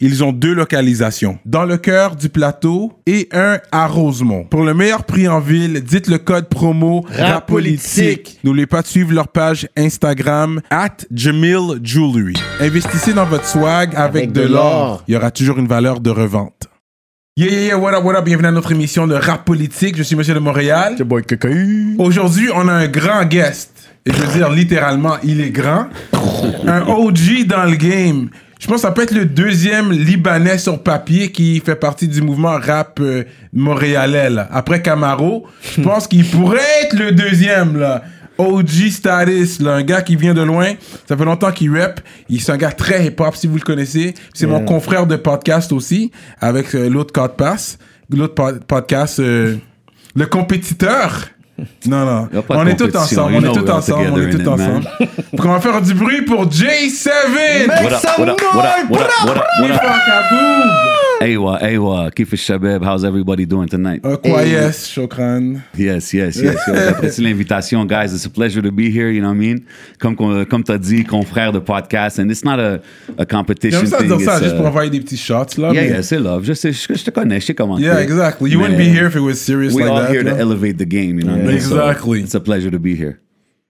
ils ont deux localisations. Dans le cœur du plateau et un à Rosemont. Pour le meilleur prix en ville, dites le code promo RAPOLITIQUE. N'oubliez pas de suivre leur page Instagram at Jamil Jewelry. Investissez dans votre swag avec, Avec de l'or. Il y aura toujours une valeur de revente. Yeah, yeah, yeah, what up, what up, bienvenue à notre émission de rap politique. Je suis Monsieur de Montréal. Aujourd'hui, on a un grand guest. Et je veux dire, littéralement, il est grand. Un OG dans le game. Je pense que ça peut être le deuxième Libanais sur papier qui fait partie du mouvement rap euh, montréalais. là. Après Camaro, je pense qu'il pourrait être le deuxième. là. OG status, là, un gars qui vient de loin. Ça fait longtemps qu'il rap. Il c'est un gars très hip-hop, si vous le connaissez. C'est mon confrère de podcast aussi, avec euh, l'autre Code Pass. L'autre po- podcast, euh, Le Compétiteur. Non, non. On est tous ensemble, on est tous ensemble, on est tous ensemble. Donc on va faire du bruit pour J7! What up, what up, what up, what up, what up, what up? Kaboom! Aywa, aywa, Kif Shabab, how's everybody doing tonight? Uh, quoi, yes, Shokran. Yes, yes, yes. Yo, J'apprécie l'invitation, guys. It's a pleasure to be here, you know what I mean? Comme, qu'on- comme tu as dit, confrère de podcast, and it's not a, a competition J'aime ça thing. dire ça, juste pour envoyer des petits shots, là. Yeah, yeah, c'est love. Je sais, je, je te connais, je sais comment Yeah, exactly. You wouldn't be here if it was serious We like all here to elevate the game, you know what I mean? Exactly. it's a pleasure to be here.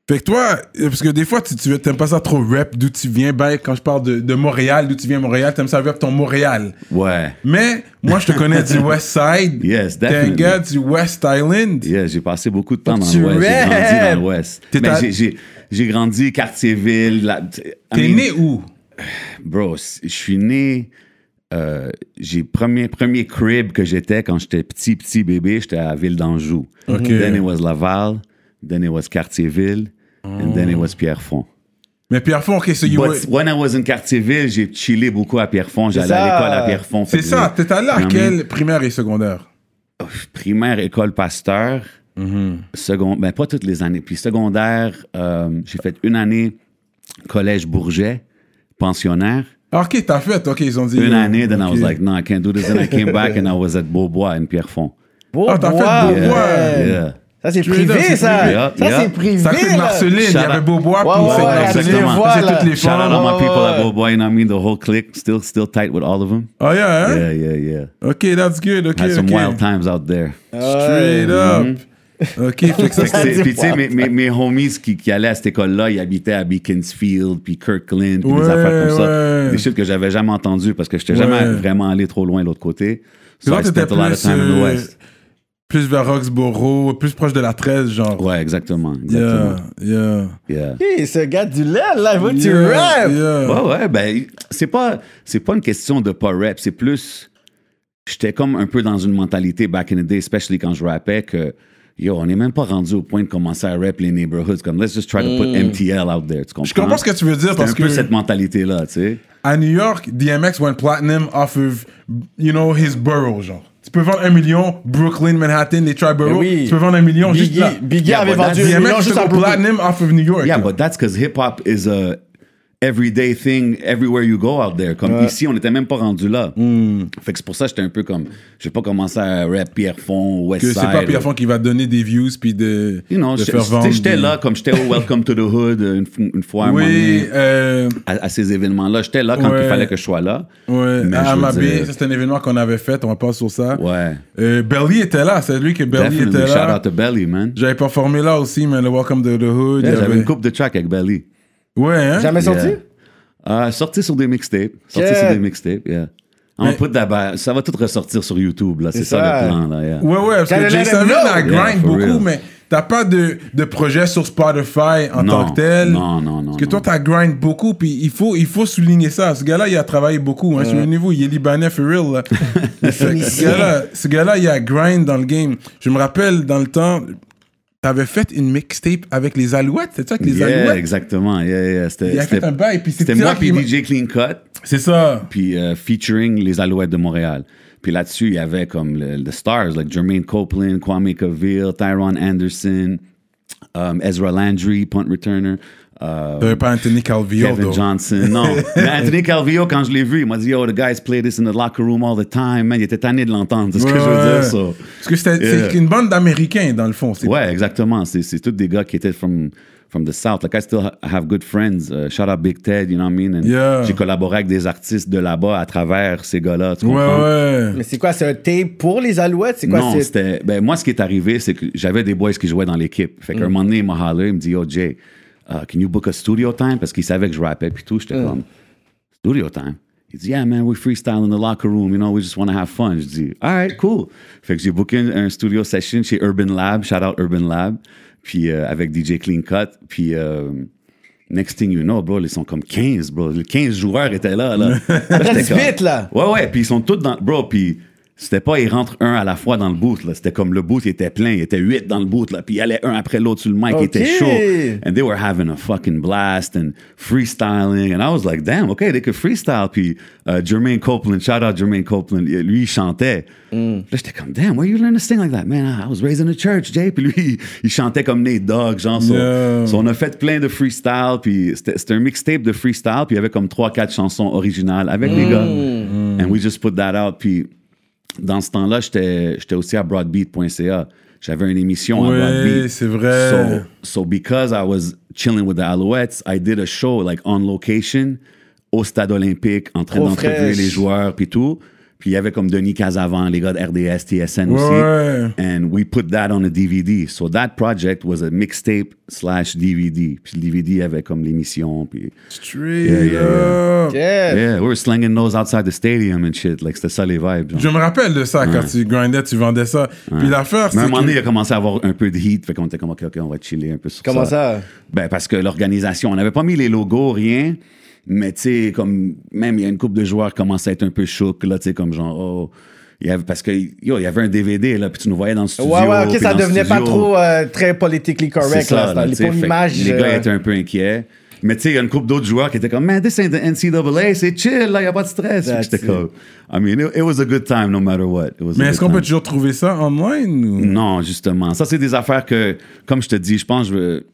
Fait que toi, parce que des fois, tu, tu t'aimes pas ça trop rap, d'où tu viens. Ben, quand je parle de, de Montréal, d'où tu viens Montréal, t'aimes ça rap ton Montréal. Ouais. Mais moi, je te connais du West Side. Yes, T'es un definitely. gars du West Island. Yeah, j'ai passé beaucoup de temps dans tu l'Ouest. J'ai grandi dans l'Ouest. T'es Mais à- j'ai- grandi quartier-ville. la- I T'es mean, né où? Bro, je suis né. euh, j'ai premier premier crib que j'étais quand j'étais petit petit bébé, j'étais à Ville d'Anjou. Ok. Then it was Laval, then it was Cartierville, and then it was Pierrefonds. Mais Pierrefonds, ok, so you were- But when I was in Cartierville, j'ai chillé beaucoup à Pierrefonds. J'allais à l'école à Pierrefonds. C'est ça, t'es allé à I quelle primaire et secondaire? primaire, école Pasteur, Mm-hmm. second, ben pas toutes les années. Puis secondaire, euh, j'ai fait une année collège Bourget, pensionnaire. Ah, ok, t'as fait, ok, ils ont dit. Une euh, année, then I ok. was like, no, I can't do this. Then I came back and I was at Beaubois in Pierrefonds. Ah, t'as fait Beaubois. Yeah. Ça, c'est privé, c'est ça. privé. Ça, Yeah, c'est yeah. privé. Ça fait là. Marceline, il y Shout avait out. Beaubois, puis ouais, c'est ouais, Marceline, faisait toutes les Shout out femmes. all my people at. Beaubois, you know what I mean? The whole clique, still, still tight with all of them. Oh yeah, hein? Yeah, yeah, yeah. Ok, that's good, ok, Had some ok. wild times out there. Straight up. Ok, fait que ça, Fait c'est... c'est- Puis tu sais, mes, mes, mes homies qui, qui allaient à cette école-là, ils habitaient à Beaconsfield, puis Kirkland, puis Ouais, des affaires comme ouais. ça. Des shit que j'avais jamais entendu parce que j'étais Ouais. jamais vraiment allé trop loin de l'autre côté. So I spent a lot of plus, time in the euh, West. Plus vers Roxborough, plus proche de la 13, genre. Ouais, exactement. Yeah, exactement. yeah. Yeah. Hey, ce gars du lait, là, tu Yeah, rappes. yeah. Ouais, ouais, ben, c'est pas, c'est pas une question de pas rap, c'est plus. J'étais comme un peu dans une mentalité back in the day, especially quand je rappais, que yo, on n'est même pas rendu au point de commencer à rap les neighborhoods. Comme, let's just try to put MTL out there. Tu comprends? Je comprends ce que tu veux dire C'est parce un peu que cette mentalité-là, tu sais. à New York, DMX went platinum off of, you know, his borough, genre. Tu peux vendre un million, Brooklyn, Manhattan, les tri-boroughs. Oui. Tu peux vendre un million juste là. Biggie, Biggie Yeah, avait but vendu that's- un million juste à Brooklyn. platinum off of New York. Yeah, là. but that's because hip hop is a everyday thing everywhere you go out there. Comme ici, on n'était même pas rendu là. Hmm. Fait que c'est pour ça que j'étais un peu comme. Je vais pas commencer à rap Pierrefonds, West que c'est pas Pierrefonds qui va donner des views puis de, You know, de faire vendre. j'étais des- là comme j'étais au Welcome to the Hood euh, une, fois à un moment Oui, euh, à, à ces événements-là. J'étais là quand Ouais. il fallait que je sois là. ouais, Mais à Amabé, c'est un événement qu'on avait fait, on va pas sur ça. Ouais. Euh, Belly était là, c'est lui que Belly Definitely. était Shout là. out to Belly, man. J'avais performé là aussi, mais le Welcome to the Hood. J'avais une coupe de track avec Belly. Ouais, hein? Jamais sorti? Yeah. Euh, sorti sur des mixtapes. Sorti Yeah. sur des mixtapes, yeah. On Mais- put ça va tout ressortir sur YouTube, là. C'est ça, ça. le plan, là. Yeah. Ouais, ouais, parce que know. a grind beaucoup, real. mais t'as pas de, de projet sur Spotify en Non, tant que tel. non, non, non, Parce que non. toi, t'as grind beaucoup, puis il faut, il faut souligner ça. Ce gars-là, il a travaillé beaucoup. Hein, le niveau, il est libanais for real. Là. Fait ce gars-là, ce gars-là, il a grind dans le game. Je me rappelle, dans le temps, t'avais fait une mixtape avec les Alouettes, c'est ça, avec les Yeah, Alouettes? exactement. Yeah, yeah. C'était, Il a fait un bail, puis c'était moi puis DJ Clean Cut, C'est ça. puis euh, featuring les Alouettes de Montréal. Puis là-dessus, il y avait comme le, the stars, like Jermaine Copeland, Kwame Cavill, Tyron Anderson, um, Ezra Landry, punt returner. Uh, T'avais pas Anthony Calvillo, Kevin though. Johnson, non. Mais Anthony Calvillo, quand je l'ai vu, il m'a dit, yo, the guys play this in the locker room all the time. Man, il était tanné de l'entendre, c'est ce que je veux dire. so. Parce que Yeah. c'est une bande d'Américains, dans le fond. Ouais, exactement. C'est, c'est tous des gars qui étaient from, from the South. Like, I still ha- have good friends. Uh, shout out Big Ted, you know what I mean? And Yeah. J'ai collaboré avec des artistes de là-bas à travers ces gars-là, tu Ouais, comprends? ouais. Mais c'est quoi, c'est un tape pour les Alouettes? C'est quoi? non, c'était. Ben, moi, ce qui est arrivé, c'est que j'avais des boys qui jouaient dans l'équipe. Fait qu'à un moment donné, il m'a holler, il me dit, Yo, Jay, uh, can you book a studio time? Parce qu'il savait que je rappais, puis tout. J'étais comme, studio time? Il dit, Yeah, man, we freestyle in the locker room, you know, we just want to have fun. Je dis, All right, cool. Fait que j'ai booké un, un studio session chez Urban Lab, shout out Urban Lab, puis euh, avec DJ Clean Cut, puis. euh, Next thing you know, bro, ils sont comme 15, bro. Les 15 joueurs étaient là, là. Là, vite, là. Ouais, ouais, puis ils sont tous dans. Bro, puis c'était pas, ils rentrent un à la fois dans le booth, là. C'était comme le booth, il était plein, il était huit dans le booth, là. Puis il allait un après l'autre sur le mic, il était Ok. chaud. And they were having a fucking blast and freestyling. And I was like, damn, okay, they could freestyle. Puis uh, Jermaine Copeland, shout out Jermaine Copeland, lui, il chantait. Là, j'étais comme, damn, where you learn to sing like that? Man, I was raised in a church, Jay. Puis lui, il chantait comme Nate Dogg, genre. so- on a fait plein de freestyle, puis c'était c'était un mixtape de freestyle, puis il y avait comme 3-4 chansons originales avec les gars. And we just put that out. Puis dans ce temps-là, j'étais aussi à broadbeat.ca. J'avais une émission à Broadbeat. c'est vrai. So, so because I was chilling with the Alouettes, I did a show like on location au stade olympique en train Trop d'entrevuer les joueurs puis tout. Puis il y avait comme Denis Casavant, les gars de RDS, TSN Ouais, aussi. ouais. And we put that on a DVD. So that project was a mixtape slash DVD. Puis le DVD avait comme l'émission. Puis Straight Yeah, yeah, up. Yeah. yeah, we were slinging those outside the stadium and shit. Like c'était ça les vibes. genre. Je me rappelle de ça quand tu grindais, tu vendais ça. Puis l'affaire, Mais à c'est un moment donné, il a commencé à avoir un peu de heat. Fait qu'on était comme, OK, OK, on va chiller un peu sur Comment ça? Ben, parce que l'organisation, on n'avait pas mis les logos, rien. Mais, tu sais, comme, même, il y a une couple de joueurs qui commençaient à être un peu chocs, là, tu sais, comme genre, oh. Il y avait, parce que, yo, il y avait un DVD, là, puis tu nous voyais dans le studio. Ouais, ouais, ok, ça devenait pas trop euh, très politically correct, ça, là. pour fait l'image. Les gars euh, étaient un peu inquiets. Mais tu sais, il y a une couple d'autres joueurs qui étaient comme, man, this ain't the NCAA, c'est chill, là, il n'y a pas de stress. J'étais comme, I mean, it, it was a good time no matter what. It was a Mais est-ce qu'on peut toujours trouver ça online ou... Non, justement. Ça, c'est des affaires que, comme je te dis, je pense que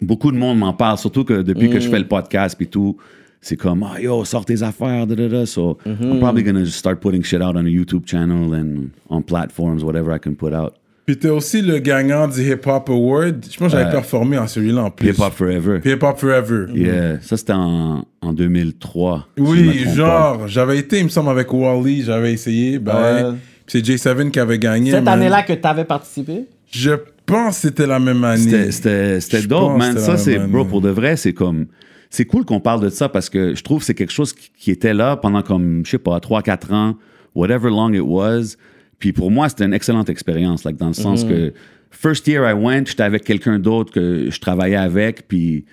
beaucoup de monde m'en parle, surtout que depuis que je fais le podcast et tout, c'est comme, ah, yo, sors tes affaires, da, da, da. So, I'm probably gonna just start putting shit out on a YouTube channel and on platforms, whatever I can put out. Puis t'es aussi le gagnant du Hip Hop Award. Je pense que j'avais performé en celui-là en plus. Hip Hop Forever. Hip Hop Forever. Yeah. Ça, c'était en, en 2003. si je me Oui, trompe genre, j'avais été, il me semble, avec Wally, j'avais essayé. Ben, Ouais. c'est J7 qui avait gagné. Cette année-là que t'avais participé? Je pense que c'était la même année. C'était- dope, man. Ça, c'est, bro, pour de vrai, c'est comme. C'est cool qu'on parle de ça parce que je trouve que c'est quelque chose qui, qui était là pendant comme, je sais pas, 3-4 ans, whatever long it was. Puis pour moi, c'était une excellente expérience, like, dans le sens que first year I went, j'étais avec quelqu'un d'autre que je travaillais avec, puis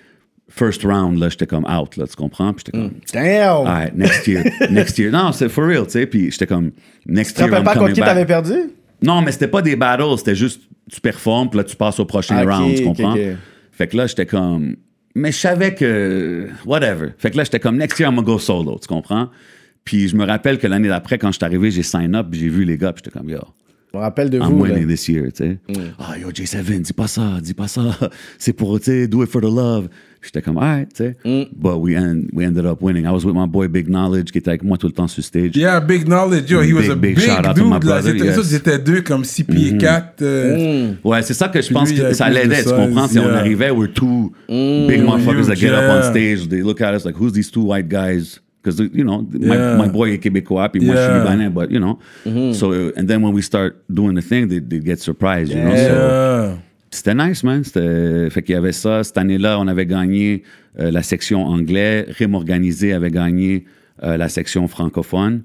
first round, là, j'étais comme out, là, tu comprends? Puis j'étais comme, Damn! all right, next year, next year. Non, c'est for real, tu sais. Puis j'étais comme, next Tu te year, rappelles pas contre qui t'avais perdu? Non, mais c'était pas des battles, c'était juste tu performes, puis là tu passes au prochain Ah, round, tu comprends? Fait que là, j'étais comme. Mais je savais que. Whatever. Fait que là, j'étais comme next year, I'm gonna go solo, tu comprends? Puis je me rappelle que l'année d'après, quand je suis arrivé, j'ai sign up, j'ai vu les gars, puis j'étais comme, yo, Je me rappelle de I'm vous. là. winning this year, tu sais. Ah, yo, J7, dis pas ça, dis pas ça. C'est pour, tu sais, do it for the love. J'étais comme, alright, tu sais. But we, end, we ended up winning. I was with my boy Big Knowledge, qui était avec moi tout le temps sur stage. Yeah, big knowledge. Yo, he was Big, a big big, shout out to my dude. Là. brother, C'était- yes. Étaient deux comme 6 pieds 4. Ouais, c'est ça que je pense lui, que ça l'aidait, tu comprends? Si on yeah. arrivait, we're two big motherfuckers that get up on yeah. stage, they look at us like, who's these two white guys? Because, you know, Yeah. my, my boy est québécois, puis moi, je suis Yeah. libanais, but, you know. So, uh, and then when we start doing the thing, they, they get surprised, you know? So, Yeah. c'était nice, man. C'était- Fait qu'il y avait ça. Cette année-là, on avait gagné euh, la section anglais. Rime Organisé avait gagné euh, la section francophone.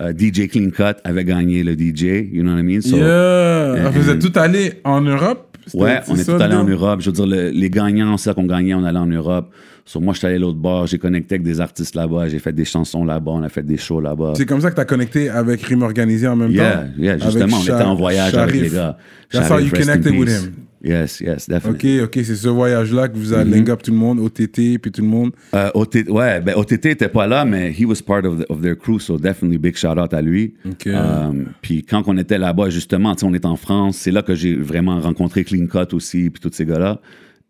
Euh, DJ Clean Cut avait gagné le DJ, you know what I mean? So, Yeah. Vous êtes and- tous allés en Europe? Ouais, on est ça, tous allés en? Europe. Je veux dire, le- les gagnants, c'est qu'on gagnait, on allait en Europe. So, moi, je suis allé l'autre bord, j'ai connecté avec des artistes là-bas, j'ai fait des chansons là-bas, on a fait des shows là-bas. C'est comme ça que tu as connecté avec Rime Organisé en même Yeah, temps? yeah, Avec justement, on était en voyage avec Sharif. les gars. That's how Sharif, you rest in connected with him. Yes, yes, definitely. Ok, ok, c'est ce voyage-là que vous avez Mm-hmm. link up tout le monde, OTT, puis tout le monde? Euh, OT ouais, ben, OTT était pas là, mais he was part of, the- of their crew, so definitely big shout out à lui. Ok. Euh, puis quand on était là-bas, justement, tu sais, on est en France, c'est là que j'ai vraiment rencontré Clean Cut aussi, puis tous ces gars-là.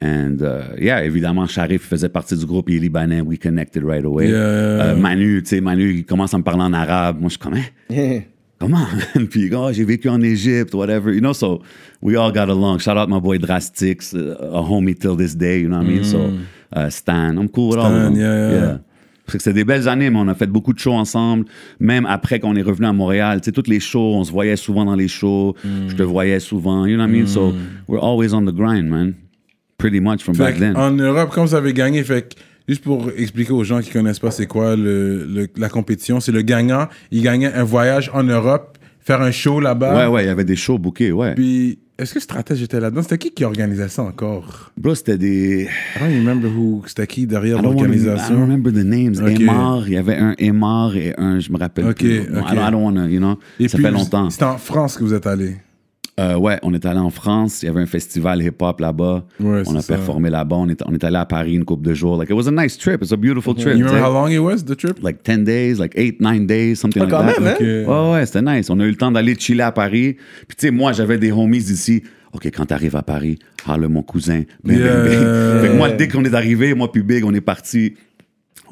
And uh, yeah, évidemment, Sharif faisait partie du groupe, il est libanais, we connected right away. Yeah. Euh, Manu, tu sais, Manu, il commence à me parler en arabe. Moi, je suis comme, Hein? comment? Puis, oh, j'ai vécu en Égypte, whatever. You know, so we all got along. Shout out my boy Drastics, uh, a homie till this day, you know what I mean? So, uh, Stan, I'm cool with all of Mm. Stan, them. yeah, yeah. Que c'était des belles années, mais on a fait beaucoup de shows ensemble. Même après qu'on est revenu à Montréal, tu sais, toutes les shows, on se voyait souvent dans les shows. Mm. Je te voyais souvent, you know what I mean? So, we're always on the grind, man. Pretty much from Fait back then. en Europe, comme vous avez gagné, fait que, juste pour expliquer aux gens qui connaissent pas c'est quoi le, le- la compétition, c'est le gagnant, il gagnait un voyage en Europe, faire un show là-bas. Ouais, ouais, il y avait des shows bookés, ouais. Puis, est-ce que Stratège était là-dedans? C'était qui qui organisait ça encore? Bro, c'était des. I don't remember who, c'était qui derrière wanna- I don't l'organisation. remember the names. Ok. Aymar, il y avait un Aymar et un, je me rappelle Ok, plus. ok. I don't, I don't wanna, you know, Et ça puis, fait longtemps. C'était en France que vous êtes allé. Euh, ouais, on est allé en France, il y avait un festival hip-hop là-bas. Ouais, on a ça. performé là-bas, on est, on est allé à Paris une couple de jours. Like, it was a nice trip, it's a beautiful trip. You remember how long it was, the trip? Like 10 days, like 8, 9 days, something Ah, like quand that. même, hein? Ouais, ouais, c'était nice. On a eu le temps d'aller chiller à Paris. Puis, tu sais, moi, j'avais des homies ici. OK, quand t'arrives à Paris, le mon cousin. Ben, ben, ben. Yeah. Fait que moi, dès qu'on est arrivé, moi puis Big, on est parti.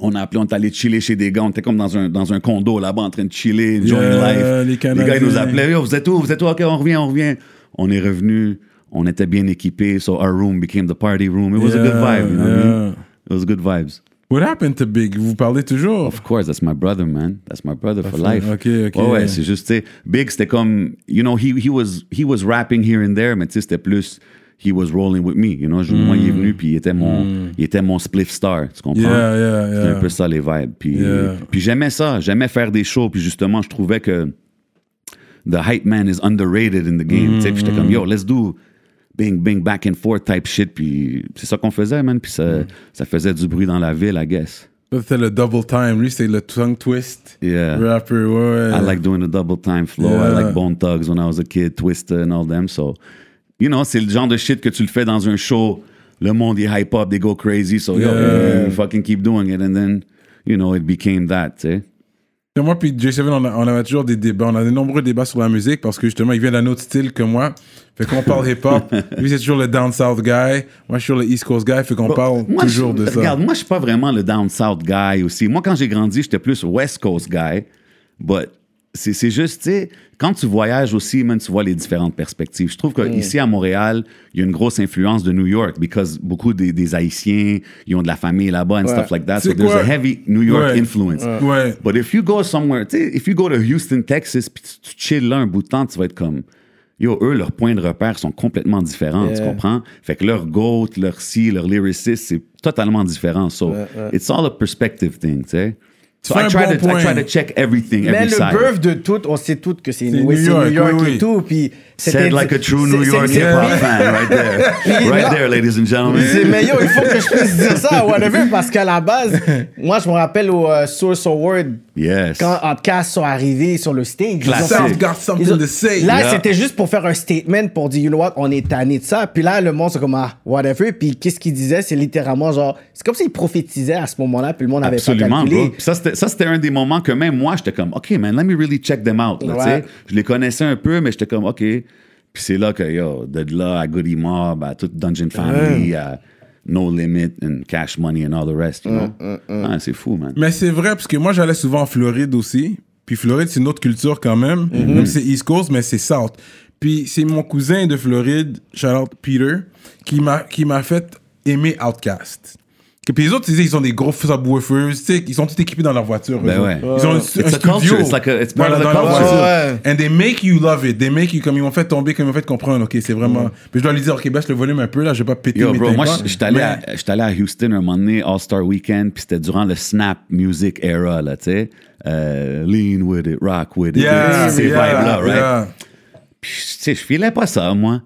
On a appelé, on est allé chiller chez des gars. On était comme dans un, dans un condo là-bas en train de chiller, enjoying Yeah, life. les Canadiens. gars, ils nous appelaient. Yo, vous êtes où? Vous êtes où? OK, on revient, on revient. On est revenu. On était bien équipés. So our room became the party room. It was a good Yeah, vibe. You know what I mean? yeah. It was good vibes. What happened to Big? Vous parlez toujours? Of course, that's my brother, man. That's my brother for life. Ok, ok. Ouais, ouais, c'est juste, Big, c'était comme, you know, he, he, was, he was rapping here and there, mais tu sais, c'était plus, he was rolling with me, you know. Moi, il est venu, puis il était mon, il était mon spliff star, tu comprends? Mm. Yeah, yeah, C'était yeah. un peu ça, les vibes. Puis, Yeah. puis j'aimais ça, j'aimais faire des shows, puis justement, je trouvais que the hype man is underrated in the game, tu sais, puis j'étais comme, yo, let's do bing, bing, back and forth type shit, puis c'est ça qu'on faisait, man, puis ça, ça faisait du bruit dans la ville, I guess. C'était le double time. Lui, c'est le tongue twist. Yeah. Rapper, ouais, ouais. I like doing the double time flow. I Yeah. like Bone Thugs when I was a kid, Twister and all them. So, you know, c'est le genre de shit que tu le fais dans un show. Le monde, il hype up, they go crazy. So, yo, Yeah. you fucking keep doing it. And then, you know, it became that, tu sais. Moi puis J7, on, a- on avait toujours des débats. On a de nombreux débats sur la musique parce que justement, il vient d'un autre style que moi. Fait qu'on parle hip-hop. Lui, c'est toujours le down south guy. Moi, je suis le east coast guy. Fait qu'on parle Moi, toujours je, de ça. Regarde, moi, je suis pas vraiment le down south guy aussi. Moi, quand j'ai grandi, j'étais plus west coast guy. But c'est c'est juste, tu sais, quand tu voyages aussi, man, tu vois les différentes perspectives. Je trouve qu'ici à Montréal, il y a une grosse influence de New York because beaucoup des, des Haïtiens, ils ont de la famille là-bas and stuff like that. So there's a heavy New York Ouais. influence. Ouais. But if you go somewhere, tu sais, if you go to Houston, Texas, puis tu, tu chill là un bout de temps, tu vas être comme, yo, eux, leurs points de repère sont complètement différents, tu comprends? Fait que leur goat, leur si, leur lyricist, c'est totalement différent. So, it's all a perspective thing, tu sais? So I try, bon to, I try to check everything, Mais every le side. bœuf de tout, on sait toutes que c'est New c'est York, New York oui, et oui. tout. Puis Said like a true New York hip-hop c'est- fan, right there. Right there, ladies and gentlemen. C'est mais yo, il faut que je puisse dire ça, whatever, parce qu'à la base, moi je me rappelle au euh, Source Award, Yes. quand Outkast sont arrivés sur le stage. ils ont got something ils ont- to say. Là, Yeah. c'était juste pour faire un statement pour dire, you know what, on est tanné de ça. Puis là, le monde, c'est comme, ah, whatever. Puis qu'est-ce qu'il disait? C'est littéralement genre, c'est comme s'il prophétisait à ce moment-là, puis le monde avait pas Absolument, calculé. bro. Puis ça, c'était, ça, c'était un des moments que même moi, j'étais comme, OK, man, let me really check them out. là, tu sais. Ouais. Je les connaissais un peu, mais j'étais comme, OK. Puis c'est là que, yo, de là à Goody Mob, à toute Dungeon Family, à No Limit, and Cash Money, and all the rest, you know? Ah, c'est fou, man. Mais c'est vrai, parce que moi, j'allais souvent en Floride aussi. Puis Floride, c'est une autre culture quand même. Même si c'est East Coast, mais c'est South. Puis c'est mon cousin de Floride, shout Peter, qui m'a qui m'a fait aimer Outcast. Que- Puis les autres, ils ont des gros subwoofers, tu sais, ils sont tous équipés dans leur voiture. Ben ouais. Ils ont un, It's un a studio. it's like a- it's Voilà, dans leur voiture. Ouais. And they make you love it. They make you, comme ils m'ont fait tomber, comme ils m'ont fait comprendre, ok, c'est vraiment. Puis je dois lui dire, ok, baisse le volume un peu, là, je vais pas péter Yo, mes bro, moi, tympans. j'étais allé, Mais- à- j'étais allé à Houston un moment donné, All-Star Weekend, puis c'était durant le Snap Music Era, là, tu sais. Euh, lean with it, rock with it. Yeah, ces yeah, vibes-là, right? yeah. Puis, tu sais, je filais pas ça, moi.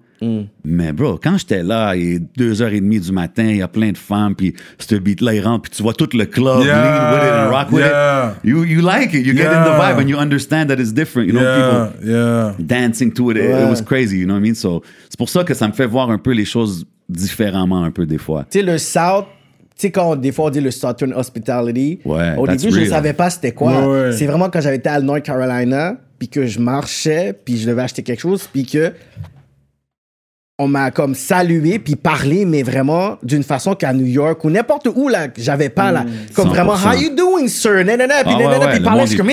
Mais bro, quand j'étais là, il est 2h30 du matin, il y a plein de femmes, puis ce beat-là, il rentre, puis tu vois tout le club Yeah, lean with it and rock with yeah. it. You, you like it, you get in the Yeah. vibe, and you understand that it's different. You know, Yeah, people yeah. dancing to it, it, it was crazy, you know what I mean? So, c'est pour ça que ça me fait voir un peu les choses différemment, un peu des fois. Tu sais, le South, tu sais, quand des fois on dit le Southern Hospitality, Ouais, au début, je ne savais pas c'était quoi. Ouais, ouais. C'est vraiment quand j'avais été à North Carolina, puis que je marchais, puis je devais acheter quelque chose, puis que on m'a comme salué, puis parlé, mais vraiment d'une façon qu'à New York ou n'importe où, là, j'avais pas, là. Comme 100%. vraiment, how you doing, sir? Nanana, puis Ah ouais, nanana, ouais, puis le parlait, monde je suis comme,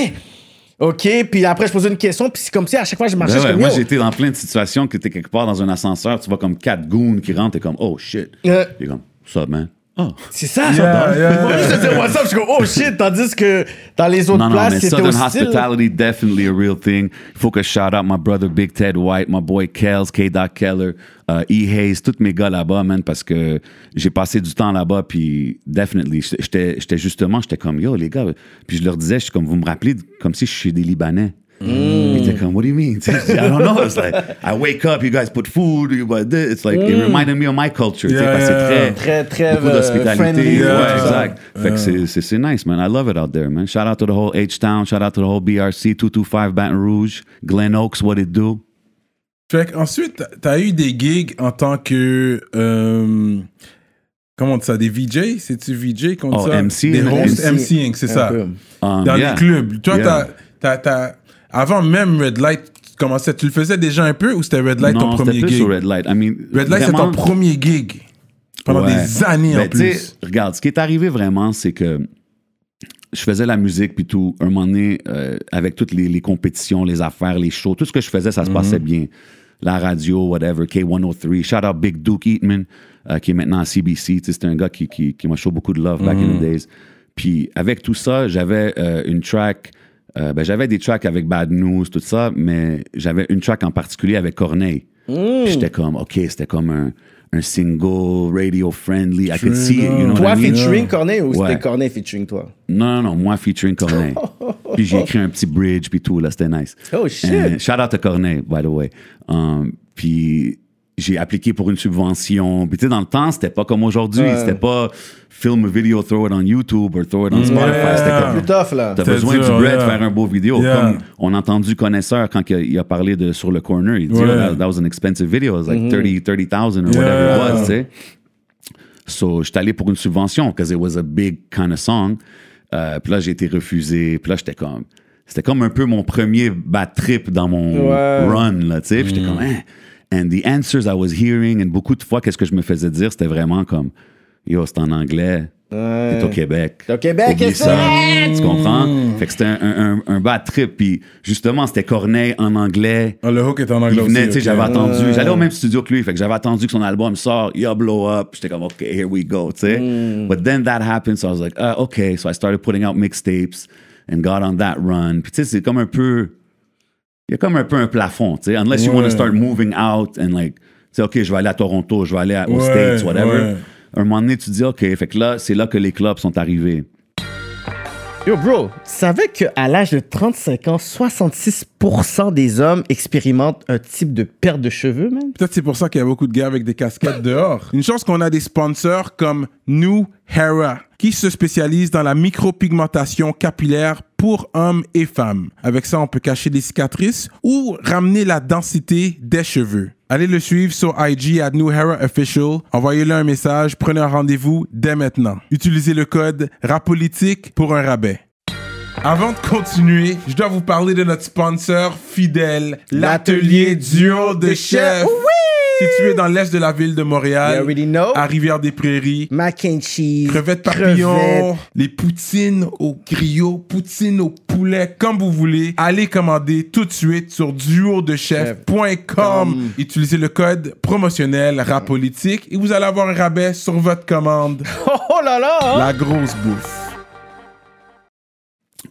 OK, puis après, je posais une question, puis c'est comme si à chaque fois je marchais, Ben ouais, suis moi, comme, j'ai été dans plein de situations que t'es quelque part dans un ascenseur, tu vois comme quatre goons qui rentrent, t'es comme, oh shit. Euh, T'es comme, what's up, man? Oh. c'est ça, Yeah, yeah, Moi, je te dis WhatsApp, je suis comme, oh shit, tandis que dans les autres Non, non, places, mais c'était Southern hostile. hospitality, definitely a real thing. Il faut que je shout out my brother Big Ted White, my boy Kels, K. Doc Keller, uh, E. Hayes, tous mes gars là-bas, man, parce que j'ai passé du temps là-bas, puis definitely, j'étais j'étais justement, j'étais comme, yo, les gars, puis je leur disais, je suis comme, vous me rappelez, comme si je suis des Libanais. Ils étaient comme, what do you mean? I don't know. It's like, I wake up, you guys put food, you buy this. It's like, it reminded me of my culture. Yeah, yeah, yeah. très, Très, très, beaucoup euh, d'hospitalité. friendly, Ouais, yeah. exact. Fait que c'est- nice, man. I love it out there, man. Shout out to the whole H-Town. Shout out to the whole BRC, 225 Baton Rouge, Glen Oaks, what it do. Fait qu'ensuite, t'as eu des gigs en tant que. euh, comment on dit ça Des VJ C'est-tu VJ qu'on dit Oh, ça? MC, Des hosts MC, MCing, c'est ça. peu. Um, Dans yeah. les clubs. Toi, Yeah. t'as- Avant même Red Light, tu commençais, tu le faisais déjà un peu ou c'était Red Light ton premier plus gig? Red Light. I mean, Red Light, c'est ton premier gig. Pendant Ouais. des années en Ben, plus. Regarde, ce qui est arrivé vraiment, c'est que je faisais la musique puis tout. Un moment donné, euh, avec toutes les, les compétitions, les affaires, les shows, tout ce que je faisais, ça se passait Mhm. bien. La radio, whatever, K103. Shout out Big Duke Eatman, euh, qui est maintenant à CBC. C'est un gars qui, qui, qui m'a show beaucoup de love back Mhm. in the days. Puis avec tout ça, j'avais euh, une track. Euh, ben, j'avais des tracks avec Bad News, tout ça, mais j'avais une track en particulier avec Corneille. Puis j'étais comme, OK, c'était comme un, un single, radio friendly. I could see it, you know what Toi I mean? featuring Corneille ou Ouais. c'était Corneille featuring toi? Non, non, non, moi featuring Corneille. puis j'ai écrit un petit bridge, puis tout, là, c'était nice. Oh, shit. Euh, shout out to Corneille, by the way. Um, puis j'ai appliqué pour une subvention. Puis tu sais, dans le temps, c'était pas comme aujourd'hui. Ouais. C'était pas film a video, throw it on YouTube or throw it on Spotify. C'était comme, Plus tough, là. T'as besoin dur, du bread yeah. faire un beau vidéo. Yeah. Comme on a entendu Connaisseur quand il a, il a parlé de Sur le Corner. Il dit, Ouais. oh, that, that was an expensive video. It was like 30 30,000 or whatever it was, tu sais. So, j'étais allé pour une subvention because it was a big kind of song. Euh, puis là, j'ai été refusé. Puis là, j'étais comme... C'était comme un peu mon premier bad trip dans mon Ouais. run, là, tu sais. Puis j'étais comme, hein. And the answers I was hearing, and beaucoup de fois, qu'est-ce que je me faisais dire, c'était vraiment comme, yo, c'est en anglais. T'es au Québec. T'es au Québec, Oublie ça. Tu comprends? Fait que c'était un, un, un, un bad trip. Puis justement, c'était Corneille en anglais. Ah, le hook est en Il anglais venait, aussi, tu sais, ok. j'avais attendu. J'allais au même studio que lui, fait que j'avais attendu que son album sort, Yo Blow Up. J'étais comme, OK, here we go, tu sais. But then that happened, so I was like, uh, OK. So I started putting out mixtapes and got on that run. Puis tu sais, c'est comme un peu. Il y a comme un peu un plafond, tu sais. Unless you want to start moving out and like, tu sais, OK, je vais aller à Toronto, je vais aller à- aux Ouais, States, whatever. ouais. Un moment donné, tu te dis, OK, fait que là, c'est là que les clubs sont arrivés. Yo, bro, tu savais qu'à l'âge de 35 ans, 66% des hommes expérimentent un type de perte de cheveux, man? Peut-être c'est pour ça qu'il y a beaucoup de gars avec des casquettes dehors. Une chance qu'on a des sponsors comme New Hera, qui se spécialise dans la micropigmentation capillaire pour hommes et femmes. Avec ça, on peut cacher les cicatrices ou ramener la densité des cheveux. Allez le suivre sur IG à New Hera Official. Envoyez-le un message, prenez un rendez-vous dès maintenant. Utilisez le code RAPOLITIQUE pour un rabais. Avant de continuer, je dois vous parler de notre sponsor fidèle, l'atelier duo de chef. Situé dans l'est de la ville de Montréal, You already know. à Rivière-des-Prairies. Mac and cheese. Crevettes papillons, crevettes. les poutines au griot, poutines au poulet, comme vous voulez. Allez commander tout de suite sur duodechef.com. Utilisez le code promotionnel RAPOLITIQUE et vous allez avoir un rabais sur votre commande. Oh, là là! hein? La grosse bouffe.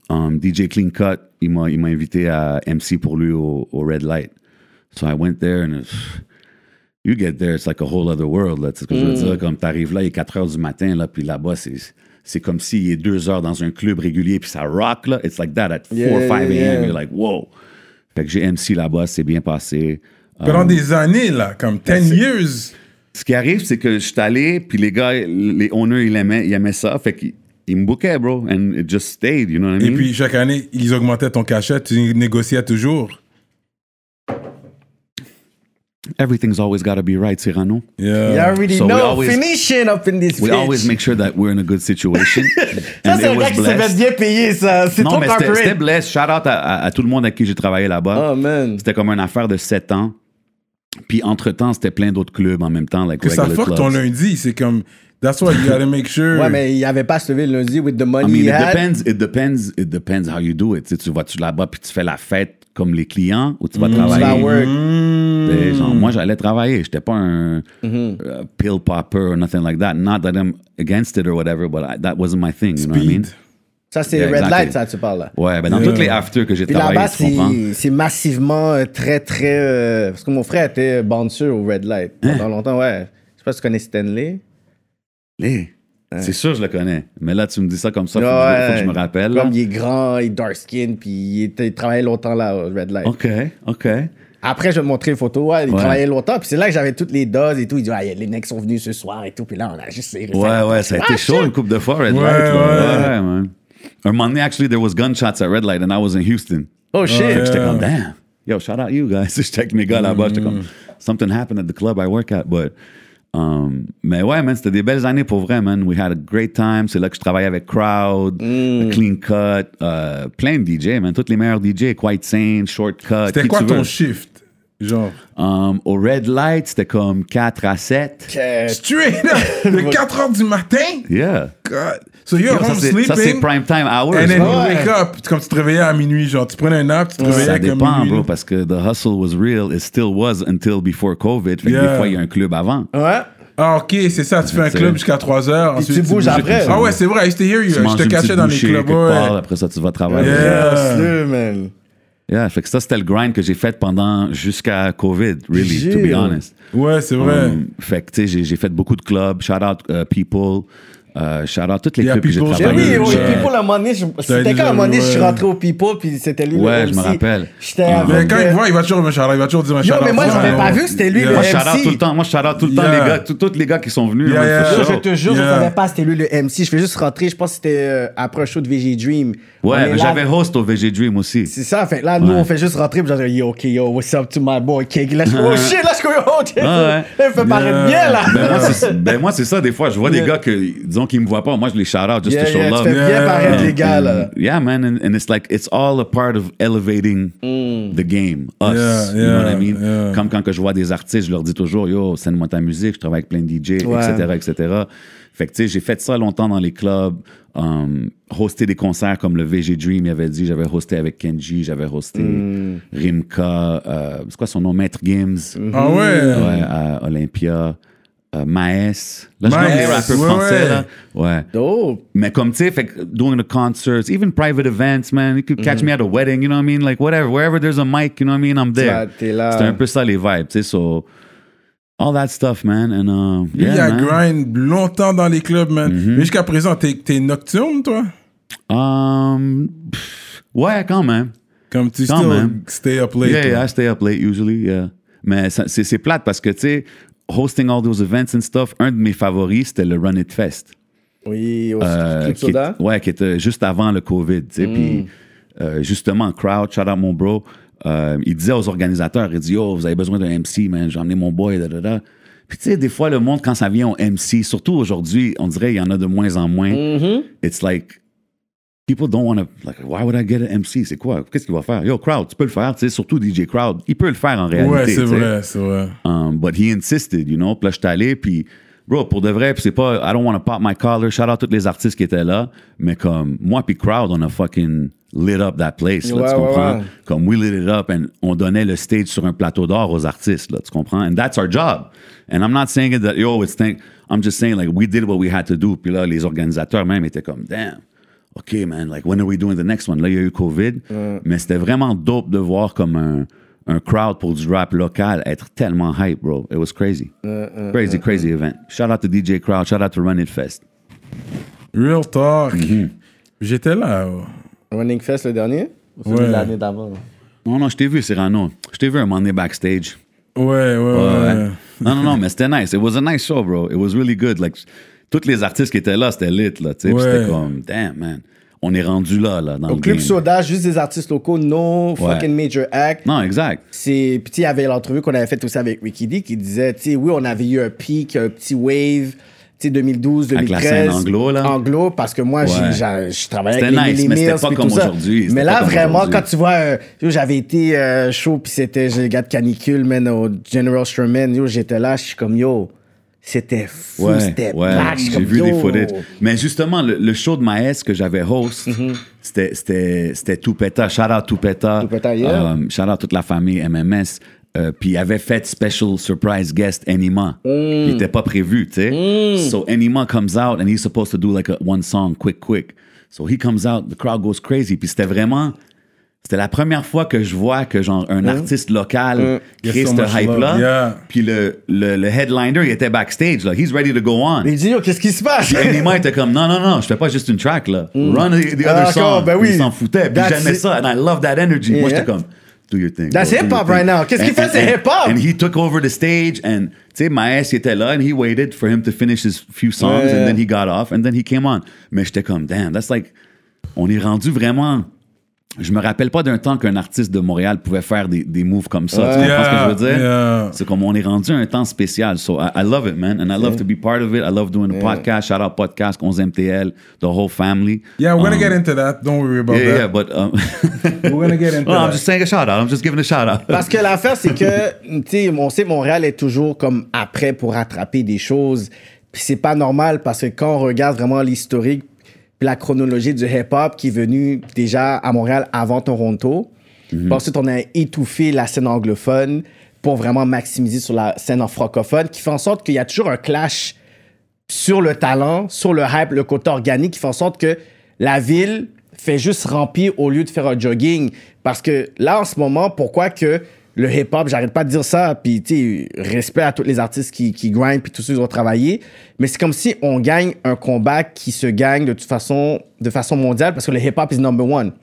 um, DJ Clean Cut, il m'a, il m'a invité à MC pour lui au, au Red Light. So I went there and it's- you get there, it's like a whole other world. Là, tu sais ce que je veux dire? Comme t'arrives là, il est 4 heures du matin, là, puis là-bas, c'est, c'est comme s'il est 2 heures dans un club régulier, puis ça rock, là. It's like that at 4 Yeah, or 5 a.m. yeah. You're like, wow. Fait que j'ai MC là-bas, c'est bien passé. Pendant Um, des années, là, comme 10 years. Ce qui arrive, c'est que je suis allé, puis les gars, les owners, ils aimaient, ils aimaient ça. Fait qu'ils ils me bookaient, bro. And it just stayed, you know what I Et mean? puis, chaque année, ils augmentaient ton cachet, tu négociais toujours. Everything's always got to be right, Cyrano. Yeah. You already So we know. always- Finishing up in this We bitch. always make sure that we're in a good situation. Ça, c'est it un was gars qui se fait bien payer, ça. C'est Non, trop mais c'était blessed. Shout out à, à- à tout le monde avec qui j'ai travaillé là-bas. Oh, man. C'était comme une affaire de 7 ans. Puis entre-temps, c'était plein d'autres clubs en même temps. Like Que ça fuck clubs. ton lundi, c'est comme. That's why you gotta make sure. Ouais, mais il avait pas se lever le lundi with the money I mean, he it had. depends, it depends, it depends how you do it. Tu sais, tu vas-tu là-bas puis tu fais la fête comme les clients ou tu vas vas travailler. work. Genre, moi, j'allais travailler. J'étais pas un Mm-hmm. uh, pill popper or nothing like that. Not that I'm against it or whatever, but I- that wasn't my thing. You know what I mean? Ça, c'est Yeah, Red exactly. Light, ça, tu parles là. Ouais, ben dans Yeah. toutes les afters que j'ai travaillé, là-bas, c'est c'est massivement euh, très, très. euh, parce que mon frère était bouncer au Red Light Hein? pendant longtemps, ouais. Je sais pas si tu connais Stanley? Eh, C'est sûr, je le connais. Mais là, tu me dis ça comme ça, faut, que, Ouais. je, faut que je me rappelle. là. Comme il est grand, il est dark skin, puis il, était- il travaillait longtemps là au Red Light. OK, OK. Après, je vais te montrer une photo, ouais, il Ouais. travaillait longtemps, puis c'est là que j'avais toutes les doses et tout. Il dit, ouais, les mecs sont venus ce soir et tout, puis là, on a juste. Ouais, ouais, ça a été chaud une coupe de fois, Red Ouais, Light. ouais. Ouais, man. Un moment donné, actually, there was gunshots at Red Light and I was in Houston. Oh shit! Ouais. J'étais comme, damn. Yo, shout out you guys. J'étais avec mes gars là-bas. J'étais Mm. comme, something happened at the club I work at. But, um, mais ouais, man, c'était des belles années pour vrai, man. We had a great time. C'est là que je travaillais avec Crowd, Mm. Clean Cut, euh, plein de DJ, man. Tous les meilleurs DJ, Quite Sane, Shortcut. C'était quoi ton shift? Genre. Um, au Red Light, c'était comme 4 à 7. Euh, Straight up! De 4 h du matin? Yeah. God. So you're Yo, ça, home c'est- ça, c'est sleeping. prime time hours. And then you Ouais. wake up, comme tu te réveillais à minuit, genre tu prenais un nap, tu te réveillais Ça comme dépend, minuit. bro, parce que the hustle was real. It still was until before COVID. Fait que Yeah. des fois, il y a un club avant. Ouais. Ah, ok, c'est ça, tu fais un club jusqu'à 3 heures. Ensuite tu bouges après. Ah ouais, c'est vrai, I used to hear you. Je te cachais dans les clubs, ouais. après ça, tu vas travailler. Yeah. Man. Yeah, fait que ça, c'était le grind que j'ai fait pendant jusqu'à COVID, really, to be Gilles. honest. Ouais, c'est vrai. Um, fait que, tu sais, j'ai- j'ai fait beaucoup de clubs. Shout out uh, People. Uh, shout out toutes les Yeah, clubs que j'ai People, Eh travaillé. oui, oui. People, à un moment donné, je- c'était quand à un moment donné, je suis rentré au People, puis c'était lui Ouais, le je me MC. rappelle. J'étais Ah. Mais avec. quand il euh, voit, il va toujours me shout Il va toujours dire un shout mais moi, j'avais pas vu c'était lui, le Moi, MC. shout out tout le temps. Moi, shout out tout le temps Yeah. les gars, tous les gars qui sont venus. Je te jure, je Yeah. savais pas c'était lui le MC. Je fais juste rentrer, je pense que c'était euh, après un show de VG Dream. Ouais, j'avais host au VG Dream aussi. C'est ça, fait là, nous, Ouais. on fait juste rentrer, puis genre, yo, ok, yo, what's up to my boy Cake? Je fais, oh shit, suis comme, oh, shit, ouais. fait paraître bien, là. Ben moi, c'est, ben moi, c'est ça, des fois, je vois Yeah. des gars que, disons qu'ils me voient pas, moi, je les shout out just Yeah, to show yeah, love. tu fais bien Yeah. paraître les gars, là. Yeah, man, and, and it's like it's all a part of elevating the game, us. Yeah, you know what I mean? yeah. Comme quand que je vois des artistes, je leur dis toujours, yo, send-moi ta musique, je travaille avec plein de DJ, Ouais. etc., etc. Fait que tu sais, j'ai fait ça longtemps dans les clubs, um, hosté des concerts comme le VG Dream, il avait dit, j'avais hosté avec Kenji, j'avais hosté Rimka, euh, c'est quoi son nom, Maître Games, Ah ouais. ouais, à Olympia. euh, Maes. Là, je nomme les rappeurs ouais, français, ouais. là. Ouais. Dope. Mais comme, tu sais, fait doing the concerts, even private events, man, you could catch me at a wedding, you know what I mean? Like, whatever, wherever there's a mic, you know what I mean? I'm there. C'était un peu ça, les vibes, tu sais, so... All that stuff, man, and, uh, Lui, yeah, il a man. grind longtemps dans les clubs, man. Mm-hmm. Mais jusqu'à présent, t'es t'es nocturne, toi? Um, pff, ouais, quand même. Comme tu Quand still même. stay up late. yeah, yeah, I stay up late usually, yeah. Mais c'est plate parce que, tu sais, hosting all those events and stuff, un de mes favoris, c'était le Run It Fest. Oui, au Euh, Club qui, Soda. est- ouais, qui était juste avant le COVID, tu sais. Puis, euh, justement, Crowd, shout out mon bro, euh, il disait aux organisateurs, il dit, yo, vous avez besoin d'un MC, man, j'ai emmené mon boy, da, da, da. Puis, tu sais, des fois, le monde, quand ça vient au MC, surtout aujourd'hui, on dirait il y en a de moins en moins. It's like, people don't want to, like, why would I get an MC? C'est quoi? Qu'est-ce qu'il va faire? Yo, Crowd, tu peux le faire, tu sais, surtout DJ Crowd. Il peut le faire en réalité. Ouais, c'est vrai, c'est vrai. Um, but he insisted, you know. Puis là, j'étais allé, puis, bro, pour de vrai, c'est pas, I don't want to pop my collar, shout out tous les artistes qui étaient là, mais comme, moi puis Crowd, on a fucking lit up that place, là, Ouais, tu comprends? ouais. Comme, we lit it up, and on donnait le stage sur un plateau d'or aux artistes, là, tu comprends? And that's our job. And I'm not saying it that, yo, it's think, I'm just saying, like, we did what we had to do, puis là, les organisateurs même étaient comme, damn. OK, man, like, when are we doing the next one? Là, il y a eu COVID, mais c'était vraiment dope de voir comme un, un crowd pour du rap local être tellement hype, bro. It was crazy. crazy, crazy event. Shout out to DJ Crowd, shout out to Run It Fest. Real talk. Mm-hmm. J'étais là. oh. Running Fest le dernier? Ou Ouais. l'année d'avant? Non, non, je t'ai vu, Cyrano. Je t'ai vu un moment donné backstage. Ouais, ouais, ouais. Ouais. Non, non, non, mais c'était nice. It was a nice show, bro. It was really good. Like, tous les artistes qui étaient là, c'était lit, là. tu sais. Puis Ouais. C'était comme, damn, man. On est rendu là, là, dans Au le Club game. Soda, juste des artistes locaux, no fucking major act. Non, exact. C'est, puis il y avait l'entrevue qu'on avait faite aussi avec Ricky D qui disait, tu sais, oui, on avait eu un pic, un petit wave, tu sais, 2012, Avec la 2013. scène anglo, là. Anglo, parce que moi, je travaillais avec les nice, mais c'était pas comme aujourd'hui, Mais là, vraiment, quand tu vois, euh, j'avais été euh, chaud, puis c'était, j'ai le gars de canicule, man, au General Sherman, yo, j'étais là, je suis comme, yo, c'était fou, Ouais, c'était ouais, j'ai vu yo. des footage. Mais justement, le, le show de Maes que j'avais host, Mm-hmm. c'était, c'était, c'était Toupeta. Shout out Toupeta. Toupeta, yeah. Um, shout out toute la famille MMS. Euh, puis il avait fait special surprise guest Enima. Mm. Il était pas prévu, tu sais. So Enima comes out and he's supposed to do like a one song quick quick. So he comes out, the crowd goes crazy. Puis c'était vraiment c'était la première fois que je vois que genre un artiste local crée Yes, so ce much hype là. love, yeah. Puis le, le, le headliner, il était backstage là. He's ready to go on. Il dit, yo, qu'est-ce qui se passe? Puis Enima était comme non non non, je fais pas juste une track là. Run the, the Ah, other song. ben oui. Il s'en foutait. Puis j'aimais ça and I love that energy. Moi Yeah. j'étais comme do your thing. That's hip-hop right now. Qu'est-ce qu'il fait, c'est and- hip-hop. And he took over the stage and tu sais Maes il était là and he waited for him to finish his few songs Ouais. and then he got off and then he came on. Mais j'étais comme damn, that's like on est rendu vraiment je me rappelle pas d'un temps qu'un artiste de Montréal pouvait faire des, des moves comme ça. Tu comprends ce que je veux dire? Yeah. C'est comme on est rendu à un temps spécial. So I, I love it, man. And I love to be part of it. I love doing the podcast. Shout out podcast, 11MTL, the whole family. Yeah, we're gonna Um, get into that. Don't worry about Yeah, that. yeah, but um, We're gonna get into no, I'm that. just saying a shout out. I'm just giving a shout out. Parce que l'affaire, c'est que, tu sais, on sait que Montréal est toujours comme après pour rattraper des choses. Puis c'est pas normal parce que quand on regarde vraiment l'historique la chronologie du hip-hop qui est venu déjà à Montréal avant Toronto, puis ensuite on a étouffé la scène anglophone pour vraiment maximiser sur la scène en francophone, qui fait en sorte qu'il y a toujours un clash sur le talent, sur le hype, le côté organique, qui fait en sorte que la ville fait juste remplir au lieu de faire un jogging. Parce que là, en ce moment, pourquoi que le hip-hop, j'arrête pas de dire ça, puis tu sais, respect à tous les artistes qui, qui grind, puis tous ceux qui ont travaillé, mais c'est comme si on gagne un combat qui se gagne de toute façon, de façon mondiale, parce que le hip-hop is number one.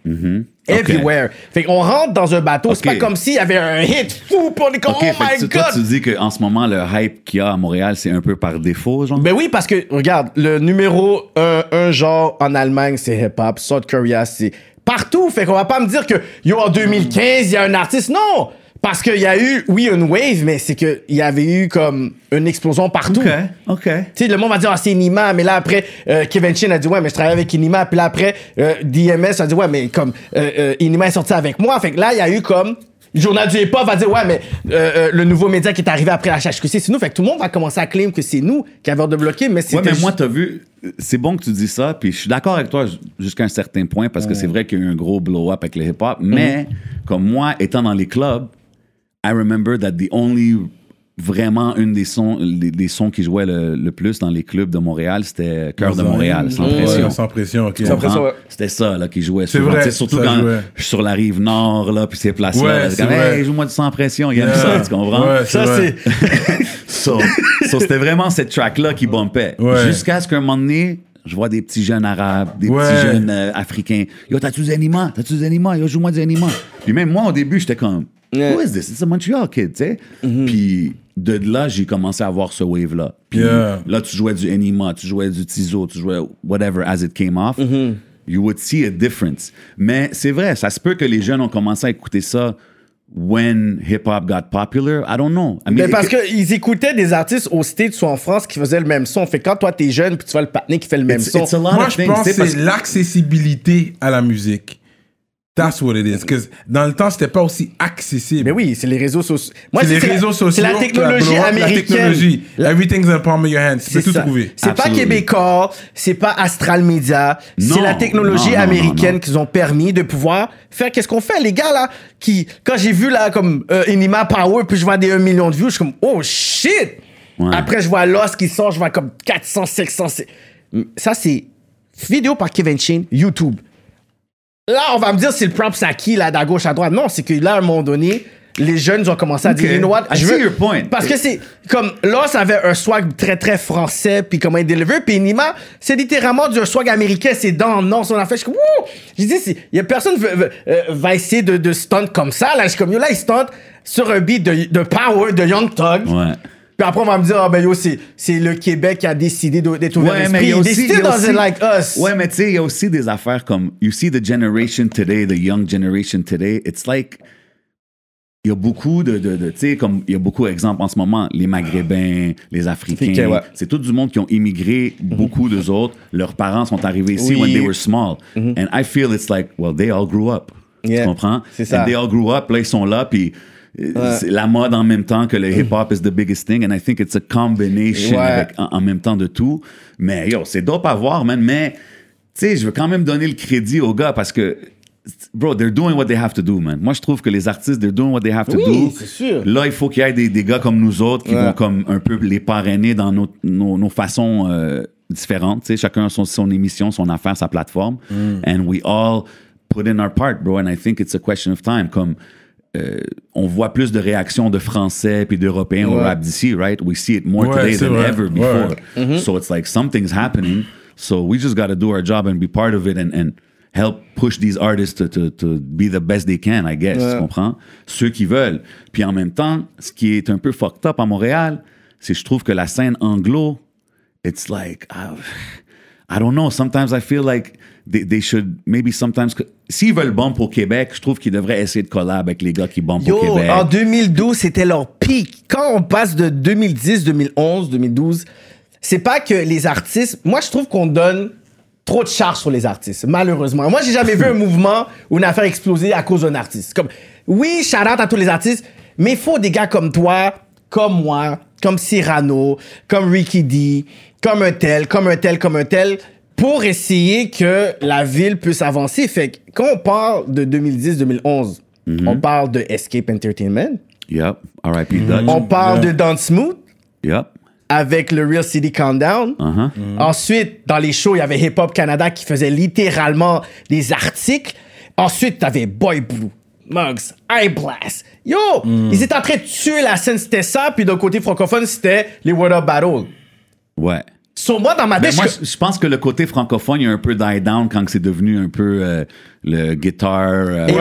Everywhere. Fait qu'on rentre dans un bateau, c'est pas comme s'il y avait un hit fou, puis on est comme, oh my tu- toi, god! tu dis qu'en ce moment, le hype qu'il y a à Montréal, c'est un peu par défaut, genre? Ben oui, parce que, regarde, le numéro un, un genre en Allemagne, c'est hip-hop. South Korea, c'est partout. Fait qu'on va pas me dire que, yo, en 2015, il y a un artiste. Non! Parce qu'il y a eu, oui, une wave, mais c'est qu'il y avait eu comme une explosion partout. OK, OK. Tu sais, le monde va dire, ah, c'est Inima, mais là, après, euh, Kevin Chin a dit, ouais, mais je travaille avec Inima. Puis là, après, euh, DMS a dit, ouais, mais comme, euh, euh, Inima est sorti avec moi. Fait que là, il y a eu comme, le journal du hip-hop va dire, ouais, mais euh, euh, le nouveau média qui est arrivé après la HHQC, c'est nous. Fait que tout le monde va commencer à claim que c'est nous qui avons débloqué, mais c'était Ouais, mais moi, t'as vu, c'est bon que tu dis ça, puis je suis d'accord avec toi jusqu'à un certain point, parce que c'est vrai qu'il y a eu un gros blow-up avec le hip-hop, mais comme moi, étant dans les clubs, I remember that the only vraiment une des sons, des, des sons qui jouaient le, le plus dans les clubs de Montréal, c'était Cœur de Montréal, sans Ouais, pression. sans pression, ok. Tu comprends? ouais. C'était ça là, qui jouait C'est vrai, Tu sais, surtout quand jouait. je suis sur la rive nord, là, puis ces places-là. Ouais, là, c'est comme, hey, joue-moi du sans pression, il aime Yeah. ça, tu comprends? Ouais, Ça, c'est. So, so c'était vraiment cette track-là qui bumpait. Ouais. Jusqu'à ce qu'un moment donné, je vois des petits jeunes arabes, des Ouais. petits jeunes euh, africains. Yo, t'as-tu des animaux? T'as-tu des animaux? Yo, joue-moi des animaux. Puis même moi, au début, j'étais comme, Yeah. Who is this? It's a Montreal kid, tu sais. Puis de là, j'ai commencé à voir ce wave-là. Puis Yeah. là, tu jouais du Enima, tu jouais du Tizo, tu jouais whatever as it came off. You would see a difference. Mais c'est vrai, ça se peut que les jeunes ont commencé à écouter ça when hip-hop got popular. I don't know. I mean, Mais parce qu'ils écoutaient des artistes au States ou en France qui faisaient le même son. Fait que quand toi, t'es jeune puis tu vois le patiné qui fait le même It's- son. it's a lot Moi, of je things, pense parce c'est l'accessibilité à la musique. That's what it is. 'Cause dans le temps, c'était pas aussi accessible. Mais oui, c'est les réseaux sociaux. Moi, c'est les la- sociaux. C'est la technologie up, américaine. La technologie. Everything's in the palm of your hand. Tu peux C'est tout trouver. C'est pas. Québécois, c'est pas Astral Media, c'est la technologie non, non, américaine qu'ils ont permis de pouvoir faire qu'est-ce qu'on fait les gars là qui quand j'ai vu là comme euh, Inima Power puis je vois des 1 million de views, je suis comme oh shit. Ouais. Après je vois Lost qui sort, je vois comme 400 500 c'est- ça c'est vidéo par Kevin Chin, YouTube. Là, on va me dire c'est le props à qui, là, d'à gauche à droite. Non, c'est que là, à un moment donné, les jeunes ont commencé à dire, you know what, I je see veux- your point. Parce que c'est comme Lost avait un swag très très français, puis comment il deliver, puis Nima, c'est littéralement du swag américain, c'est dans non son affaire. Je suis comme! Je dis, y a personne veut- veut- euh, va essayer de, de stunt comme ça. Là, je suis comme, yo, là, il stunt sur un beat de, de Power, de Young Thug. Ouais. Puis après, on va me dire, ah ben yo, c'est, c'est le Québec qui a décidé d'être ouvert Ouais, mais il y a aussi, still doesn't like us. Ouais, mais tu sais, il y a aussi des affaires comme you see the generation today, the young generation today. It's like il y a beaucoup de, de, de- tu sais, comme il y a beaucoup d'exemples en ce moment, les Maghrébins, les Africains. Ouais. C'est tout du monde qui ont immigré, beaucoup d'eux autres. Leurs parents sont arrivés ici Oui. When they were small. And I feel it's like, well, they all grew up. Yeah. Tu comprends? C'est ça. And they all grew up, là, ils sont là, puis c'est la mode en même temps que le hip-hop is the biggest thing. And I think it's a combination Ouais. avec, en, en même temps de tout. Mais yo, c'est dope à voir, man. Mais, tu sais, je veux quand même donner le crédit aux gars parce que, bro, they're doing what they have to do, man. Moi, je trouve que les artistes, they're doing what they have to Oui, do. c'est sûr. Là, il faut qu'il y ait des, des gars comme nous autres qui Ouais. vont comme un peu les parrainer dans nos, nos, nos façons euh, différentes. Tu sais, chacun a son, son émission, son affaire, sa plateforme. Mm. And we all put in our part, bro. And I think it's a question of time. Comme euh, on voit plus de réactions de Français puis d'Européens au Ouais. rap d'ici, right? We see it more Ouais, today than vrai. ever Ouais. before. Mm-hmm. So it's like something's happening. So we just got to do our job and be part of it and, and help push these artists to, to, to be the best they can, I guess. Tu comprends? Ceux qui veulent. Puis en même temps, ce qui est un peu fucked up à Montréal, c'est que je trouve que la scène anglo, it's like, ah, I don't know. Sometimes I feel like they, they should maybe sometimes. S'ils veulent bump au Québec, je trouve qu'ils devraient essayer de collab avec les gars qui bumpent au Yo, Québec. en 2012, c'était leur pic. Quand on passe de 2010, 2011, 2012, c'est pas que les artistes. Moi, je trouve qu'on donne trop de charge sur les artistes, malheureusement. Moi, j'ai jamais vu un mouvement ou une affaire exploser à cause d'un artiste. Comme, oui, shout out à tous les artistes, mais il faut des gars comme toi, comme moi, comme Cyrano, comme Ricky D, comme un tel, comme un tel, comme un tel, pour essayer que la ville puisse avancer. Fait que quand on parle de 2010-2011, on parle de Escape Entertainment, Yep. R.I.P. Dutch. on parle de Dance Smooth Yep. avec le Real City Countdown. Uh-huh. Ensuite, dans les shows, il y avait Hip Hop Canada qui faisait littéralement des articles. Ensuite, t'avais Boy Blue, Mugs, Eye Blast. Yo, ils étaient en train de tuer la scène, c'était ça. Puis d'un côté francophone, c'était les Word Up Battle. Ouais. Sur moi, dans ma Mais tête, moi, je- pense que le côté francophone, il a un peu die down quand c'est devenu un peu euh, le guitar. euh, prend-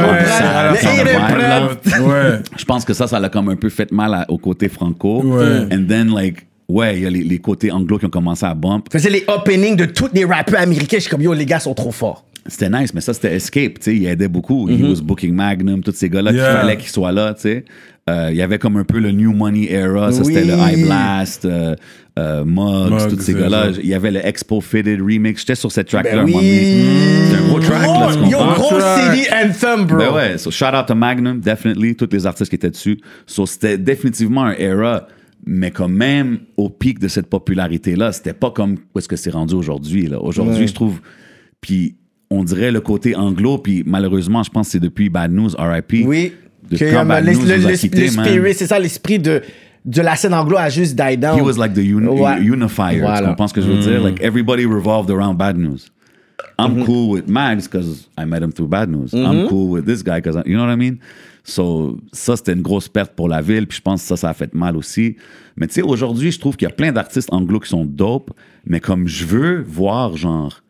Ouais. Je pense que ça, ça l'a comme un peu fait mal à- au côté franco. Ouais. And then, like, ouais, il y a les, les côtés anglo qui ont commencé à bump. faisais les openings de tous les rappeurs américains. Je suis comme, yo, les gars sont trop forts. C'était nice, mais ça, c'était Escape, tu sais, il aidait beaucoup. He was booking Magnum, tous ces gars-là, Yeah. qu'il fallait qu'ils soient là, tu sais. Euh, il y avait comme un peu le New Money era, ça, Oui. c'était le High Blast, euh, euh, Muggs, Muggs, tous ces c'est gars-là. Il y avait le Expo Fitted remix, j'étais sur cette track-là Ben un moment donné. oui. C'était un gros track, là, tu Gros- yo, comprends? gros. CD anthem, bro. Ben ouais, so shout out to Magnum, definitely, tous les artistes qui étaient dessus. So c'était définitivement un era, mais quand même au pic de cette popularité-là, c'était pas comme où est-ce que c'est rendu aujourd'hui. là. Aujourd'hui, je trouve, puis on dirait le côté anglo, puis malheureusement, je pense que c'est depuis Bad News, R.I.P. Oui. Que, nous le- spirit, c'est ça, l'esprit de, de la scène anglo a juste die down. He was like the uni- Ouais. unifier. Tu comprends ce que je veux Mm. dire? Like everybody revolved around Bad News. I'm Mm-hmm. cool with Mags because I met him through Bad News. I'm cool with this guy because you know what I mean? So ça c'était une grosse perte pour la ville. Puis je pense que ça ça a fait mal aussi. Mais tu sais aujourd'hui je trouve qu'il y a plein d'artistes anglo qui sont dope. Mais comme je veux voir genre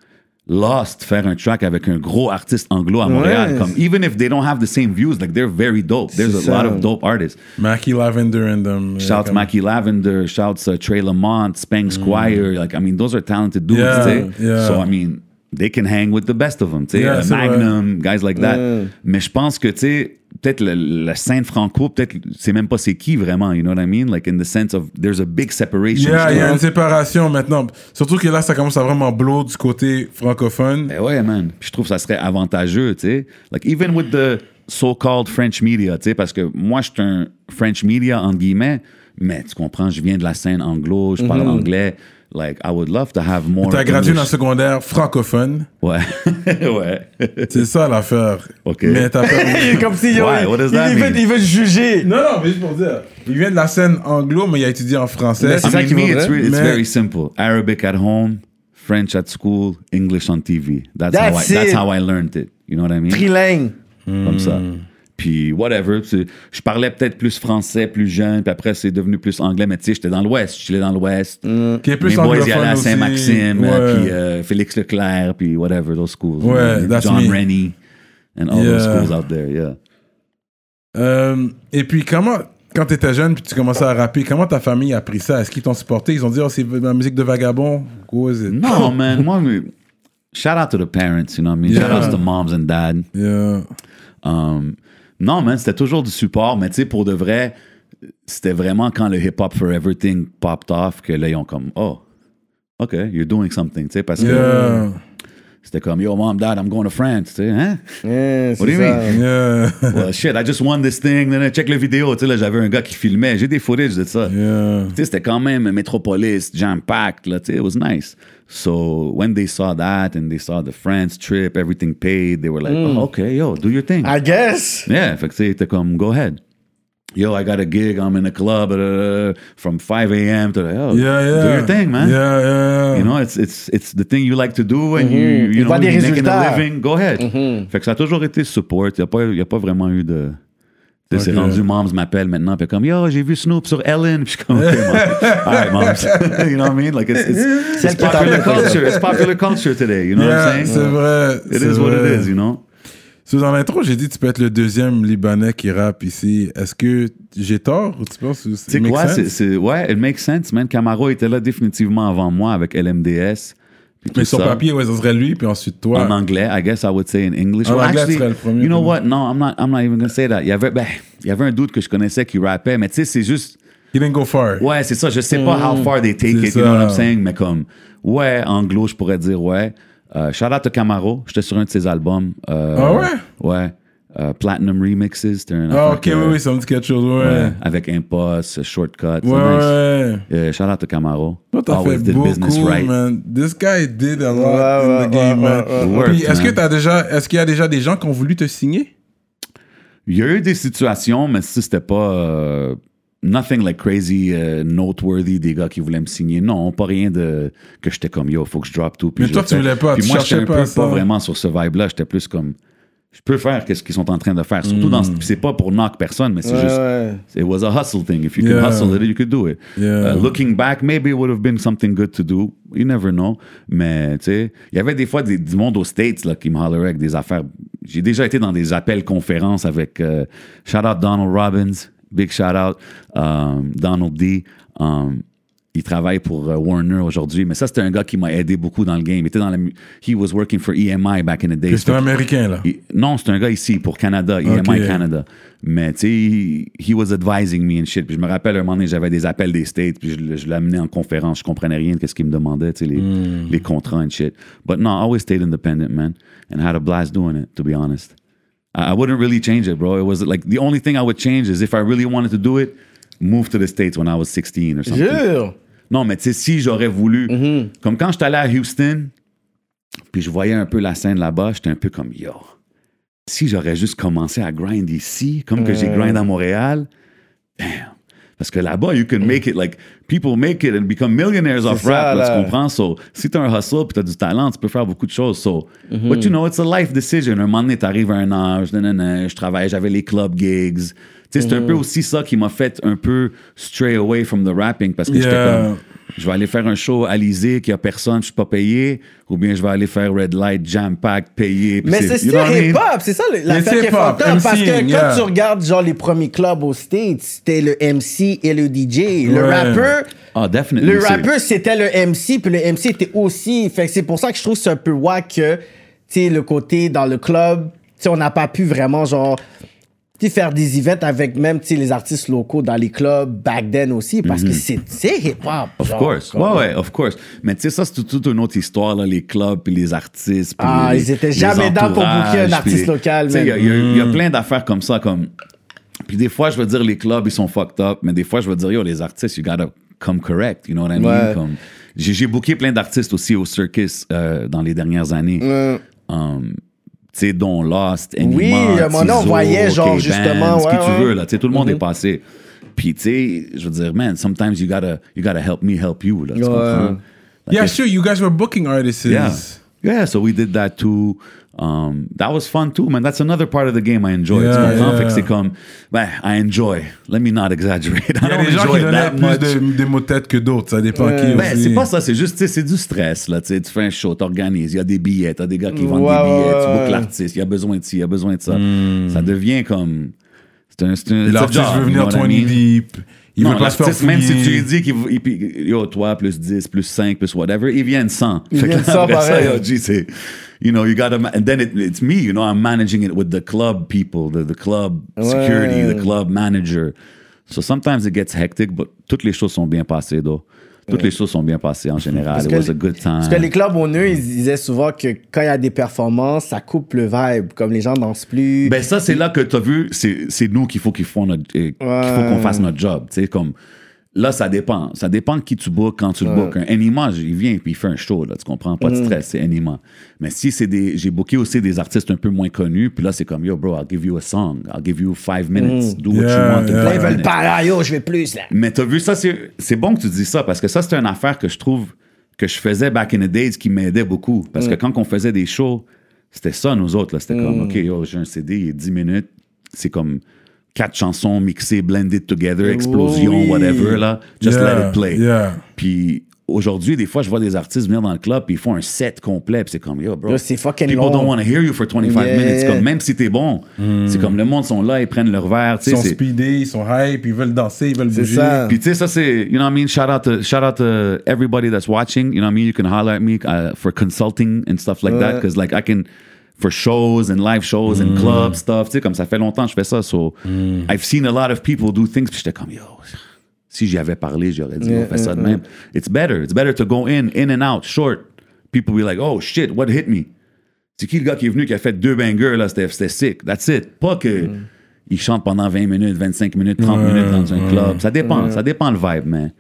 Lost faire un track avec un gros artiste anglo à Montréal. Ouais. Comme even if they don't have the same views, like they're very dope. There's a C'est lot of dope artists. Mackie Lavender and them. Shouts comme- Mackie Lavender, shouts uh, Trey Lamont, Spang Squire. Like, I mean, those are talented dudes. Yeah, yeah. So, I mean, they can hang with the best of them. tu sais. Yeah, Uh, c'est Magnum, guys like that. Mais je pense que, tu sais, peut-être la scène franco, peut-être, c'est même pas c'est qui vraiment, you know what I mean? Like, in the sense of, there's a big separation. Yeah, il y a une séparation maintenant. Surtout que là, ça commence à vraiment blow du côté francophone. Ben ouais, man. Puis je trouve que ça serait avantageux, tu sais. Like, even with the so-called French media, tu sais, parce que moi, je suis un French media, entre guillemets, mais tu comprends, je viens de la scène anglo, je parle anglais. Like, I would love to have more. T'as gradué dans le secondaire francophone. Ouais. ouais. C'est ça l'affaire. Ok. Mais t'as pas... Comme si Why? il, What does il that veut, mean? il veut te juger. Non, non, mais juste pour dire. Il vient de la scène anglo, mais il a étudié en français. C'est ça qu'il me, it's, re- it's Mais- very simple. Arabic at home, French at school, English on TV. That's, That's how I, that's how I learned it. You know what I mean? Trilingue. Comme ça. Puis whatever. Je parlais peut-être plus français, plus jeune, puis après c'est devenu plus anglais, mais tu sais, j'étais dans l'Ouest, je chillais dans l'Ouest. Qui est plus Mes boys y allaient à. Saint-Maxime, Ouais. euh, puis euh, Félix Leclerc, puis whatever, those schools. Ouais, that's John me. Rennie, and all those Yeah. schools out there, yeah. Euh, et puis, comment, quand tu étais jeune puis tu commençais à rapper, comment ta famille a pris ça? Est-ce qu'ils t'ont supporté? Ils ont dit, oh, c'est la musique de vagabond? What is it? No, man, moi, mais- shout out to the parents, you know what I mean? Shout out to the moms and dad. Yeah. Um, non, man, c'était toujours du support, mais tu sais, pour de vrai, c'était vraiment quand le hip-hop for everything popped off que là, ils ont comme, oh, OK, you're doing something, tu sais, parce que c'était comme, yo, mom, dad, I'm going to France, tu sais, hein? Yeah, What do you ça. mean? Yeah. well, shit, I just won this thing, check la vidéo, tu sais, là, j'avais un gars qui filmait, j'ai des footage de ça. Yeah. Tu sais, c'était quand même Metropolis, jam-packed, là, tu sais, it was nice. So, when they saw that and they saw the France trip, everything paid, they were like, oh, okay, yo, do your thing. I guess. Yeah, que tu sais, t'es go ahead. Yo, I got a gig, I'm in a club uh, from 5 a.m. to, oh, Yeah, yeah. do your thing, man. Yeah, yeah. You know, it's, it's, it's the thing you like to do and you, Il you know, you're making a living, go ahead. Fait que ça a toujours été support, il n'y a, pas- y a pas vraiment eu de... sais, C'est Ok. rendu, Moms m'appelle maintenant, puis comme, yo, j'ai vu Snoop sur Ellen, puis je suis comme, okay, mom. all right, Moms. you know what I mean? Like, it's, it's, it's popular culture, it's popular culture today, you know what Yeah, I'm c'est saying? vrai. It c'est is what vrai. it is, you know? So, dans l'intro, j'ai dit tu peux être le deuxième Libanais qui rappe ici. Est-ce que j'ai tort ou tu penses que Tu sais quoi, c'est, c'est- ouais, it makes sense, man. Camaro était là définitivement avant moi avec LMDS. Mais sur ça. papier, ouais, ça serait lui, puis ensuite toi. En anglais, I guess I would say in English. En Well, anglais, actually, tu serais le premier You know what? No, I'm not, I'm not even gonna say that. Il y avait, ben, il y avait un doute que je connaissais qui rappait, mais tu sais, c'est juste, He didn't go far. ouais, c'est ça. Je sais pas how far they take it, you know ça. what I'm saying, mais comme, ouais, anglo, je pourrais dire ouais. Euh, shout out to Camaro. J'étais sur un de ses albums. Euh, Ah ouais? Ouais. Euh, Platinum Remixes. Ah, ok, que- oui, oui, ça me dit quelque chose, ouais. ouais, Avec Impost, Shortcut. Ouais, nice. ouais. Yeah, shout out to Camaro. Toi, t'as Always fait did business beaucoup, right. man. This guy did a lot Ouais, in ouais, the game, ouais, man. ouais, ouais. Puis, est-ce que Work, t'as déjà, est-ce qu'il y a déjà des gens qui ont voulu te signer? Il y a eu des situations, mais si c'était pas. euh, nothing like crazy, euh, noteworthy, des gars qui voulaient me signer. Non, pas rien de. que j'étais comme yo, faut que je drop tout. puis Mais toi, tu voulais pas, Puis tu moi, cherchais j'étais un pas peu ça. pas vraiment sur ce vibe-là. J'étais plus comme. Je peux faire qu'est-ce qu'ils sont en train de faire. Surtout dans. Hmm. C'est pas pour knock personne, mais c'est Ouais, juste. ouais. It was a hustle thing. If you Yeah. could hustle it, you could do it. Yeah. Uh, looking back, maybe it would have been something good to do. You never know. Mais, tu sais, il y avait des fois des, du monde aux States là, qui me hollerait avec des affaires. J'ai déjà été dans des appels conférences avec euh, shout out Donald Robbins, big shout out um, Donald D. Um, il travaille pour euh, Warner aujourd'hui, mais ça c'était un gars qui m'a aidé beaucoup dans le game. Il était dans la, he was working for EMI back in the day. C'est un Américain, là. Il- non, c'est un gars ici pour Canada, EMI. Canada. Mais tu sais, he, he was advising me and shit. Puis je me rappelle un moment donné, j'avais des appels des States, puis je, l'amenais en conférence. Je comprenais rien de ce qu'il me demandait, tu sais, les, Hmm. les contrats and shit. But no, I always stayed independent, man, and had a blast doing it, to be honest. I, I wouldn't really change it, bro. It was like the only thing I would change is if I really wanted to do it, move to the States when I was 16 or something. Jure. Non, mais tu sais, si j'aurais voulu. Comme quand j'étais allé à Houston, puis je voyais un peu la scène là-bas, j'étais un peu comme yo. Si j'aurais juste commencé à grind ici, comme que j'ai grind à Montréal, damn. Parce que là-bas, you can make it, like, people make it and become millionaires off ça, rap, là, là. tu comprends? So, si t'as un hustle puis t'as du talent, tu peux faire beaucoup de choses. So, but you know, it's a life decision. Un moment donné, t'arrives à un âge, nanana, je travaille, j'avais les club gigs. Sais, c'est un peu aussi ça qui m'a fait un peu stray away from the rapping parce que j'étais comme, je vais aller faire un show à Alizé qui a personne, je suis pas payé, ou bien je vais aller faire Red Light, Jam Pack, payé. Mais c'est- mean? hip-hop, c'est ça le- l'affaire qui est Parce que quand yeah. tu regardes genre les premiers clubs aux States, c'était le MC et le DJ. Le Ouais. rappeur, Ah, le c'est- rappeur c'était le MC, puis le MC était aussi. Fait que c'est pour ça que je trouve que c'est un peu wack que, tu sais, le côté dans le club, tu sais, on n'a pas pu vraiment genre. Tu sais, faire des events avec même les artistes locaux dans les clubs back then aussi parce que c'est c'est hip-hop. Of genre, course. Ouais, ouais, of course. Mais tu sais, ça, c'est toute une autre histoire, là, les clubs, puis les artistes. puis Ah, les- ils étaient jamais down pour booker un puis artiste les- local, il y il y, a- plein d'affaires comme ça, comme. Puis des fois, je veux dire, les clubs, ils sont fucked up, mais des fois, je veux dire, yo, les artistes, you gotta come correct, you know what I mean? Ouais. Comme, j'ai, booké plein d'artistes aussi au Circus euh, dans les dernières années. Um, tu sais, dont Lost, Enima, Oui, à un moment donné, on voyait, genre, justement, ce ouais, que tu ouais. veux, là. Tu sais, tout le monde est passé. Puis, tu sais, je veux dire, man, sometimes you gotta, you gotta help me help you, là. Tu Ouais. comprends? Yeah, sure, you guys were booking artists. Yeah. Yeah, so we did that too. Um, that was fun too, man. That's another part of the game I enjoy. Yeah, comprends? yeah. C'est comme, ben, I enjoy. Let me not exaggerate. I Il y a don't des gens qui plus much. de, des mots de tête que d'autres. Ça dépend qui Ben, c'est pas ça, c'est juste, tu sais, c'est du stress, là. Tu fais un show, t'organises, il y a des billets, t'as des gars qui vendent des billets, tu bookes l'artiste, il y a besoin de ci, il y a besoin de ça. Ça devient comme. C'est un. C'est L'artiste veut venir know what 20 I mean? deep. Il non, veut pas se faire l'artiste, même si tu lui dis qu'il il- yo, toi, plus 10, plus 5, plus whatever, ils viennent sans. Ils Fait que viennent là, sans, après ça, pareil. yo, G, c'est, you know, you gotta, and then it, it's me, you know, I'm managing it with the club people, the, the club security, the club manager. So sometimes it gets hectic, but toutes les choses sont bien passées, though. Toutes les choses sont bien passées en général. Parce It que was les- a good time. Parce que les clubs honneux, ils disaient souvent que quand il y a des performances, ça coupe le vibe. Comme les gens dansent plus. Ben ça, c'est là que tu as vu, c'est c'est nous qu'il faut qu'il faut notre, euh, qu'il faut qu'on fasse notre job. Tu sais, comme là, ça dépend. Ça dépend de qui tu bookes quand tu le bookes. Un Anima, il vient puis il fait un show, là, tu comprends? Pas de stress, c'est Anima. Mais si c'est des. J'ai booké aussi des artistes un peu moins connus, puis là, c'est comme, yo, bro, I'll give you a song. I'll give you five minutes. Do what Yeah, you want. yeah. Là, ils veulent pas. Ah, yo, je vais plus, là. Mais t'as vu, ça, c'est c'est bon que tu dis ça, parce que ça, c'est une affaire que je trouve que je faisais back in the days qui m'aidait beaucoup. Parce que quand on faisait des shows, c'était ça, nous autres. là. C'était comme, OK, yo, j'ai un CD, il est 10 minutes. C'est comme quatre chansons mixées, blended together, explosion, Oui. whatever, là. Just Yeah, let it play. yeah. Puis aujourd'hui, des fois, je vois des artistes venir dans le club, puis ils font un set complet, puis c'est comme, yo, bro. C'est fucking People long. don't want to hear you for 25 Yeah. minutes. Comme, même si t'es bon, c'est comme le monde sont là, ils prennent leur verre, tu Ils sais. sont c'est- speedés, ils sont hype, ils veulent danser, ils veulent bouger. ça. puis tu sais, ça c'est, you know what I mean? Shout out to, shout out to everybody that's watching. You know what I mean? You can holler at me uh, for consulting and stuff like that. Because like I can, for shows and live shows and mm. club stuff. Tu sais, comme ça fait longtemps que je fais ça. So mm. I've seen a lot of people do things. Puis j'étais comme, yo, si j'y avais parlé, j'aurais dit, on fait ça de même. It's better. It's better to go in, in and out, short. People be like, oh shit, what hit me? C'est qui le gars qui est venu qui a fait deux bangers, là, c'était c'était sick. That's it. Pas que mm. il chante pendant 20 minutes, 25 minutes, 30 minutes dans un club. Ça dépend, ça dépend le vibe, man.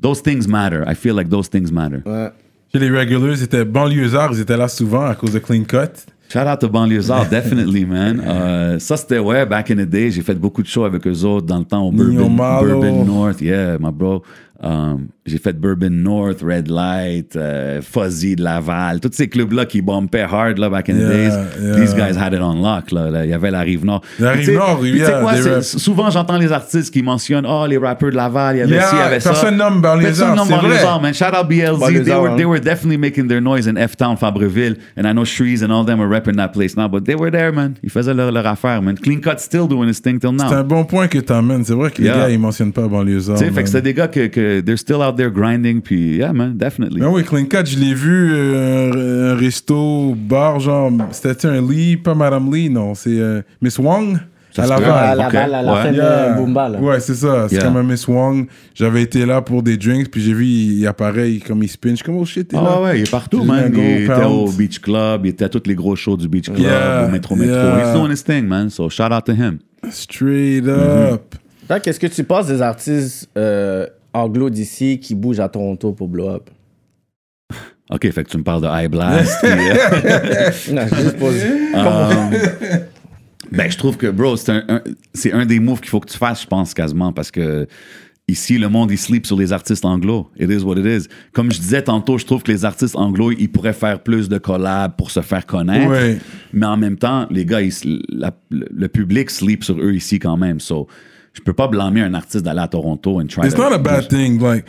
Those things matter. I feel like those things matter. Ouais. Chez les regulars, ils étaient banlieusards, ils étaient là souvent à cause de Clean Cut. Shout out to Banlieusard, definitely, man. Euh, ça, c'était, ouais, back in the day, j'ai fait beaucoup de shows avec eux autres dans le temps au Bourbon. Bourbon North. Yeah, my bro. Um, j'ai fait Bourbon North, Red Light, euh, Fuzzy de Laval, tous ces clubs-là qui bumpaient hard là, back in the Yeah, days. yeah. These guys had it on lock. Là, là. Il y avait la Rive-Nord. La Rive-Nord, yeah, rap- souvent j'entends les artistes qui mentionnent Oh, les rappeurs de Laval, il y avait Yeah, ci, il y avait ça. personne nomme nomme c'est vrai. Banlieusard, man. Shout out BLZ. They Banlieusard, were, they hein. were definitely making their noise in F-Town, Fabreville. And I know Shreeze and all them are repping that place now, but they were there, man. Ils faisaient leur, leur affaire, man. Clean Cut still doing his thing till now. C'est un bon point que t'amènes. C'est vrai que les gars, ils mentionnent pas banlieusards. Tu sais, fait que c'est des gars que, que they're still out there grinding, puis yeah, man, definitely. Ben oui, Clean Cut, je l'ai vu, euh, un, un resto, bar, genre, c'était un Lee, pas Madame Lee, non, c'est euh, Miss Wong, Ça à. Laval. À la Ok, balle, à la ouais. fin Yeah. de Boomba, là. Ouais, c'est ça. C'est Yeah. comme un Miss Wong. J'avais été là pour des drinks, puis j'ai vu, il, il apparaît, il- comme il spin. Je suis comme, oh shit, t'es Ah là. ouais, ouais, il est partout, man. Il était pound. au Beach Club, il était à tous les gros shows du Beach Club, Yeah, au Metro Metro. yeah. He's doing his thing, man. So shout out to him. Straight Mm-hmm. up. Qu'est-ce que tu penses des artistes euh, anglo d'ici qui bougent à Toronto pour blow up? OK, fait que tu me parles de High Blast. puis, euh, Non, je juste pose. Euh, ben, je trouve que, bro, c'est un, un- c'est un des moves qu'il faut que tu fasses, je pense, quasiment, parce que ici, le monde, il sleep sur les artistes anglo. It is what it is. Comme je disais tantôt, je trouve que les artistes anglo, ils pourraient faire plus de collabs pour se faire connaître. Ouais. Mais en même temps, les gars, ils la- le public sleep sur eux ici quand même. So, je peux pas blâmer un artiste d'aller à Toronto and try It's to- not a bad thing. Like,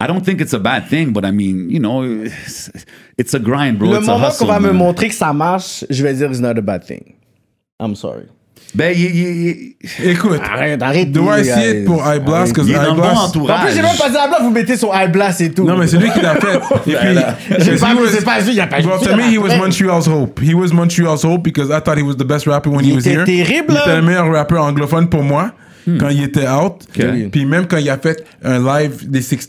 I don't think it's a bad thing, but I mean, you know, it's, it's a grind, bro. Le It's moment qu'on va me montrer que ça marche, je vais dire it's not a bad thing. I'm sorry. Ben, il, il- il- écoute, Arrête, arrête. do I les see gars. it pour High Blast? Because il est dans High le bon Blast. En entourage. plus, j'ai même pas dit à blanc, vous mettez son high blast et tout. Non, mais c'est lui qui l'a fait. Et puis, J'ai pas vu, was- c'est pas lui, il a pas Well, dit to me, he was. Montreal's hope. He was Montreal's hope because I thought he was the best rapper when Il he was était here. terrible, Il là. était le meilleur rappeur anglophone pour moi quand il était out. Ok. Puis même quand il a fait un live des 16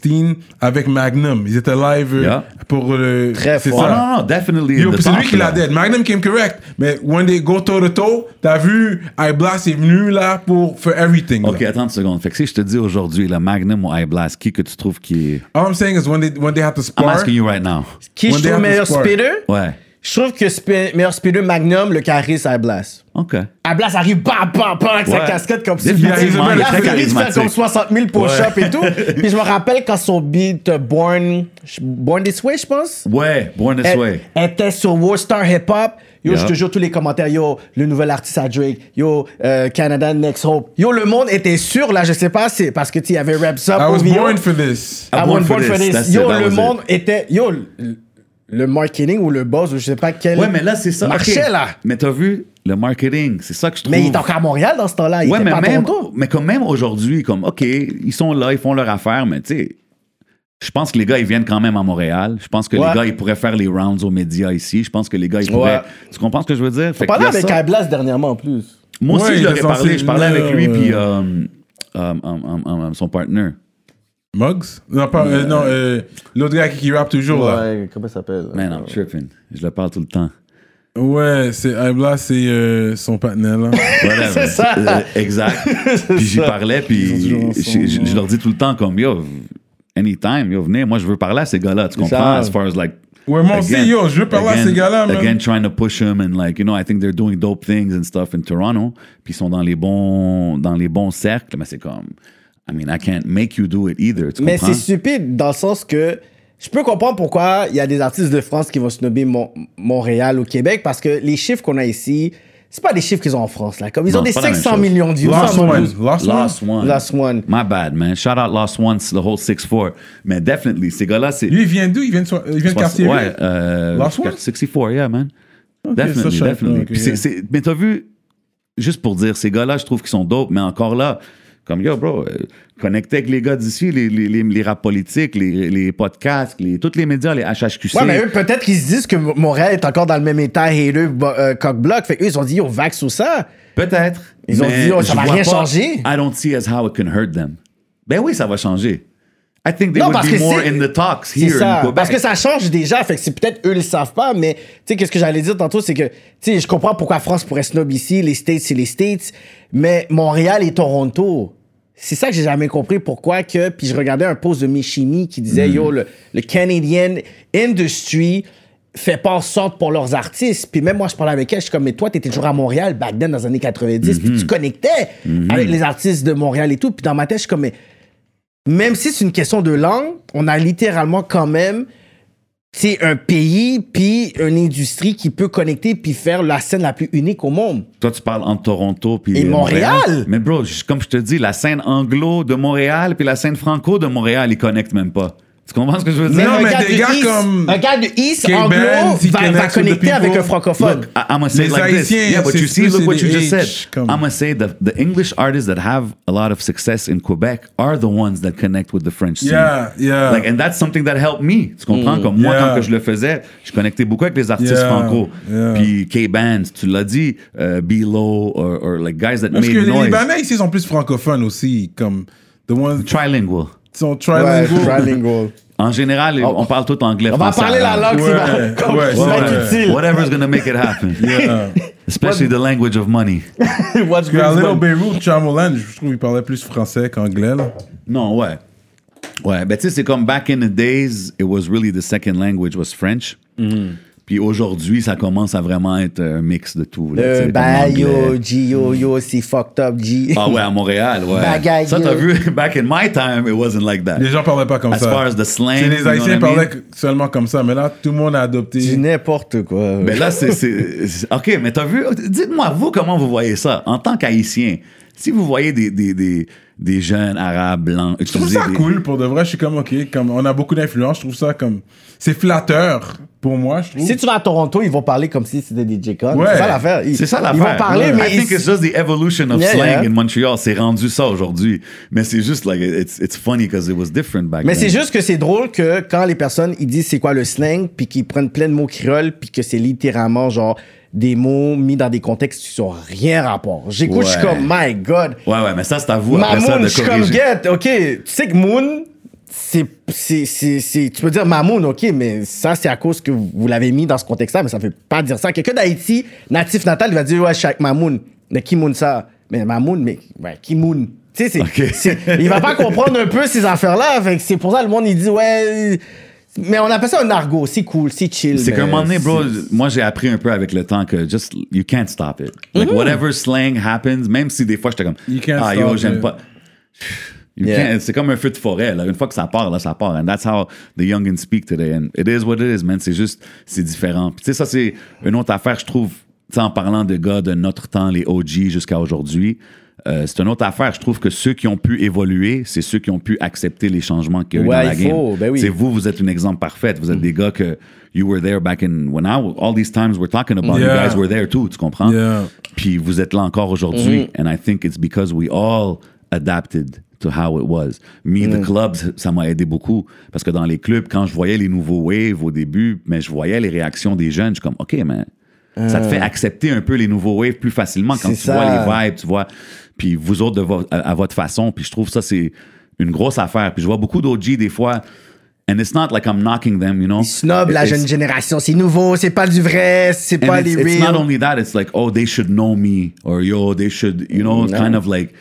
avec Magnum. Ils étaient live euh, Yeah. pour le. Très c'est fort. Oh, ça. non, non, definitely. C'est lui qui l'a dead. Magnum came correct. Mais when they go toe to toe, t'as vu, High Blast est venu là pour for everything. Ok, là. attends une seconde. Fait que si je te dis aujourd'hui, le Magnum ou High Blast, qui que tu trouves qui est. All I'm saying is when they when they have to I'm spar. asking you right now. Qui have to meilleur spitter? Ouais. Je trouve que spi- meilleur speeder Magnum, le carré, c'est Blast. OK. Blast arrive bam, bam, bam avec sa Ouais. casquette comme ça. Définitivement, il est Il a très fini de faire charismatique. comme 60 000 push-ups et tout. Puis je me rappelle quand son beat euh, Born, Born This Way, je pense? Ouais, Born This Elle Way. était sur Warstar Hip Hop. Yo, Yeah. je te jure tous les commentaires. Yo, le nouvel artiste à Drake. Yo, euh, Canada Next Hope. Yo, le monde était sûr, là, je sais pas, c'est parce que tu il y avait Reps Up. I was born for this. I was born for this. Yo, it, le it. monde était. Yo, le, marketing ou le buzz, ou je sais pas quel. Ouais, mais là, c'est ça. Marchait, OK. là. Mais t'as vu, le marketing, c'est ça que je trouve. Mais il est encore à Montréal dans ce temps-là. Il Ouais, était mais pas à même, Toronto. mais comme même aujourd'hui, comme, OK, ils sont là, ils font leur affaire, mais tu sais, je pense que les gars, ils viennent quand même à Montréal. Je pense que Ouais. les gars, ils pourraient faire les rounds aux médias ici. Je pense que les gars, ils pourraient. Ouais. Tu comprends ce que je veux dire? Fait y a avec ça. Iblas dernièrement en plus. Moi aussi, Ouais, je il leur ai est censé parlé. Je parlais venir, avec lui, euh, puis euh, euh, euh, euh, euh, son partner. Muggs? Non, pas, euh, non, euh, l'autre gars qui, qui rappe toujours, là. Ouais, comment ça s'appelle? Man, I'm tripping. Je le parle tout le temps. Ouais, c'est, Ibla, c'est euh, son partenaire, là. Whatever. C'est ça. Euh, exact. puis j'y parlais, puis je, je- je leur dis tout le temps comme, yo, anytime, yo, venez, moi je veux parler à ces gars-là, tu comprends? As far as like. Ouais, moi aussi, yo, je veux parler à ces gars-là, man. Again, trying to push them and like, you know, I think they're doing dope things and stuff in Toronto. Puis ils sont dans les bons, dans les bons cercles, mais c'est comme, I mean, I can't make you do it either, tu Mais comprends? c'est stupide dans le sens que je peux comprendre pourquoi il y a des artistes de France qui vont snobber Mon- Montréal ou Québec parce que les chiffres qu'on a ici, c'est pas des chiffres qu'ils ont en France. Là. Comme ils Non, ont des c'est pas la même 500 chose. millions de views. Lost One. Lost One. Lost One. Last One. My bad, man. Shout out Lost One, the whole 6-4. Mais definitely, ces gars-là, c'est. Lui, il vient d'où? Il vient de, so- il vient de quartier Ouais, euh, Lost One? 64, yeah, man. ça, definitely, je savais definitely. pas, ok, Puis c'est- yeah. c'est- mais t'as vu, juste pour dire, ces gars-là, je trouve qu'ils sont dope, mais encore là, comme yo, bro, euh, connectez avec les gars d'ici, les, les, les, les rap politiques, les, les podcasts, les, tous les médias, les HHQC. Ouais, mais eux, peut-être qu'ils se disent que Montréal est encore dans le même état hater euh, cock-block. Fait qu'eux, ils ont dit, yo, vax ou ça. Peut-être. Ils ont dit, oh, ça va rien pas- changer. I don't see as how it can hurt them. Ben oui, ça va changer. I think they Non, would parce be que more in the talks here in ça. Quebec. Parce que ça change déjà. Fait que c'est peut-être eux, ils le savent pas. Mais, tu sais, qu'est-ce que j'allais dire tantôt, c'est que, tu sais, je comprends pourquoi France pourrait snob ici. Les States, c'est les States. Mais Montréal et Toronto. C'est ça que j'ai jamais compris. Pourquoi que. Puis je regardais un post de Michimi qui disait, Mm. yo, le, le Canadian industry fait pas en sorte pour leurs artistes. Puis même moi, je parlais avec elle, je suis comme, mais toi, t'étais toujours à Montréal back then, dans les années 90, puis Mm-hmm. tu connectais avec les artistes de Montréal et tout. Puis dans ma tête, je suis comme, mais même si c'est une question de langue, on a littéralement quand même c'est un pays puis une industrie qui peut connecter puis faire la scène la plus unique au monde. Toi, tu parles entre Toronto puis Et euh, Montréal. Mais bro, comme je te dis, la scène anglo de Montréal puis la scène franco de Montréal, ils connectent même pas. Tu comprends ce que je veux dire? Non, un mais gars des du gars East- comme un gars de East anglo va, connecter avec un francophone. Look, I- I'm gonna say Les it like this. Yeah, but c'est you see, look what you just H, said. comme- I'm gonna say that the English artists that have a lot of success in Quebec are the ones that connect with the French scene. Yeah, yeah. Like, and that's something that helped me. Tu comprends? Comme moi, Mm. Yeah. quand que je le faisais, je connectais beaucoup avec les artistes Yeah, franco. yeah. Puis K-Bands, tu l'as dit, uh, B-Lo, or, or like guys that Parce made que les. Libanais ici sont plus francophones aussi, comme the ones qui Trilingual. Sont Ouais, trilingual. trilingual. En général, on parle tout anglais, On va parler la arabe. langue qui va, Ouais, comme- ouais, ouais, va ouais. utile. Whatever's gonna make it happen. Yeah. Especially the language of money. What's que à good, Little? Beirut, Chamolan, je trouve qu'il parlait plus français qu'anglais. là. Non, ouais. Ouais, ben tu sais, c'est comme back in the days, it was really the second language was French. Puis aujourd'hui, ça commence à vraiment être un mix de tout. là, Euh, bah, yo. G, yo, yo, c'est fucked up, G. Ah ouais, à Montréal, ouais. Bagaille. Ça, t'as vu, back in my time, it wasn't like that. Les gens parlaient pas comme As ça. far as the slang, C'est les Haïtiens I parlaient mean? seulement comme ça, mais là, tout le monde a Du adopté. n'importe quoi. Ben là, c'est. OK, mais t'as vu. Dites-moi, vous, comment vous voyez ça? En tant qu'Haïtien? Si vous voyez des, des, des, des jeunes arabes blancs Je trouve ça des- cool, pour de vrai. Je suis comme, OK, comme on a beaucoup d'influence. Je trouve ça comme. C'est flatteur pour moi, je trouve. Si tu vas à Toronto, ils vont parler comme si c'était des J-Con. Ouais. C'est ça l'affaire. Ils- C'est ça Ils vont parler, I mais think ils- it's just the evolution of Yeah, slang yeah. in Montreal. C'est rendu ça aujourd'hui. Mais c'est juste, like, it's, it's funny because it was different back Mais then. c'est juste que c'est drôle que quand les personnes ils disent c'est quoi le slang, puis qu'ils prennent plein de mots créoles, puis que c'est littéralement genre des mots mis dans des contextes qui sont rien rapport. J'écoute, je suis Ouais. comme my God. Ouais, ouais, mais ça, c'est à vous après ça de je suis comme get, ok. Tu sais que Moon, c'est, c'est, c'est, c'est- tu peux dire Mamoun, ok, mais ça c'est à cause que vous, l'avez mis dans ce contexte-là, mais ça fait pas dire ça. Quelqu'un d'Haïti, natif natal, il va dire ouais, je suis avec Mamoun. Mais qui Moon ça? Mais Mamoun, mais ouais, qui Moon Tu sais, c'est, Ok. c'est- il va pas comprendre un peu ces affaires-là. Fait que c'est pour ça le monde il dit ouais. Mais on appelle ça un argot, c'est cool, c'est chill. C'est qu'à un moment donné, bro, moi j'ai appris un peu avec le temps que just, you can't stop it. Like Mm-hmm. whatever slang happens, même si des fois j'étais comme, You can't ah yo, stop j'aime it. pas. You Yeah. c'est comme un feu de forêt, là. Une fois que ça part, là, ça part. And that's how the youngins speak today. And it is what it is, man. C'est juste, c'est différent. Puis tu sais, ça, c'est une autre affaire, je trouve, tu sais, en parlant de gars de notre temps, les OG jusqu'à aujourd'hui. euh, c'est une autre affaire. Je trouve que ceux qui ont pu évoluer, c'est ceux qui ont pu accepter les changements qu'il y a eu Ouais, dans la faut, game. ben oui. C'est vous, vous êtes un exemple parfait. Vous êtes des gars que you were there back in when I all these times we're talking about. You Yeah. guys were there too. Tu comprends? Yeah. Puis vous êtes là encore aujourd'hui. And I think it's because we all adapted to how it was. Me, the clubs, ça m'a aidé beaucoup. Parce que dans les clubs, quand je voyais les nouveaux waves au début, mais je voyais les réactions des jeunes, je suis comme, OK, mais ça te fait accepter un peu les nouveaux waves plus facilement quand tu ça. vois les vibes, tu vois. Puis vous autres, de vo- à, à votre façon. Puis je trouve ça, c'est une grosse affaire. Puis je vois beaucoup d'OG des fois. And it's not like I'm knocking them, you know? Ils snobent la It's- jeune génération, c'est nouveau, c'est pas du vrai, c'est pas it's, les it's not real. only that, it's like, oh, they should know me, or yo, they should, you know, kind of like,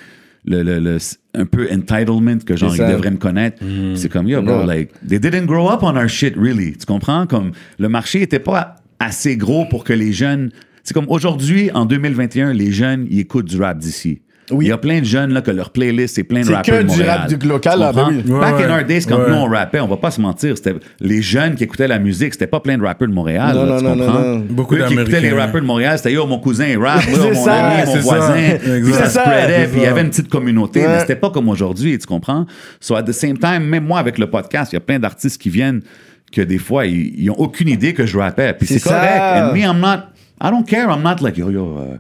le, le, le- un peu entitlement que genre, ils devraient me connaître. C'est comme, yo, bro, Non. like, they didn't grow up on our shit, really. Tu comprends? Comme, le marché était pas assez gros pour que les jeunes. C'est comme aujourd'hui, en 2021, les jeunes, ils écoutent du rap d'ici. Oui. Il y a plein de jeunes là, que leur playlist, c'est plein de C'est rappeurs que de du Montréal. rap du local, là, ben comprends? Ouais, Back in our days, quand Ouais. nous on rappait, on va pas se mentir, c'était les jeunes qui écoutaient la musique, c'était pas plein de rappeurs de Montréal. Non, là, non, tu non, non, comprends? non. Beaucoup Eux qui écoutaient les rappeurs de Montréal, c'était yo, mon cousin il rappe, C'est yo, mon ça, ami, mon c'est voisin. ça. Puis ça spreadait, C'est puis il y ça. avait une petite communauté, Ouais. mais c'était pas comme aujourd'hui, tu comprends? So at the same time, même moi avec le podcast, il y a plein d'artistes qui viennent que des fois, ils, ils ont aucune idée que je rappais. Puis c'est C'est correct. ça. And me, I'm not, I don't care. I'm not like, yo, yo, uh,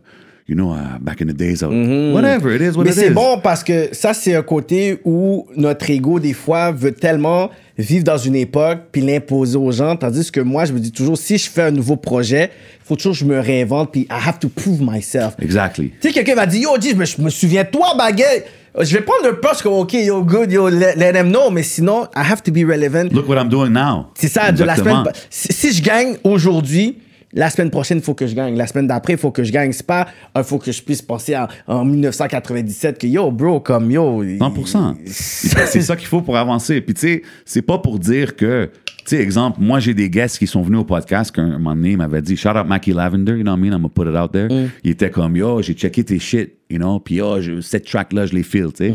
you know, uh, back in the days, I was- whatever, it is what Mais it c'est is. bon parce que ça, c'est un côté où notre ego, des fois, veut tellement vivre dans une époque puis l'imposer aux gens. Tandis que moi, je me dis toujours, si je fais un nouveau projet, il faut toujours que je me réinvente puis I have to prove myself. Exactly. Tu sais, quelqu'un m'a dit, yo, G, je me, je me souviens de toi, baguette. Je vais prendre un poste comme, OK, yo, good, yo, let, let them know. Mais sinon, I have to be relevant. Look what I'm doing now. C'est ça, de la semaine. Si, si je gagne aujourd'hui, la semaine prochaine, il faut que je gagne. La semaine d'après, il faut que je gagne. C'est pas, il faut que je puisse penser à- en 1997 que yo, bro, comme yo. 100%. c'est ça qu'il faut pour avancer. Puis tu sais, c'est pas pour dire que, tu sais, exemple, moi j'ai des guests qui sont venus au podcast qu'un un moment donné, il m'avait dit, shout out Mackie Lavender, you know what I mean, I'm gonna put it out there. Il était comme, yo, j'ai checké tes shit, you know, puis yo, je- cette track-là, je les feel, tu sais.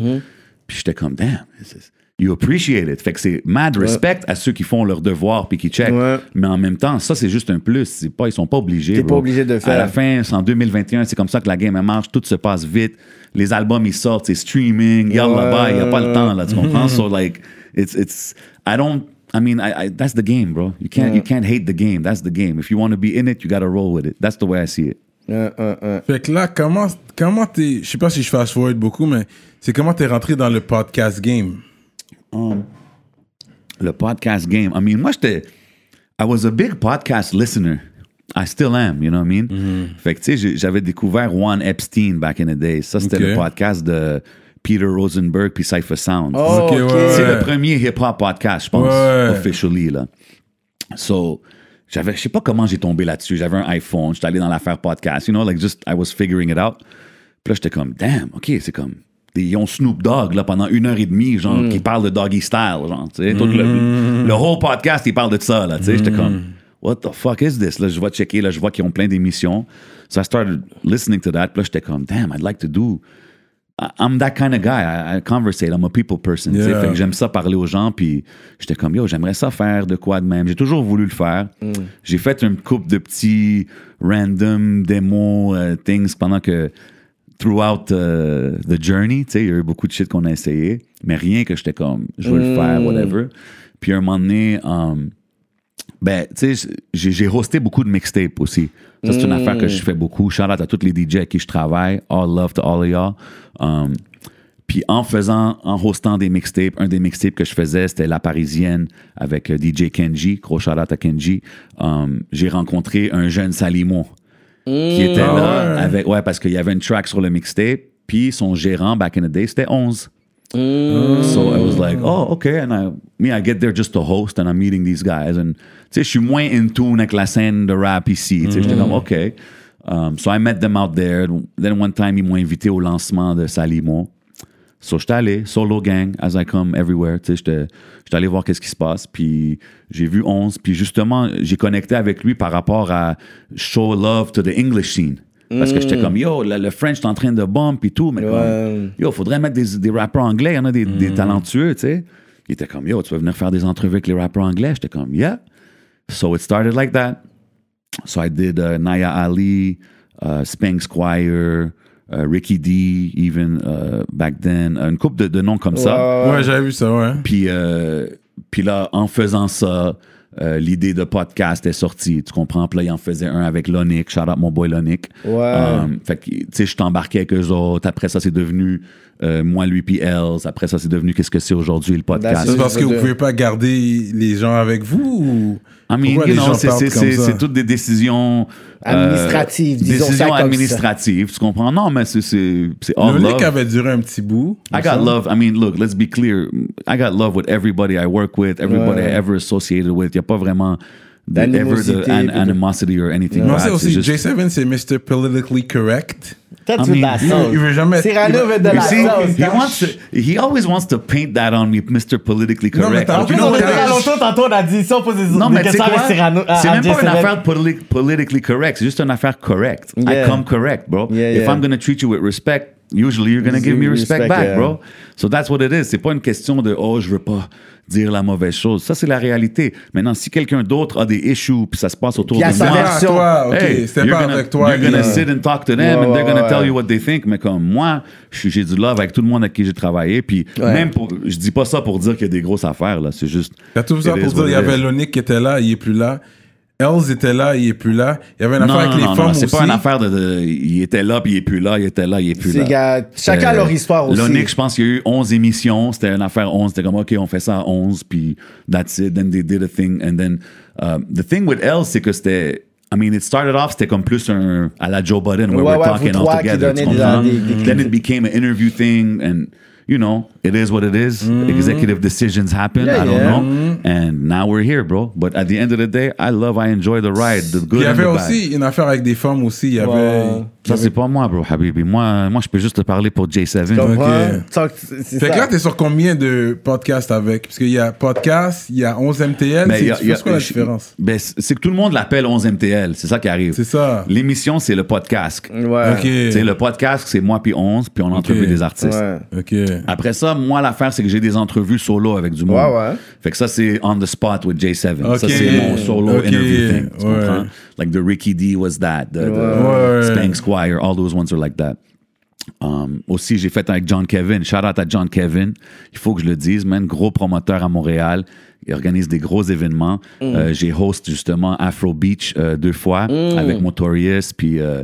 Puis j'étais comme, damn, this is- you appreciate it. Fait que c'est mad respect à ceux qui font leur devoir puis qui check. Ouais. Mais en même temps, ça, c'est juste un plus. C'est pas, ils sont pas obligés. T'es pas obligé de le À faire. la fin, c'est en 2021, c'est comme ça que la game elle marche, tout se passe vite. Les albums ils sortent, c'est streaming, Ouais. bye, il y a pas le temps là, tu comprends? So like it's it's I don't I mean I, I that's the game, bro. You can't you can't hate the game. That's the game. If you want to be in it, you got to roll with it. That's the way I see it. Fait que là, comment comment t'es. Je sais pas si je fast forward beaucoup, mais c'est comment t'es rentré dans le podcast game? Le podcast game. I mean, moi j'étais I was a big podcast listener. I still am, you know what I mean? Fait que tu sais, j'avais découvert One Epstein back in the day. Ça c'était le podcast de Peter Rosenberg puis Cypher Sound. Oh, ouais, C'est le premier hip-hop podcast, je pense, Ouais. officially, là. So, j'avais, je sais pas comment j'ai tombé là-dessus. J'avais un iPhone, j'étais allé dans l'affaire podcast, you know, like just, I was figuring it out. Puis là, j'étais comme, damn, OK, c'est comme, ils ont Snoop Dogg, là, pendant une heure et demie, genre, Mm. qui parle de doggy style, genre, tu sais. Tout le, le whole podcast, il parle de ça, là, tu sais. J'étais Mm. comme, what the fuck is this? Là, je vais checker, là, je vois qu'ils ont plein d'émissions. So I started listening to that. Puis là, j'étais comme, damn, I'd like to do I'm that kind of guy. I, I conversate. I'm a people person. tu sais. Yeah. Fait que j'aime ça parler aux gens. Puis j'étais comme, yo, j'aimerais ça faire de quoi de même. J'ai toujours voulu le faire. J'ai fait une couple de petits random démos, euh, things pendant que throughout euh, the journey, tu sais, il y a eu beaucoup de shit qu'on a essayé. Mais rien que j'étais comme, je veux le faire, whatever. Puis à un moment donné, um, ben, tu sais, j'ai hosté beaucoup de mixtapes aussi. Ça, c'est une affaire que je fais beaucoup. Shout out à tous les DJ avec qui je travaille. All love to all of y'all. Um, puis en faisant, en hostant des mixtapes, un des mixtapes que je faisais, c'était La Parisienne avec euh, DJ Kenji. Gros shout out à Kenji. Um, j'ai rencontré un jeune Qui était Ah là ouais. avec, ouais, parce qu'il y avait une track sur le mixtape. Puis son gérant, back in the day, c'était 11. So I was like, oh, okay. And I, me, I get there just to host and I'm meeting these guys. And, tu sais, je suis moins in tune avec la scène de rap ici. Tu sais, j'étais comme, okay. Um, so I met them out there. Then one time, ils m'ont invité au lancement de Salimo. So, j'étais allé, solo gang, as I come everywhere. Tu sais, j'étais allé voir qu'est-ce qui se passe. Puis, j'ai vu 11. Puis, justement, j'ai connecté avec lui par rapport à show love to the English scene. Parce que j'étais comme, yo, le, French est en train de bump et tout. Mais Ouais. comme, yo, faudrait mettre des, des rappeurs anglais. Il y en a des, des talentueux, tu sais. Il était comme, yo, tu veux venir faire des entrevues avec les rappeurs anglais? J'étais comme, yeah. So, it started like that. So I did uh, Naya Ali, uh, Spank Squire, uh, Ricky D, even uh, back then, une couple de, de noms comme ça. Ouais, j'avais vu ça, ouais. Puis, euh, puis là, en faisant ça, euh, l'idée de podcast est sortie. Tu comprends? Puis là, il en faisait un avec Lonic. Shout out mon boy Lonic. Ouais. Um, fait que, tu sais, je t'embarquais avec eux autres. Après ça, c'est devenu euh, moi, lui, puis Els. Après ça, c'est devenu qu'est-ce que c'est aujourd'hui, le podcast. C'est parce que vous de- pouvez pas garder les gens avec vous ou. I mean, Pourquoi you les know, gens c'est- toutes des décisions euh, Administratives, disons ça décisions ça. administratives, tu comprends? Non, mais c'est c'est all Le love. Avait duré un petit bout. I got love. I mean, look, let's be clear. I got love with everybody I work with, everybody I ever associated with. Il n'y a pas vraiment ever D'animosité, the an- animosity or anything. Mais on bad. sait C'est aussi, juste- J7, c'est Mr. Politically Correct. Tu veux de mean, la Il, sauce. il veut jamais. Cyrano veut de You la sauce. he wants to, he always wants to paint that on me, Mr. Politically Non, mais Correct. t'as- tantôt, on a dit, on pose des, Non, mais questions avec? Cyrano. C'est même pas une J7. affaire politi- politically correct. C'est juste une affaire correct. I come correct, bro. If. I'm gonna treat you with respect, usually you're gonna give me respect, respect back, yeah. bro. So that's what it is. C'est pas une question de oh je veux pas dire la mauvaise chose. Ça c'est la réalité. Maintenant, si quelqu'un d'autre a des issues puis ça se passe autour de sa moi, version. toi, ok. Hey, you're pas gonna- avec toi. You're gonna sit and talk to them Ouais, and they're ouais, gonna ouais. tell you what they think. Mais comme moi, j'ai du love avec tout le monde avec qui j'ai travaillé. Puis Ouais. même pour, je dis pas ça pour dire qu'il y a des grosses affaires là. C'est juste. T'as tout ça pour dire, il y it avait. Lonic qui était là, il est plus là. Els était là, il est plus là. Il y avait une affaire avec non, les non, femmes non, aussi. c'est pas une affaire de, de- Il était là, puis il est plus là, il était là, il est plus là. gars, chacun a leur histoire aussi. L'Onyx, je pense qu'il y a eu 11 émissions. C'était une affaire 11. C'était comme, OK, on fait ça à 11, puis that's it. Then they did a thing. And then, um, the thing with Elle, c'est que c'était. I mean, it started off, c'était comme plus un. à la Joe Budden, where Ouais, we're ouais, talking vous all together. des- des- des Then it became an interview thing, and. You know, it is what it is. Mm-hmm. Executive decisions happen. Yeah, I don't yeah. know. Mm-hmm. And now we're here, bro. But at the end of the day, I love, I enjoy the ride, the good Il y and avait the bad. aussi une affaire avec des femmes aussi. Il y avait. Ça, c'est pas moi, bro, Habibi. Moi, moi, je peux juste te parler pour J7. Tu comprends? Ok. Ça, c'est- c'est Fait que là, t'es sur combien de podcasts avec? Parce qu'il y a podcast, il y a 11 MTL. Mais C'est c'est quoi la différence? ben, c'est c'est que tout le monde l'appelle 11 MTL. C'est ça qui arrive. C'est ça. L'émission, c'est le podcast. Ouais. Ok. Tu sais, le podcast, c'est moi puis 11, puis on entrevue des artistes. Ouais. Ok. Après ça, moi, l'affaire, c'est que j'ai des entrevues solo avec du monde. Ouais, ouais. Fait que ça, c'est on the spot with J7. Ok. Ça, c'est mon solo interview thing. Tu Ouais. comprends? Like the Ricky D was that. The, the Ouais. Spank All those ones are like that. Um, aussi, j'ai fait avec John Kevin. Shout out à John Kevin. Il faut que je le dise, man. Gros promoteur à Montréal. Il organise des gros événements. Euh, j'ai host justement Afro Beach euh, deux fois avec Motorius, puis euh,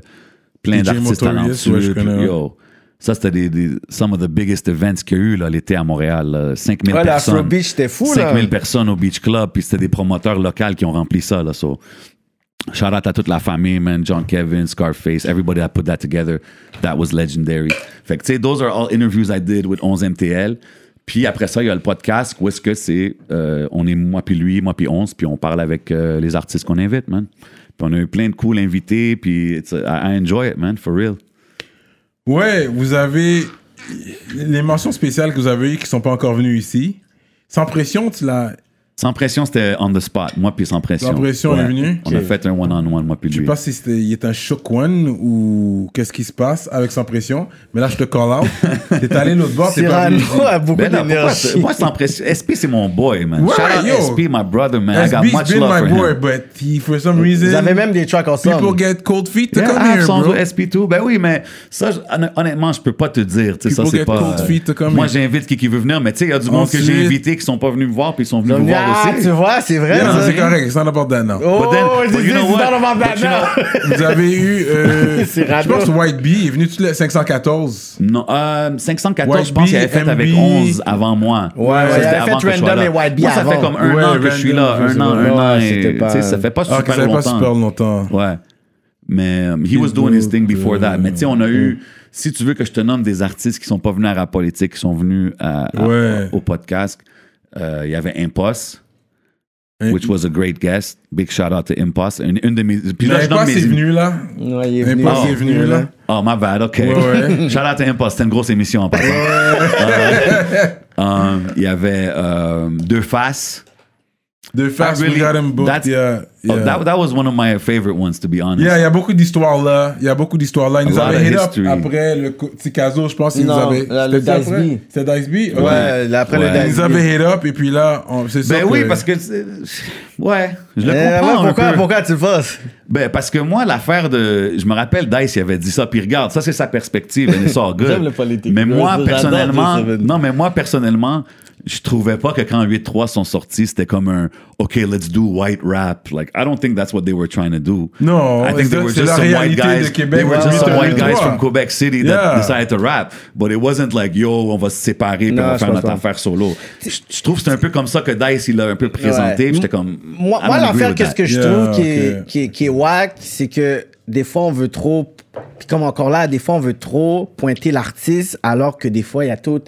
plein d'artistes talentueux. puis, yo, ça, c'était des, des- some of the biggest events qu'il y a eu l'été à Montréal. là. 5000 Ouais, personnes. l'Afro Beach, c'était fou, là. 5000 personnes au Beach Club, puis c'était des promoteurs locaux qui ont rempli ça. Là, so, shout out à toute la famille, man. John Kevin, Scarface, everybody that put that together. That was legendary. Fait que, tu sais, those are all interviews I did with 11 MTL. Puis après ça, il y a le podcast où est-ce que c'est, euh, on est moi puis lui, moi puis 11, puis on parle avec euh, les artistes qu'on invite, man. Puis on a eu plein de cool invités, puis I enjoy it, man, for real. Ouais, vous avez les mentions spéciales que vous avez eues qui sont pas encore venues ici. Sans pression, tu l'as. Sans pression, c'était on the spot, moi puis sans pression. Sans pression, il est venu? On a fait un one-on-one, moi puis Je sais lui. pas si c'était, il est un shook one ou qu'est-ce qui se passe avec sans pression. Mais là, je te call out. T'es allé l'autre bord, t'es pas venu. Cyrano a beaucoup Ben là, pourquoi d'énergie. c'est- moi, sans pression? SP, c'est mon boy, man. Ouais, Shout out yo. SP, my brother, man. I got SB's much been love my for boy, him. but he, for some reason, Vous avez même des tracks ensemble. people get cold feet to Yeah, come I have here, songs bro. with SP2. Ben oui, mais ça, je- honn- honnêtement, je peux pas te dire. Tu sais, ça, People c'est get pas. cold feet to come moi, here. j'invite qui, qui veut venir, mais tu sais, il y a du monde que j'ai Ensuite- invité qui sont pas venus me voir, puis ils sont venus me voir Ah, aussi. tu vois, c'est vrai. Yeah, c'est correct, c'est not about that now. Oh, then- this you know is what? not about that now. Vous avez eu, euh, je pense White Bee est venu tout le 514. Non, euh, 514, White je pense qu'il avait fait avec MB. 11 avant moi. Ouais, Ça, ouais, il avait avant fait que Random là. et White Bee Moi, ça fait avant. comme un Ouais, an que je suis là. Un an, un an. Ouais, et, pas- ça fait pas Ah, que super ça fait pas longtemps. super longtemps. Ouais. Mais um, he was doing his thing before that. Mais tu sais, on a eu, si tu veux que je te nomme des artistes qui sont pas venus à Rap Politique, qui sont venus à- à- Ouais. au podcast, euh, il y avait Impost. Et- which was a great guest. Big shout out to Impost. Une, une de mes. Puis là, mes. c'est venu là. Ouais, il est venu. Oh, là. Oh, my bad, OK. Ouais, ouais. Shout out to Impost. C'était une grosse émission en passant. Euh, um, Il y avait euh, Deux Faces. De Fast, really- we got him booked. that's- Yeah, Oh, yeah. that, that was one of my favorite ones, to be honest. Yeah, il y a beaucoup d'histoires là. Il y a beaucoup d'histoires là. Ils nous A lot avaient of hit up history. après le Ticazo, je pense qu'ils nous avaient. là, le Dice? B. C'était Dice B? Ok. Ouais, après Ouais. le Ils nous Dice avaient hit up et puis là, c'est ça. Ben oui, parce que. c'est- Ouais, je le Eh, ouais, comprends. un pourquoi, peu. pourquoi tu le fasses? Ben, parce que moi, l'affaire de. Je me rappelle, Dice, il avait dit ça. Puis regarde, ça, c'est sa perspective. And it's all good. J'aime le politique. Mais moi, personnellement. J7. Non, mais moi, personnellement, je trouvais pas que quand 8-3 sont sortis, c'était comme un OK, let's do white rap. Like, I don't think that's what they were trying to do. Non, I think they were just some white guys. Québec, They were just some white guys from Quebec City that Yeah. decided to rap. But it wasn't like, yo, on va se séparer je faire notre affaire solo. Je, je trouve que c'est un peu comme ça que Dice, il l'a un peu présenté. Ouais. J'étais comme. Moi, moi l'affaire, qu'est-ce that. que je Yeah, trouve qui, est, qui, est, qui est whack, c'est que des fois, on veut trop. Puis comme encore là, des fois, on veut trop pointer l'artiste, alors que des fois, il y a tout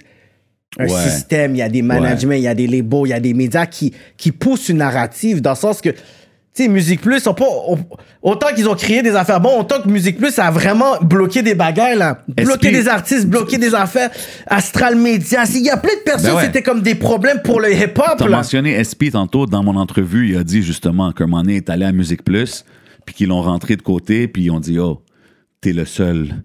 un Ouais. système, il y a des managements, il y a des labels, il y a des médias qui, qui poussent une narrative dans le sens que. Tu sais, Musique Plus, ont pas, on- autant qu'ils ont créé des affaires bon, autant que Musique Plus a vraiment bloqué des bagailles, là. Bloqué des artistes, bloqué des affaires. Astral Media. Il y a plein de personnes, Ben ouais. c'était comme des problèmes pour le hip-hop, T'as mentionné SP tantôt dans mon entrevue. Il a dit justement qu'un moment donné, il est allé à Musique Plus, puis qu'ils l'ont rentré de côté, puis ils ont dit Oh, t'es le seul.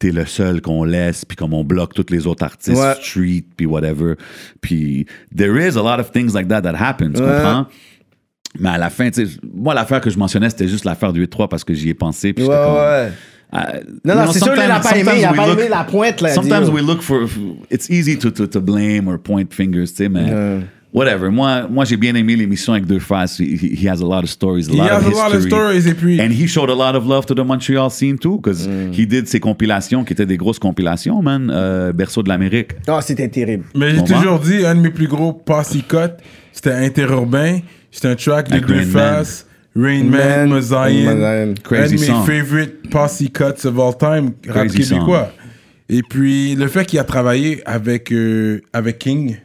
T'es le seul qu'on laisse, puis comme on bloque tous les autres artistes, Ouais. street, puis whatever. Puis there is a lot of things like that that happen, tu Ouais. comprends? Mais à la fin, tu sais, moi, l'affaire que je mentionnais, c'était juste l'affaire du 8-3 parce que j'y ai pensé. Puis Ouais, comme, ouais. Ah, Non, non, c'est sûr, lui, il a sometimes- pas aimé, il a sometimes pas we aimé look- la pointe, là. Sometimes we look for. It's easy to, to, to blame or point fingers, tu sais, mais. Whatever. Moi, moi j'ai bien aimé l'émission avec deux faces. He, has a lot of stories, a He lot has of a lot of history. stories et puis. And he showed a lot of love to the Montreal scene too, because Mm. he did ses compilations qui étaient des grosses compilations, man. Euh, Berceau de l'Amérique. Ah, c'était terrible. Mais j'ai toujours dit, un de mes plus gros posse c'était interurbain. C'était un track de Avec deux Rain Man. faces. Rain Man, Man. Mozaïen. Crazy un de mes song. favorite posse cuts of all time, rap Crazy song. québécois. Et puis, le fait qu'il a travaillé avec, euh, avec King.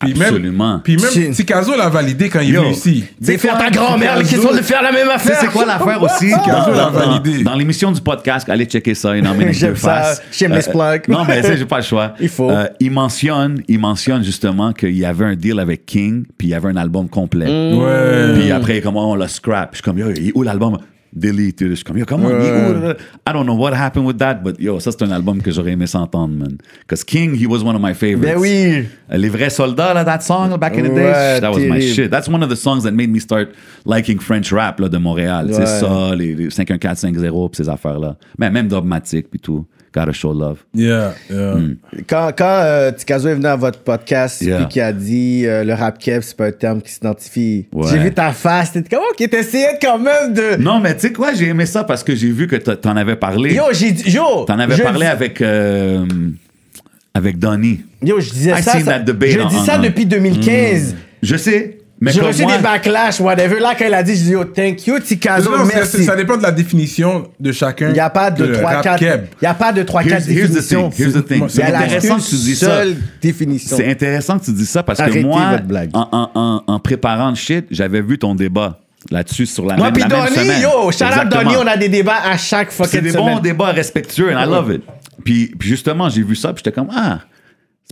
Puis Absolument. Même, puis même, Shit. Ticazo l'a validé quand il est venu ici. C'est faire ta grand-mère qui sont de faire la même affaire. c'est quoi l'affaire aussi? Ticazo Dans- l'a validé. Dans l'émission du podcast, allez checker ça, il en met J'aime deux ça. faces. Shameless plug. Non, mais j'ai pas le choix. Il faut. Euh, il mentionne, il mentionne justement qu'il y avait un deal avec King, puis il y avait un album complet. Mm. Ouais. Puis après, comment on l'a scrap. Je suis comme, yo, il où l'album? Delete. Je suis comme, yo, comment, où? I don't know what happened with that, but yo, ça, c'est un album que j'aurais aimé s'entendre, man. Because King, he was one of my favorites. Ben oui. Les vrais soldats, là, that song, back in the Ouais, days, that was my shit. That's one of the songs that made me start liking French rap, là, de Montréal. Ouais. C'est ça, les, les 51450, pis ces affaires-là. Mais même Dogmatic, puis tout. Gotta show love. Yeah, yeah. Hmm. Quand, quand euh, Tikazo est venu à votre podcast Yeah. puis qui a dit euh, le rap keb, c'est pas un terme qui s'identifie. Ouais. J'ai vu ta face, t'étais comme, ok, t'essayais quand même de. Non, mais tu sais quoi, j'ai aimé ça parce que j'ai vu que t'en avais parlé. Yo, j'ai dit, yo. T'en avais je parlé dis- avec, euh, avec Donnie. Yo, je disais I ça. seen ça- that debate je en- dis ça en- depuis 2015. Je sais, J'ai reçu moi, des backlash, whatever. Là, quand il a dit, je dis, yo, thank you, Tikazo, Non, c'est- merci. Ça dépend de la définition de chacun. Il n'y a pas de le 3 rap 4 keb. Il n'y a pas de 3 4 here's, here's the définitions. thing. Here's the thing. C'est intéressant que tu dis ça. seule définition. C'est intéressant que tu dis ça parce Arrêtez que moi, en, en- en- en préparant le shit, j'avais vu ton débat là-dessus sur la Moi, même, puis la même Donnie, semaine. yo, shout out. Donnie, on a des débats à chaque C'est fucking des semaine. bons débats respectueux, and I love it. Puis, puis justement, j'ai vu ça, puis j'étais comme, ah,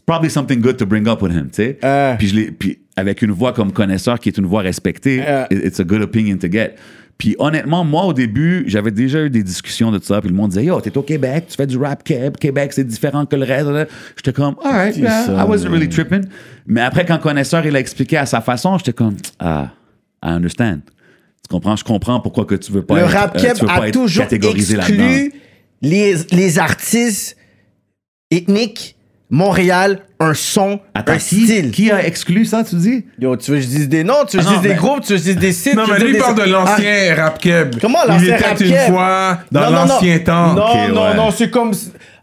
probably something good to bring up with him, tu sais. Euh. Puis, je l'ai- puis avec une voix comme connaisseur, qui est une voix respectée, Euh. it- it's a good opinion to get. Puis honnêtement, moi, au début, j'avais déjà eu des discussions de ça, puis le monde disait, yo, t'es au Québec, tu fais du rap Québec, Québec, c'est différent que le reste. J'étais comme, alright, yeah, ça, I wasn't really tripping. Mais après, quand connaisseur, il a expliqué à sa façon, j'étais comme, ah, I understand. Tu comprends? Je comprends pourquoi que tu veux pas le être, rap euh, veux pas a toujours exclu les, les artistes ethniques, Montréal, un son, Attends, un qui, style. qui a exclu ça, tu dis? Yo, tu veux que je dise des noms, tu veux que Ah je non, dise des mais- groupes, tu veux que je dise des sites. Non, mais lui, il des- parle de l'ancien rap keb. Comment Il l'ancien était rap une keb? fois dans Non, non, non. l'ancien temps. Non, non, ouais. non, c'est comme.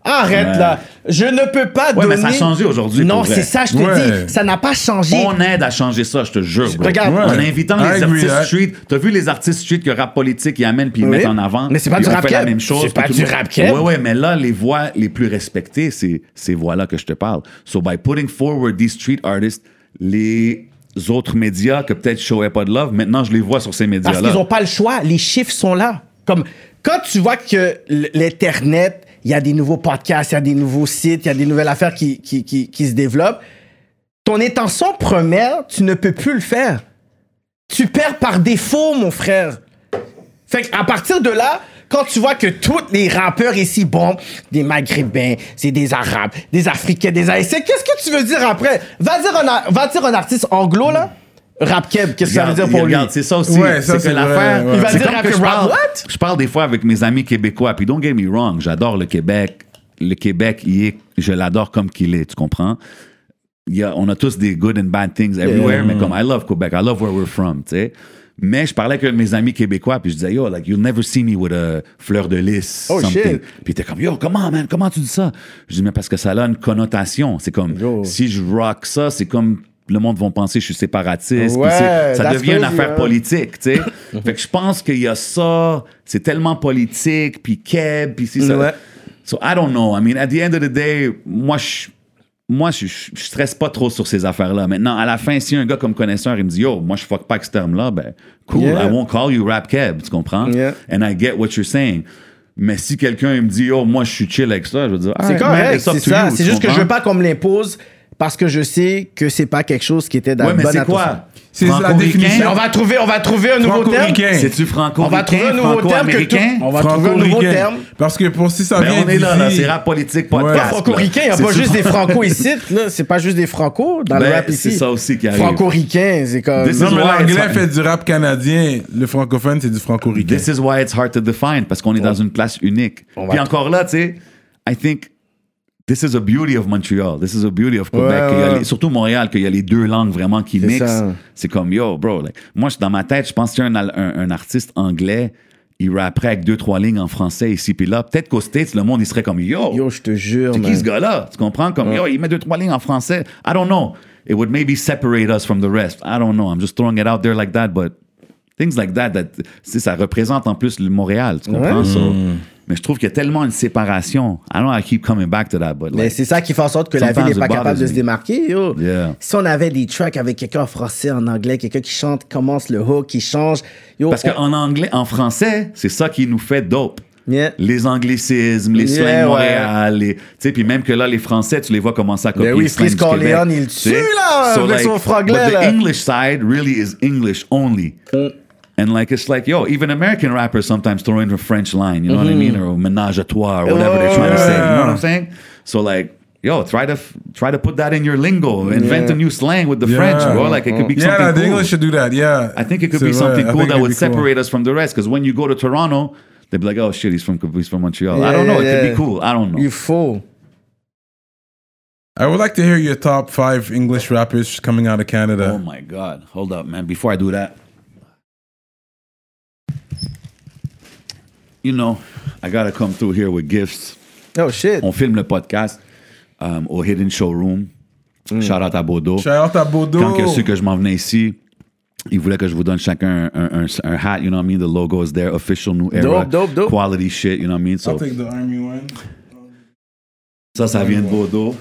Arrête Ouais. là. Je ne peux pas Ouais, donner. mais ça a changé aujourd'hui, Non, c'est ça, je te Ouais. dis. Ça n'a pas changé. On aide à changer ça, je te jure. bro. Regarde. Ouais. En invitant I les agree, artistes street, t'as vu les artistes street que rap politique ils amènent puis ils Oui. mettent en avant? Mais c'est pas du rap la même chose. C'est pas du rap. Ouais, ouais, mais là, les voix les plus respectées, c'est ces voix-là que je te parle. So by putting forward these street artists, les autres médias que peut-être je showais pas de love. Maintenant, je les vois sur ces Parce médias-là. qu'ils n'ont pas le choix. Les chiffres sont là. Comme quand tu vois que l'Internet, il y a des nouveaux podcasts, il y a des nouveaux sites, il y a des nouvelles affaires qui, qui, qui, se développent, ton intention première, tu ne peux plus le faire. Tu perds par défaut, mon frère. Fait qu'à partir de là, quand tu vois que tous les rappeurs ici, bon, des Maghrébins, c'est des Arabes, des Africains, des Haïtiens, qu'est-ce que tu veux dire après? Va dire un, va dire un artiste anglo, là. Rap Keb, qu'est-ce que ça veut dire pour lui? Regarde, c'est ça aussi. Ouais, ça, c'est que l'affaire. ouais. Il va c'est dire rap, parle, what? je parle des fois avec mes amis québécois, puis don't get me wrong, j'adore le Québec. Le Québec, il est, je l'adore comme qu'il est, tu comprends? Il y a, on a tous des good and bad things everywhere, mais comme I love Quebec, I love where we're from, tu sais. Mais je parlais avec mes amis québécois, puis je disais, yo, like, you'll never see me with a fleur de lys. Oh, something. shit. Puis était comme, yo, comment, man, comment tu dis ça? Je dis, mais parce que ça a une connotation. C'est comme, Yo. si je rock ça, c'est comme, le monde va penser que je suis séparatiste. Ouais, ça devient une affaire hein. politique, tu sais. fait que je pense qu'il y a ça, c'est tellement politique, puis Keb, puis c'est ça. Ouais. So I don't know. I mean, at the end of the day, moi, je moi, je, je, stresse pas trop sur ces affaires-là. Maintenant, à la fin, si un gars comme connaisseur, il me dit, yo, moi, je fuck pas avec ce terme-là, ben, cool, Yeah. I won't call you rap keb, tu comprends? Yeah. And I get what you're saying. Mais si quelqu'un il me dit, yo, moi, je suis chill avec ça, je veux dire, C'est man, correct, c'est ça. C'est juste que je veux pas qu'on me l'impose parce que je sais que c'est pas quelque chose qui était dans Ouais, le bon c'est quoi? C'est la définition. Mais on va trouver, on va trouver un nouveau terme. C'est-tu franco On va trouver un nouveau terme que tout. On va trouver un nouveau terme. Parce que pour si ça Ben, vient on est là, là, c'est rap politique, Ouais. podcast. Franco-ricain, il n'y a pas juste des franco ici. là. C'est pas juste des franco dans le Ben, rap ici. c'est ça aussi qui arrive. Franco-ricain, c'est comme. This Non, is mais l'anglais fait du rap canadien. Le francophone, c'est du franco-ricain. This is why it's hard to define, parce qu'on est dans une place unique. Puis encore là, tu sais, I think this is a beauty of Montreal. This is a beauty of. Ouais, ouais. les- surtout Montréal, qu'il y a les deux langues vraiment qui mixent. C'est comme, yo, bro. like, moi, dans ma tête, je pense qu'il y a un, un- un artiste anglais, il rapperait avec deux, trois lignes en français ici puis là. Peut-être qu'aux States, le monde, il serait comme, yo, Yo, je te jure, c'est qui ce gars-là? Tu comprends? Comme, yo, il met deux, trois lignes en français. I don't know. It would maybe separate us from the rest. I don't know. I'm just throwing it out there like that, but things like that, ça représente en plus le Montréal, tu comprends? So, mais je trouve qu'il y a tellement une séparation. I don't know, I keep coming back to that, but Mais like, c'est ça qui fait en sorte que la ville n'est pas capable de se démarquer. Yo. Yeah. Si on avait des tracks avec quelqu'un en français, en anglais, quelqu'un qui chante, commence le hook, qui change. Yo, parce on- qu'en anglais, en français, c'est ça qui nous fait dope. Yeah. Les anglicismes, les Yeah, slangs ouais. Montréal, les- tu sais, puis même que là, les Français, tu les vois commencer à copier Ben oui, slang Freeze du Québec, Corleone, il tue, là, avec son franglais, But the. English side really is English only. And like, it's like, yo, even American rappers sometimes throw in a French line, you know what I mean? Mm-hmm. Or ménage à trois, or whatever they're oh, trying to say, you know what I'm saying? So like, yo, try to f- try to put that in your lingo, invent a new slang with the Yeah. French, bro. Like, it could be Yeah, something the cool. English should do that. Yeah. I think it could C'est be something I cool that would cool. separate us from the rest. Because when you go to Toronto, they'd be like, oh shit, he's from he's from Montreal. Yeah, I don't know. yeah, it could yeah. be cool. I don't know. Il faut. I would like to hear your top five English rappers coming out of Canada. Oh my god. Hold up, man. Before I do that, you know, I gotta come through here with gifts. Oh shit. On filme le podcast um, au Hidden Showroom. Mm. Shout out à Bodo. Shout out à Bodo. Quand il a su que je m'en venais ici, il voulait que je vous donne chacun un, un, un- un hat, you know what I mean? The logo is there, official new era. Dope, dope, dope. Quality shit, you know what I mean? So, I'll take the army one. ça, ça vient de Bodo.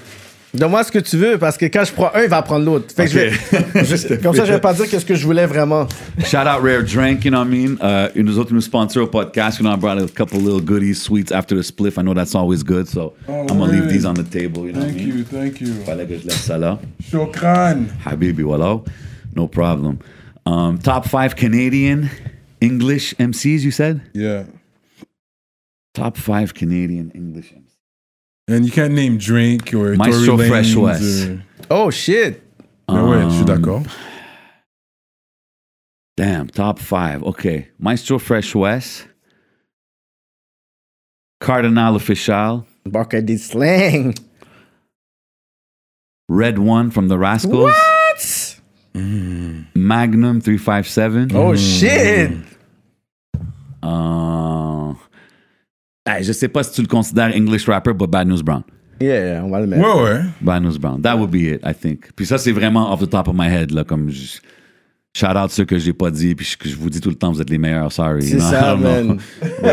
Donne-moi ce que tu veux parce que quand je prends un, il va prendre l'autre. Fait que je vais- comme ça, je vais pas dire qu'est-ce que je voulais vraiment. Shout out Rare Drink, you know what I mean? Uh, une nous autres nous sponsor au podcast. You know, I brought a couple little goodies, sweets after the spliff. I know that's always good, so I'm gonna leave these on the table, you know Thank what I mean? you, thank you. Fallait que je laisse ça là. Shokran. Habibi, voilà. No problem. Um, top five Canadian English MCs, you said? Yeah. Top five Canadian English MCs. And you can't name Drink or Maestro Tory Fresh West. or- Oh shit. Mais ouais, je suis Um, d'accord. Damn, top five. Okay. Maestro Fresh West. Cardinal Official. Barker des slang. Red One from the Rascals. What? Magnum 357. Oh shit. Euh, hey, je sais pas si tu le considères English rapper, but Bad News Brown. Yeah, on va le mettre. Ouais, ouais. Bad News Brown. That would be it, I think. Puis ça, c'est vraiment off the top of my head, là, comme je- shout out ceux que j'ai pas dit, puis que je vous dis tout le temps, vous êtes les meilleurs, sorry. C'est ça, man.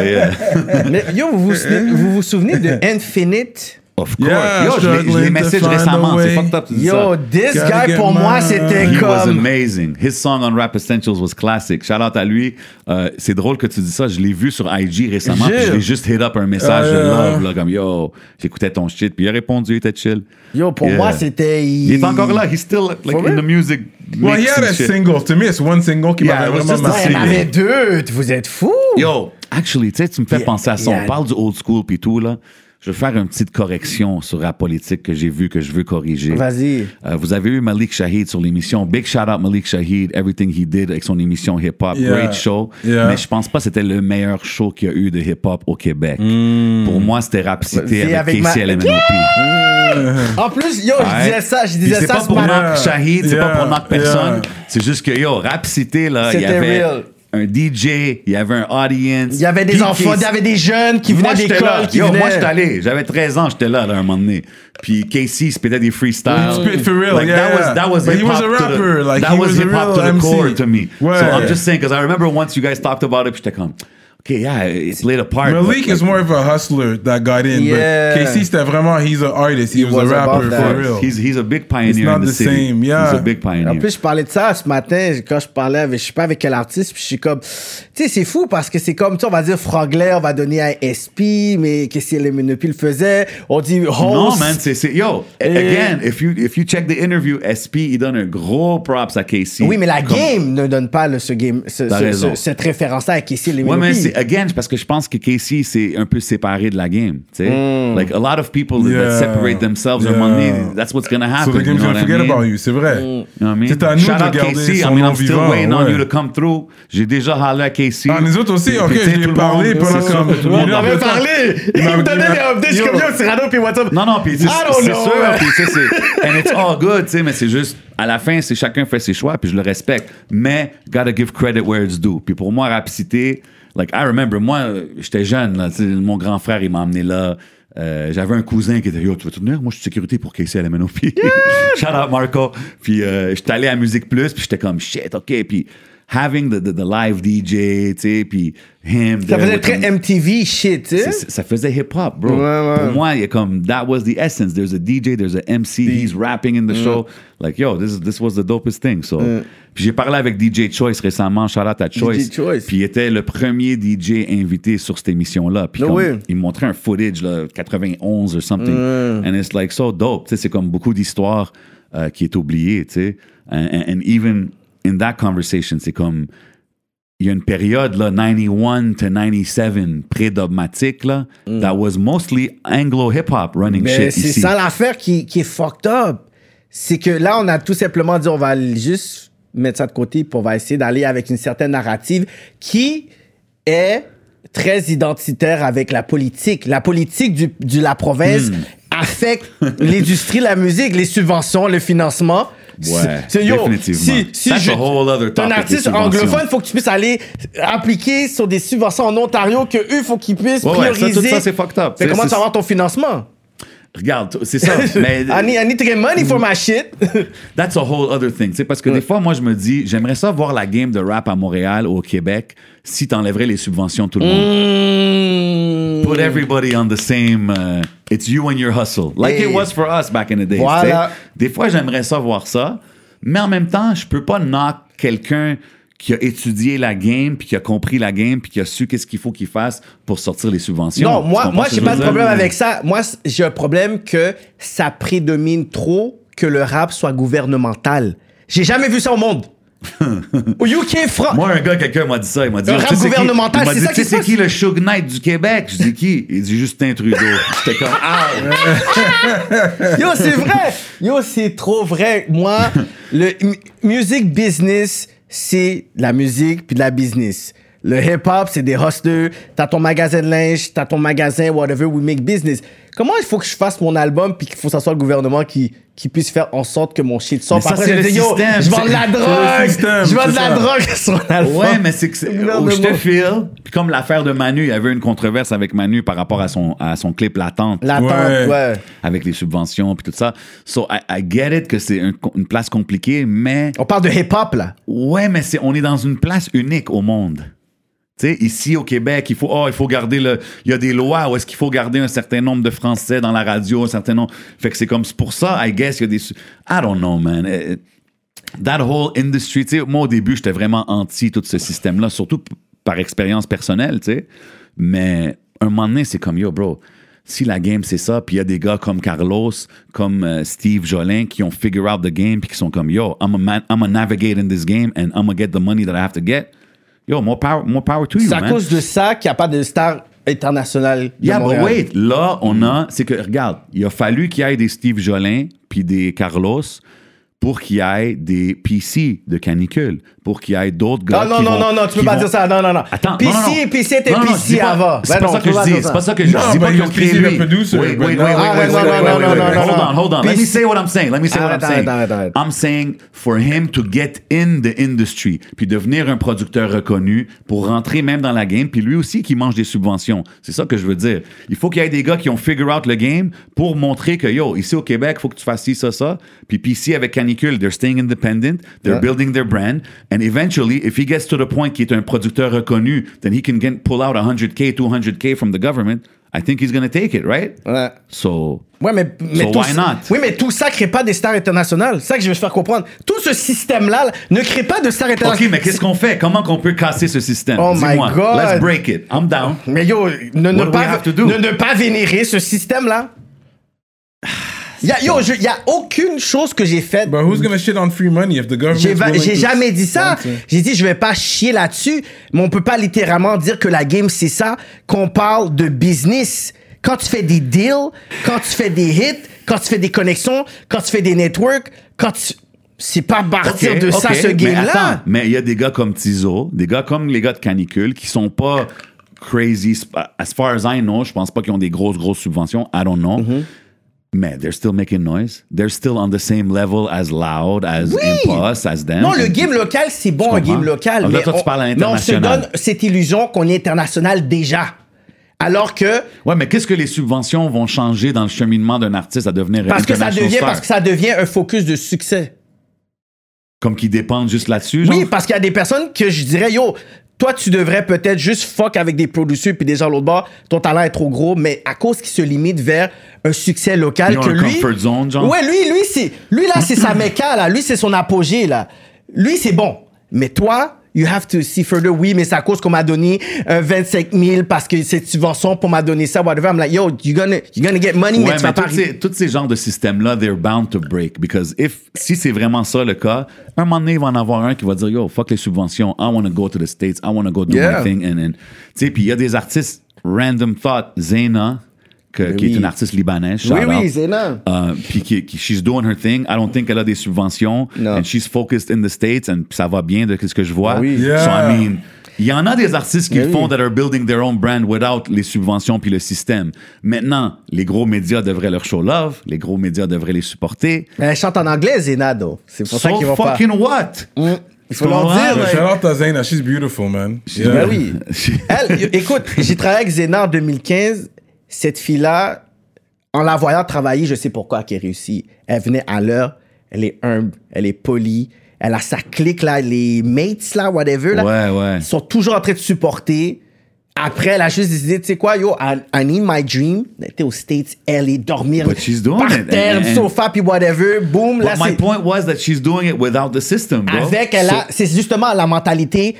Mais yo, vous vous, souvenez, vous vous souvenez de Infinite? Of course. Yeah, Yo, je l'ai- message récemment. C'est fucked up. Yo, this Gotta guy, pour moi, c'était He was comme. amazing. His song on Rap Essentials was classic. Shout out à lui. Euh, c'est drôle que tu dis ça. Je l'ai vu sur IG récemment. puis je l'ai juste hit up un message Ah, de love. Là, comme yo, j'écoutais ton shit. Puis il a répondu, il était chill. Yo, pour Yeah. moi, c'était. Il est encore là. He's still like For in real? the music. Well, he had a shit. single. To me, it's one single qui Yeah, m'avait vraiment Ouais, il y en marqué. avait deux. Vous êtes fous. Yo, actually, tu sais, tu me fais Yeah, penser à ça. yeah. On parle du old school puis tout, là. Je vais faire une petite correction sur la politique que j'ai vue, que je veux corriger. Vas-y. Euh, vous avez eu Malik Shahid sur l'émission. Big shout out Malik Shahid, everything he did avec son émission hip hop, Yeah. great show. Yeah. Mais je pense pas que c'était le meilleur show qu'il y a eu de hip hop au Québec. Hmm. Pour moi, c'était Rapcité C'est avec, avec. En plus, yo, je disais ça, je disais c'est ça pas ce pour knock Shahid, c'est pas pour knock personne. Yeah. C'est juste que yo, Rapcité là, il y C'était avait real. Un DJ, il y avait un audience. Il y avait des Puis enfants, Casey- il y avait des jeunes qui moi, venaient j'étais là. d'école, qui Yo, venaient. moi, j'étais allé. J'avais 13 ans, j'étais là, là, un moment donné. Puis Casey, c'était des freestyles. Spit for real, Like, yeah, that was, yeah. that was But he hip-hop was a to the- rapper, like, that he was was a hip-hop real to the MC. core to me. Ouais. So I'm just saying, because I remember once you guys talked about it, puis j'étais comme, okay, yeah, it played a part. Malik is more of a hustler that got in. Yeah. But Casey, c'était vraiment, he's an artist. He, He was, was a rapper for real. He's, he's a big pioneer It's not in the, the city. same, yeah. He's a big pioneer. En plus, je parlais de ça ce matin quand je parlais avec, je sais pas avec quel artiste, puis je suis comme, tu sais, c'est fou parce que c'est comme, tu sais, on va dire Frogler, on va donner à SP, mais qu'est-ce que les Menopi le faisait? On dit host. Non, man, c'est, c'est- yo, again, if you, if you check the interview, SP, il donne un gros props à Casey. Oui, mais la Comme- game ne donne pas le, ce game, ce- ce- ce- cette référence-là à Kessie les Ouais. C'est, again, parce que je pense que Casey s'est un peu séparé de la game, tu sais. Hmm. Like, a lot of people Yeah. that separate themselves, Yeah. donné, that's what's gonna happen. So the game's you know gonna what I forget mean? about you, c'est vrai. Hmm. You know what I mean? C'est à nous Shout de garder Casey, son I mean, nom I'm still vivant, waiting on ouais. you to come through. J'ai déjà hollé à Casey. Ah, nous autres aussi, ok, je lui ai parlé pendant comme- Il m'avait parlé. Il me donnait des updates. Je suis comme, yo, Cyrano, puis WhatsApp. Non, non, puis c'est sûr, puis c'est and it's all good, tu sais, mais c'est juste à la fin, c'est chacun fait ses choix, puis je le respecte. Mais gotta give credit where it's due. Puis pour moi, rapidité, like I remember, moi, j'étais jeune, là, mon grand frère, il m'a emmené là. Euh, J'avais un cousin qui était Yo, tu veux venir? Moi, je suis sécurité pour Casey à la Menopie. Shout out Marco. Puis euh, j'étais allé à Musique Plus, puis j'étais comme shit, ok. Puis having the, the, the live DJ, tu sais, puis him. Ça faisait très him. MTV shit, tu sais. Ça faisait hip-hop, bro. Ouais, ouais. Pour moi, il y a comme, that was the essence. There's a DJ, there's a MC, he's rapping in the Mm. show. Like, yo, this, is- this was the dopest thing. So, Puis j'ai parlé avec DJ Choice récemment, shout out à Choice. Choice. Puis il était le premier DJ invité sur cette émission-là. Puis No il montrait un footage, là, 91 or something. And it's like so dope. Tu sais, c'est comme beaucoup d'histoires euh, qui est oubliée, tu sais. And, and- and even in that conversation, c'est comme il y a une période, là, 91 to 97, pré-dogmatique, là, that was mostly Anglo-hip-hop running Mm. Mais shit c'est ici. ça l'affaire qui, qui est fucked up. C'est que là, on a tout simplement dit, on va juste mettre ça de côté, puis on va essayer d'aller avec une certaine narrative qui est très identitaire avec la politique. La politique du, de la province Hmm. affecte l'industrie, la musique, les subventions, le financement. Ouais, C'est- yo, définitivement. Si, si That's je, a whole other t'es un topic, artiste les anglophone, il faut que tu puisses aller appliquer sur des subventions en Ontario que eux, faut qu'ils puissent Ouais, ouais, ça, prioriser. tout ça, c'est fucked up. Fait comment tu vas avoir ton financement? Regarde, c'est ça. mais I need, I need to get money for my shit. that's a whole other thing. Tu sais, parce que des fois, moi, je me dis, j'aimerais ça voir la game de rap à Montréal ou au Québec si t'enlèverais les subventions de tout le monde. Mm. Put everybody on the same. uh, it's you and your hustle. Like Hey. it was for us back in the. Voilà. sais. Des fois, j'aimerais ça voir ça. Mais en même temps, je peux pas knock quelqu'un qui a étudié la game, puis qui a compris la game, puis qui a su qu'est-ce qu'il faut qu'il fasse pour sortir les subventions. Non, moi, moi j'ai pas de problème avec ça. Moi, j'ai un problème que ça prédomine trop que le rap soit gouvernemental. J'ai jamais vu ça au monde. Au UK, France. Moi, un gars, quelqu'un m'a dit ça. Il m'a dit, Un Tu rap gouvernemental, il m'a c'est dit, ça Tu sais, qui se c'est passe? qui le Suge Knight du Québec? Je dis qui? Il dit Justin Trudeau. J'étais comme, ah! Yo, c'est vrai. Yo, c'est trop vrai. Moi, le music business, c'est de la musique puis de la business. Le hip-hop, c'est des hustlers. T'as ton magasin de linge, t'as ton magasin, whatever, we make business. Comment il faut que je fasse mon album puis qu'il faut que ça soit le gouvernement qui, qui puisse faire en sorte que mon shit sorte? Mais ça, Après, c'est je le dis, yo, système, je vends de la drogue. système, Je vends de la ça. drogue sur mon album. Ouais, mais c'est que c'est- où je te file. Puis comme l'affaire de Manu, il y avait une controverse avec Manu par rapport à son, à son clip Latente. L'attente, Ouais. ouais. Avec les subventions puis tout ça. So, I, I get it que c'est un- une place compliquée, mais On parle de hip-hop, là. ouais, mais c'est, on est dans une place unique au monde. Ici au Québec, il faut, oh, il garder le. Il y a des lois où est-ce qu'il faut garder un certain nombre de Français dans la radio, un certain nombre. Fait que c'est comme pour ça, I guess, il y a des. I don't know, man. Eh, That whole industry, tu sais, moi au début, j'étais vraiment anti tout ce système-là, surtout par expérience personnelle, tu sais. Mais un moment donné, c'est comme yo, bro. Si la game c'est ça, puis il y a des gars comme Carlos, comme euh, Steve Jolin qui ont figure out the game puis qui sont comme yo, I'm a man, I'm a navigate in this game and I'm gonna get the money that I have to get. Yo, more power, more power to you, C'est à man. cause de ça qu'il n'y a pas de star international. de Yeah, but Montréal. wait, là, on a, c'est que, regarde, il a fallu qu'il y ait des Steve Jolin puis des Carlos pour qu'il y ait des PC de canicule, pour qu'il y ait d'autres gars Ah, non, qui non, vont- non, non, tu peux pas vont- dire ça. Non, non, non. Attends, PC, non, non, non. PC était Non, non, je PC pas- avant. C'est Ben pas non, ça que je dis. C'est pas ça que je dis. Non, but pas qu'ils ont créé PC lui. Wait, wait, wait, wait, wait, non, wait, non, wait, non, wait, non, wait, non, wait. non, Hold non. on, hold on. Let me PC say what I'm saying. Let me say what I'm saying. I'm saying for him to get in the industry, puis devenir un producteur reconnu pour rentrer même dans la game, puis lui aussi qui mange des subventions. C'est ça que je veux dire. Il faut qu'il y ait des gars qui ont figure out le game pour montrer que yo, ici au Québec, faut que tu fasses ci, ça, ça. Puis ici avec Canicule, they're staying independent, they're Yeah. building their brand, and eventually, if he gets to the point qu'il est un producteur reconnu, then he can get, pull out 100k, 200k from the government. I think he's gonna take it, right? Ouais. So, Ouais, mais, mais So tout, why not? Oui, mais tout ça crée pas des stars internationales. C'est ça que je veux te faire comprendre. Tout ce système-là là, ne crée pas de stars OK, internationales. mais qu'est-ce qu'on fait? Comment qu'on peut casser ce système? Oh my. God. Let's break it. I'm down. Mais yo, ne, ne pas, to ne, ne pas vénérer ce système-là. Y a, yo, il y a aucune chose que j'ai faite. But who's gonna shit on free money if the government? J'ai jamais dit ça. J'ai dit, je vais pas chier là-dessus, mais on peut pas littéralement dire que la game, c'est ça, qu'on parle de business. Quand tu fais des deals, quand tu fais des hits, quand tu fais des connexions, quand tu fais des networks, quand tu... C'est pas à partir de ça, ce game-là. Mais il y a des gars comme Tizo, des gars comme les gars de Canicule qui sont pas crazy. As far as I know, je pense pas qu'ils ont des grosses, grosses subventions. I don't know. Mm-hmm. Mais they're still making noise. They're still on the same level as Loud, as Oui. Impulse, as them. Non, le game local, c'est bon, un game local. Donc mais toi, tu on- parles à mais on se donne cette illusion qu'on est international déjà. Alors que, Ouais, mais qu'est-ce que les subventions vont changer dans le cheminement d'un artiste à devenir parce que ça devient, star? parce que ça devient un focus de succès. Comme qu'ils dépendent juste là-dessus, genre? Oui, parce qu'il y a des personnes que je dirais, yo, toi, tu devrais peut-être juste fuck avec des producers puis des gens l'autre bord. Ton talent est trop gros, mais à cause qu'il se limite vers un succès local Ils ont que un lui. comfort zone, genre? Ouais, lui, lui, c'est, lui là, c'est sa méca là. Lui, c'est son apogée là. Lui, c'est bon. Mais toi, you have to see further. Oui, mais c'est à cause qu'on m'a donné euh, 25 000 parce que c'est subvention pour m'a donné ça, whatever. I'm like, yo, you're gonna, you're gonna get money, mais Ouais, tu mais vas pas. tous ces, tous ces genres de systèmes-là, they're bound to break. Because if, si c'est vraiment ça le cas, un moment donné, il va en avoir un qui va dire, yo, fuck les subventions, I want to go to the States, I want to go do Yeah. my thing. And, and, tu sais, puis il y a des artistes, random thought, Zena, que- qui oui. est une artiste libanaise, Oui, oui, out. Zena. Euh, puis qui, qui- she's doing her thing. I don't think elle a des subventions. Non. And she's focused in the States and ça va bien de ce que je vois. Ah oui. Yeah. So I mean, il y en a des artistes qui le font oui. that are building their own brand without les subventions puis le système. Maintenant, les gros médias devraient leur show love, les gros médias devraient les supporter. Mais elle chante en anglais, Zena, though. C'est pour ça So qu'ils vont pas. fucking what? Mm. Il faut leur dire. Shout out to Zaina, she's beautiful, man. Yeah. Ben oui. Elle, écoute, j'ai travaillé avec Zena en 2015. Cette fille-là, en la voyant travailler, je sais pourquoi elle réussit. Elle venait à l'heure, elle est humble, elle est polie, elle a sa clique, là, les mates, là, whatever, là, Ouais, ouais. sont toujours en train de supporter. Après, elle a juste décidé, tu sais quoi, yo, I, I need my dream. Elle était aux States, elle est dormir But she's doing par it, terre, and- sofa, puis whatever, boom, là, But my c'est... point was that she's doing it without the system, bro. Avec, elle c'est justement la mentalité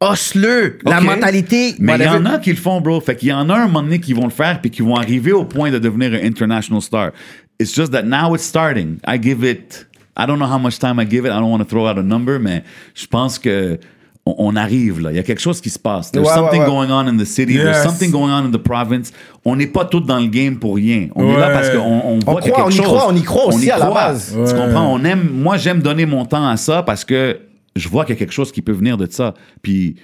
osseleux, la mentalité... Mais il y en a qui le font, bro. Fait qu'il y en a un moment donné qui vont le faire puis qui vont arriver au point de devenir un international star. It's just that now it's starting. I give it. I don't know how much time I give it. I don't want to throw out a number, mais je pense que on, on arrive là. Il y a quelque chose qui se passe. There's Ouais, ouais, something ouais. going on in the city. There's Yes. something going on in the province. On n'est pas tous dans le game pour rien. On est là Ouais. parce qu'on on voit y a croit, on quelque y chose. croit, on y croit aussi y à la croit. base. Tu Ouais. comprends? On aime. Moi, j'aime donner mon temps à ça parce que je vois qu'il y a quelque chose qui peut venir de ça. Puis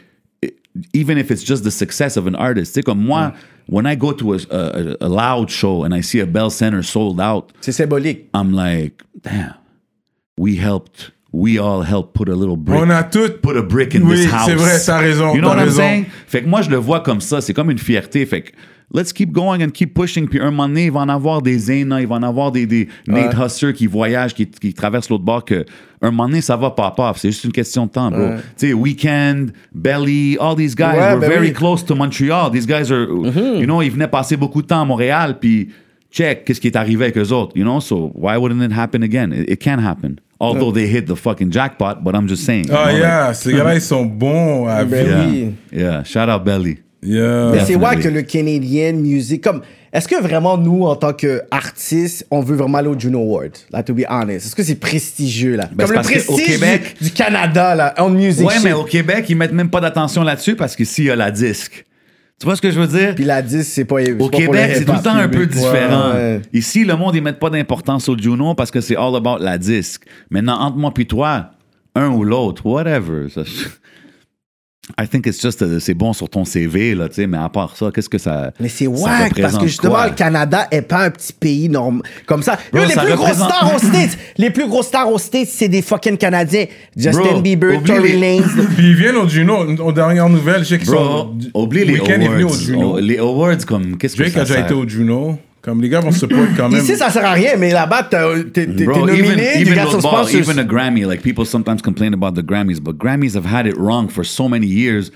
even if it's just the success of an artist. Tu sais, comme moi, when I go to a, a, a loud show and I see a Bell Center sold out, C'est symbolique. I'm like, damn, we helped, we all helped put a little brick. On a tout. Put a brick in Oui, this house. c'est vrai, t'as raison, You know I'm raison. saying? Fait que moi, je le vois comme ça. C'est comme une fierté. Fait que let's keep going and keep pushing. Puis un moment donné, il va en avoir des Zayna, il va en avoir des, des Nate Husser qui voyagent, qui, qui traversent l'autre bord, que un moment donné, ça va pop off. C'est juste une question de temps, bro. Tu sais, Weekend, Belly, all these guys Ouais, were ben very oui. close to Montreal. These guys are, Mm-hmm. you know, ils venaient passer beaucoup de temps à Montréal, puis check, qu'est-ce qui est arrivé avec eux autres, you know? So why wouldn't it happen again? It, it can happen. Although they hit the fucking jackpot, but I'm just saying. you Ah, know, yeah, ces gars-là, ils sont bons à oui. Yeah, yeah. Shout out Belly. Yeah. Mais c'est vrai que le Canadian music, comme, est-ce que vraiment nous, en tant qu'artistes, on veut vraiment aller au Juno Award? Là, to be honest? Est-ce que c'est prestigieux, là? Ben, comme le prestige Québec- du, du Canada, là, en music Ouais, shit. mais au Québec, ils mettent même pas d'attention là-dessus parce que s'il y a la disque. Tu vois ce que je veux dire? Puis la 10, c'est pas. Au Québec, c'est tout le temps un peu différent. Ouais. Ici, le monde, ils mettent pas d'importance au Juno parce que c'est all about la disque. Maintenant, entre moi puis toi, un ou l'autre, whatever. Ça, I think it's just, uh, c'est bon sur ton CV, là, tu sais, mais à part ça, qu'est-ce que ça. Mais c'est wack, parce que justement, quoi? le Canada est pas un petit pays normal comme ça. Bro, Yo, les ça plus grosses représente- stars aux States, les plus grosses stars aux States, c'est des fucking Canadiens. Justin Bro, Bieber, Tory les- Lanez. Puis ils viennent au Juno, aux dernières nouvelles, je sais qu'ils sont. oublie les awards. Juno. Oh, Les awards, comme, qu'est-ce que Drake ça a déjà été au Juno. Comme les gars vont support quand même. Ici, ça sert à rien, mais là-bas, t'es nominé, even, tu even, sponsors. even a Grammy, like people sometimes complain about the Grammys, but Grammys have had it wrong for so many years.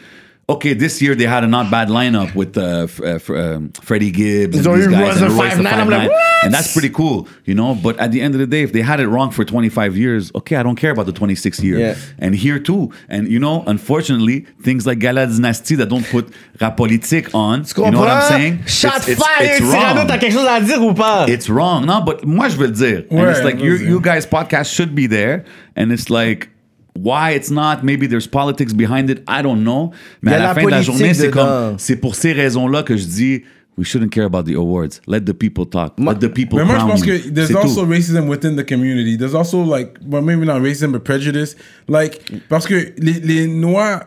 Okay, this year they had a not bad lineup with uh, F- uh, um, Freddie Gibbs and these guys and the Royce the 5'9", I'm like, and that's pretty cool, you know. But at the end of the day, if they had it wrong for 25 years, okay, I don't care about the 26th year. Yeah. And here too, and you know, unfortunately, things like Gala Dynasty that don't put rap politique on, Tu you know what I'm saying? Shot It's- it's- fire, it's Cyrano, wrong. t'as quelque chose à dire ou pas? It's wrong. No, but moi, je veux le dire. and it's like, you, you guys' podcast should be there. And it's like, why it's not, maybe there's politics behind it, I don't know. Mais à a la, la fin de la journée, c'est comme, c'est pour ces raisons-là que je dis, we shouldn't care about the awards. Let the people talk. Let the people Mais moi, je pense you. que there's also tout. racism within the community. There's also like, well, maybe not racism, but prejudice. Like, parce que les, les noirs,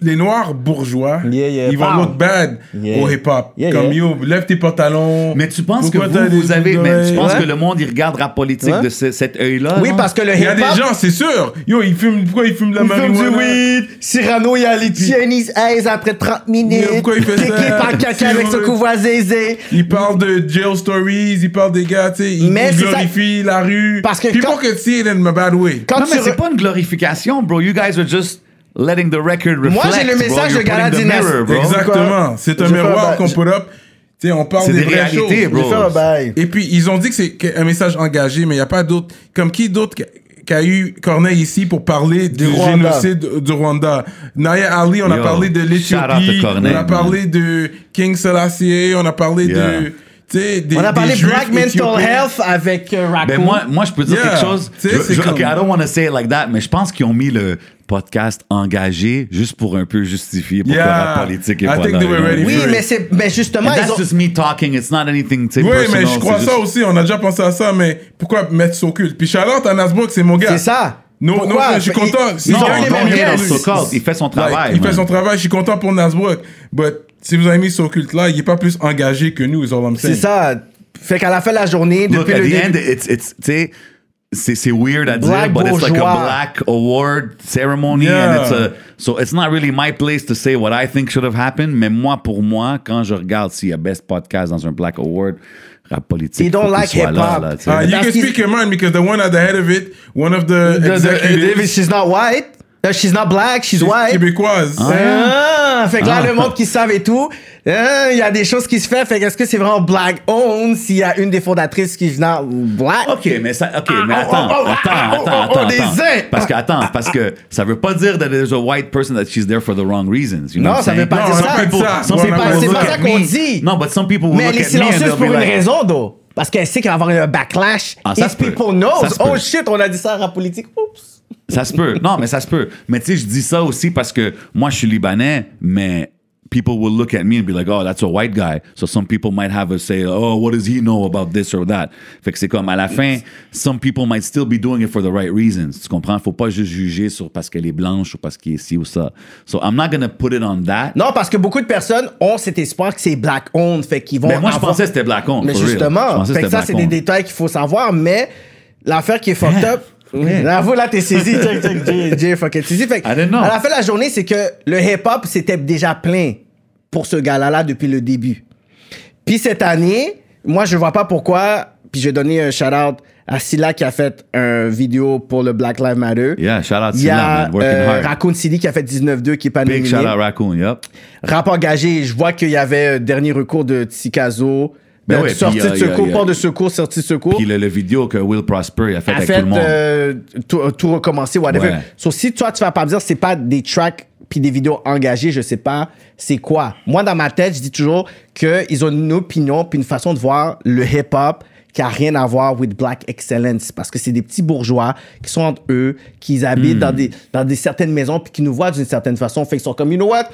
les noirs bourgeois, Yeah, yeah. ils vont look bad Yeah. au hip-hop. Yeah, Comme yeah. yo, lève tes pantalons. Mais tu penses que Pourquoi vous, t'as vous des avez, boucles mais tu d'oreilles? penses Ouais. que le monde, il regarde rap politique Ouais. de ce- cet œil-là? Oui, non? parce que le Il y a des hip-hop. gens, c'est sûr. Yo, ils fument, pourquoi ils fument de la Il fume du marijuana? weed. Cyrano, il a les Chinese eyes après 30 minutes. Mais pourquoi il fait ça? par quelqu'un avec son couvre zézé? Ils parlent de jail stories, ils parlent des gars, tu sais, ils ça- glorifient la rue. Parce que People quand- can see it in a bad way. Quand Non, mais c'est pas une glorification, bro. You guys are just letting the record reflect, Moi, j'ai le message de Gala putting the Dynasty. mirror, bro. Exactement. C'est un miroir qu'on put up. Tu sais, on parle C'est des, des vraies réalités, choses. bro. Et puis, ils ont dit que c'est un message engagé, mais il n'y a pas d'autre. Comme qui d'autre qui- qui a eu Corneille ici pour parler du, Rwanda. génocide du Rwanda? Naya Ali, on a parlé de shout out l'Éthiopie, on a parlé de King Selassie, on a parlé Yeah. de. Des, On a parlé Black Mental. Health avec euh, Raccoon. Ben moi, moi, je peux dire Yeah. quelque chose. Je- je- comme- OK, I don't want to say it like that, mais je pense qu'ils ont mis le podcast engagé juste pour un peu justifier pourquoi Yeah. la politique est I pas think là. they were you know? ready oui, mais c'est mais justement And ils that's ont just me talking. It's not anything, Oui, personal, mais je crois ça juste- aussi. On a déjà pensé à ça, mais pourquoi mettre ça occulte Puis Charlotte à Nasbrook, c'est mon gars. c'est ça. Non, non, je suis Il- content. ont Non, un les des don't mêmes hate on guests. so-called. Il fait son travail. il fait son travail, je suis content pour Nasbrook. But si vous avez mis ce culte-là, il est pas plus engagé que nous, is all I'm C'est ça. Fait qu'à la fin de la journée, Look, depuis at le the end, début, it's, it's, c'est c'est weird à Black dire, but it's like a bourgeois. black award ceremony, Yeah. and it's a so it's not really my place to say what I think should have happened. Mais moi, pour moi, quand je regarde s'il y a best podcast dans un black award, rap politique, They don't like soit là, hip-hop. là, sais. Uh, you Parce can speak your mind because the one at the head of it, one of the, the- the- executives, she's not white. Uh, she's not black, she's she's white. québécoise. Ah, fait que là, Ah. le monde qui savent et tout, hein, il y a des choses qui se font. Fait que est-ce que c'est vraiment black owned s'il y a une des fondatrices qui est not black? Ok, mais ça, ok, mais Ah, attends, oh, oh, attends, ah, attends, oh, oh, attends, des attends. ailes. Parce que attends, parce que ça veut pas dire that there's a white person that she's there for the wrong reasons. You know Non, ça veut pas Non, dire ça. C'est pas ça qu'on dit. Non, but some people will Mais look elle est at me and silencieuse pour une raison, though. Parce qu'elle sait qu'elle va avoir un backlash. Ah, ça If people knows, oh shit, on a dit ça à rap politique. Oups. Ça se peut. Non, mais ça se peut. Mais tu sais, je dis ça aussi parce que moi, je suis libanais, mais people will look at me and be like, oh, that's a white guy. So some people might have a say, oh, what does he know about this or that? Fait que c'est comme, à la fin, some people might still be doing it for the right reasons. Tu comprends? Faut pas juste juger sur parce qu'elle est blanche ou parce qu'il est ci ou ça. So I'm not gonna put it on that. Non, parce que beaucoup de personnes ont cet espoir que c'est black owned. Fait qu'ils vont. Mais moi, je pensais que c'était black owned. Mais justement, fait que ça, c'est des détails qu'il faut savoir, mais l'affaire qui est fucked up. J'avoue, là, t'es saisi. check, check, Jay, Jay, fucking saisi. Fait que, I didn't know. à la fin de la journée, c'est que le hip-hop, c'était déjà plein pour ce gars-là là depuis le début. Puis cette année, moi, je vois pas pourquoi. Puis je vais donner un shout-out à Silla qui a fait une vidéo pour le Black Lives Matter. Yeah, shout out Silla, man. Working euh, hard. Raccoon City qui a fait 19-2 qui est pas Big nominé. shout out Raccoon, yep. Rap engagé, je vois qu'il y avait euh, dernier recours de Tsikazo. Ben Euh, ouais, sortie de secours, a- port de secours, sortie de secours. Puis le, le vidéo que Will Prosper a fait a avec fait tout le monde. euh, tout, tout recommencer, whatever. Ouais. So, si toi, tu vas pas me dire c'est pas des tracks puis des vidéos engagées, je sais pas c'est quoi? Moi, dans ma tête, je dis toujours qu'ils ont une opinion puis une façon de voir le hip-hop qui a rien à voir with black excellence parce que c'est des petits bourgeois qui sont entre eux, qui habitent Hmm. dans, des, dans des certaines maisons puis qui nous voient d'une certaine façon. Fait qu'ils sont comme, you know what?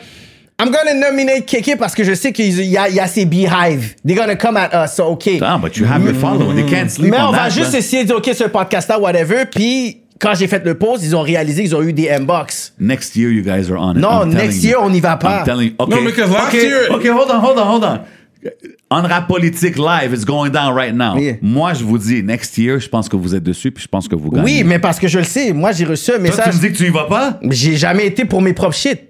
I'm gonna nominate Keke parce que je sais qu'il y a, il y a ces beehives. They're gonna come at us, so okay. Ah, but you have your following. They can't sleep Mais on on va that, juste man. essayer de dire, OK, ce podcast-là, whatever. Puis, quand j'ai fait le pause, ils ont réalisé qu'ils ont eu des inbox. Next year, you guys are on it. Non, I'm next you. year, on n'y va pas. I'm telling you. Okay. No, because last okay, year- Okay, hold on, hold on, hold on. On rap politique live, it's going down right now. Yeah. Moi, je vous dis, next year, je pense que vous êtes dessus, puis je pense que vous gagnez. Oui, mais parce que je le sais. Moi, j'ai reçu un Toi, message. tu me dis que tu y vas pas? J'ai jamais été pour mes propres shit.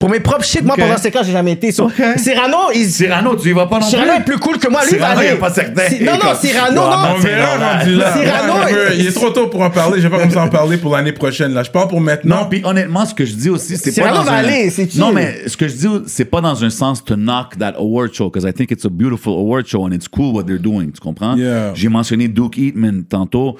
Pour mes propres shit, moi, pendant ces cas, j'ai jamais été. So. Cyrano, il... Cyrano, tu y vas pas non Cyrano est plus? plus cool que moi. Lui, il va Cyrano, aller. il est pas certain. Si- Non, non, Comme- Cyrano, Non, non. non, On verra rendu là. Cyrano, Moi, je veux- il- il est trop tôt pour en parler. Je vais pas commencer à en parler pour l'année prochaine. Là, je parle pour maintenant. Non, puis honnêtement, ce que je dis aussi, c'est pas Cyrano dans va un... aller, c'est chill. Non, mais ce que je dis, c'est pas dans un sens to knock that award show, because I think it's a beautiful award show and it's cool what they're doing, tu comprends? Yeah. J'ai mentionné Duke Eatman tantôt,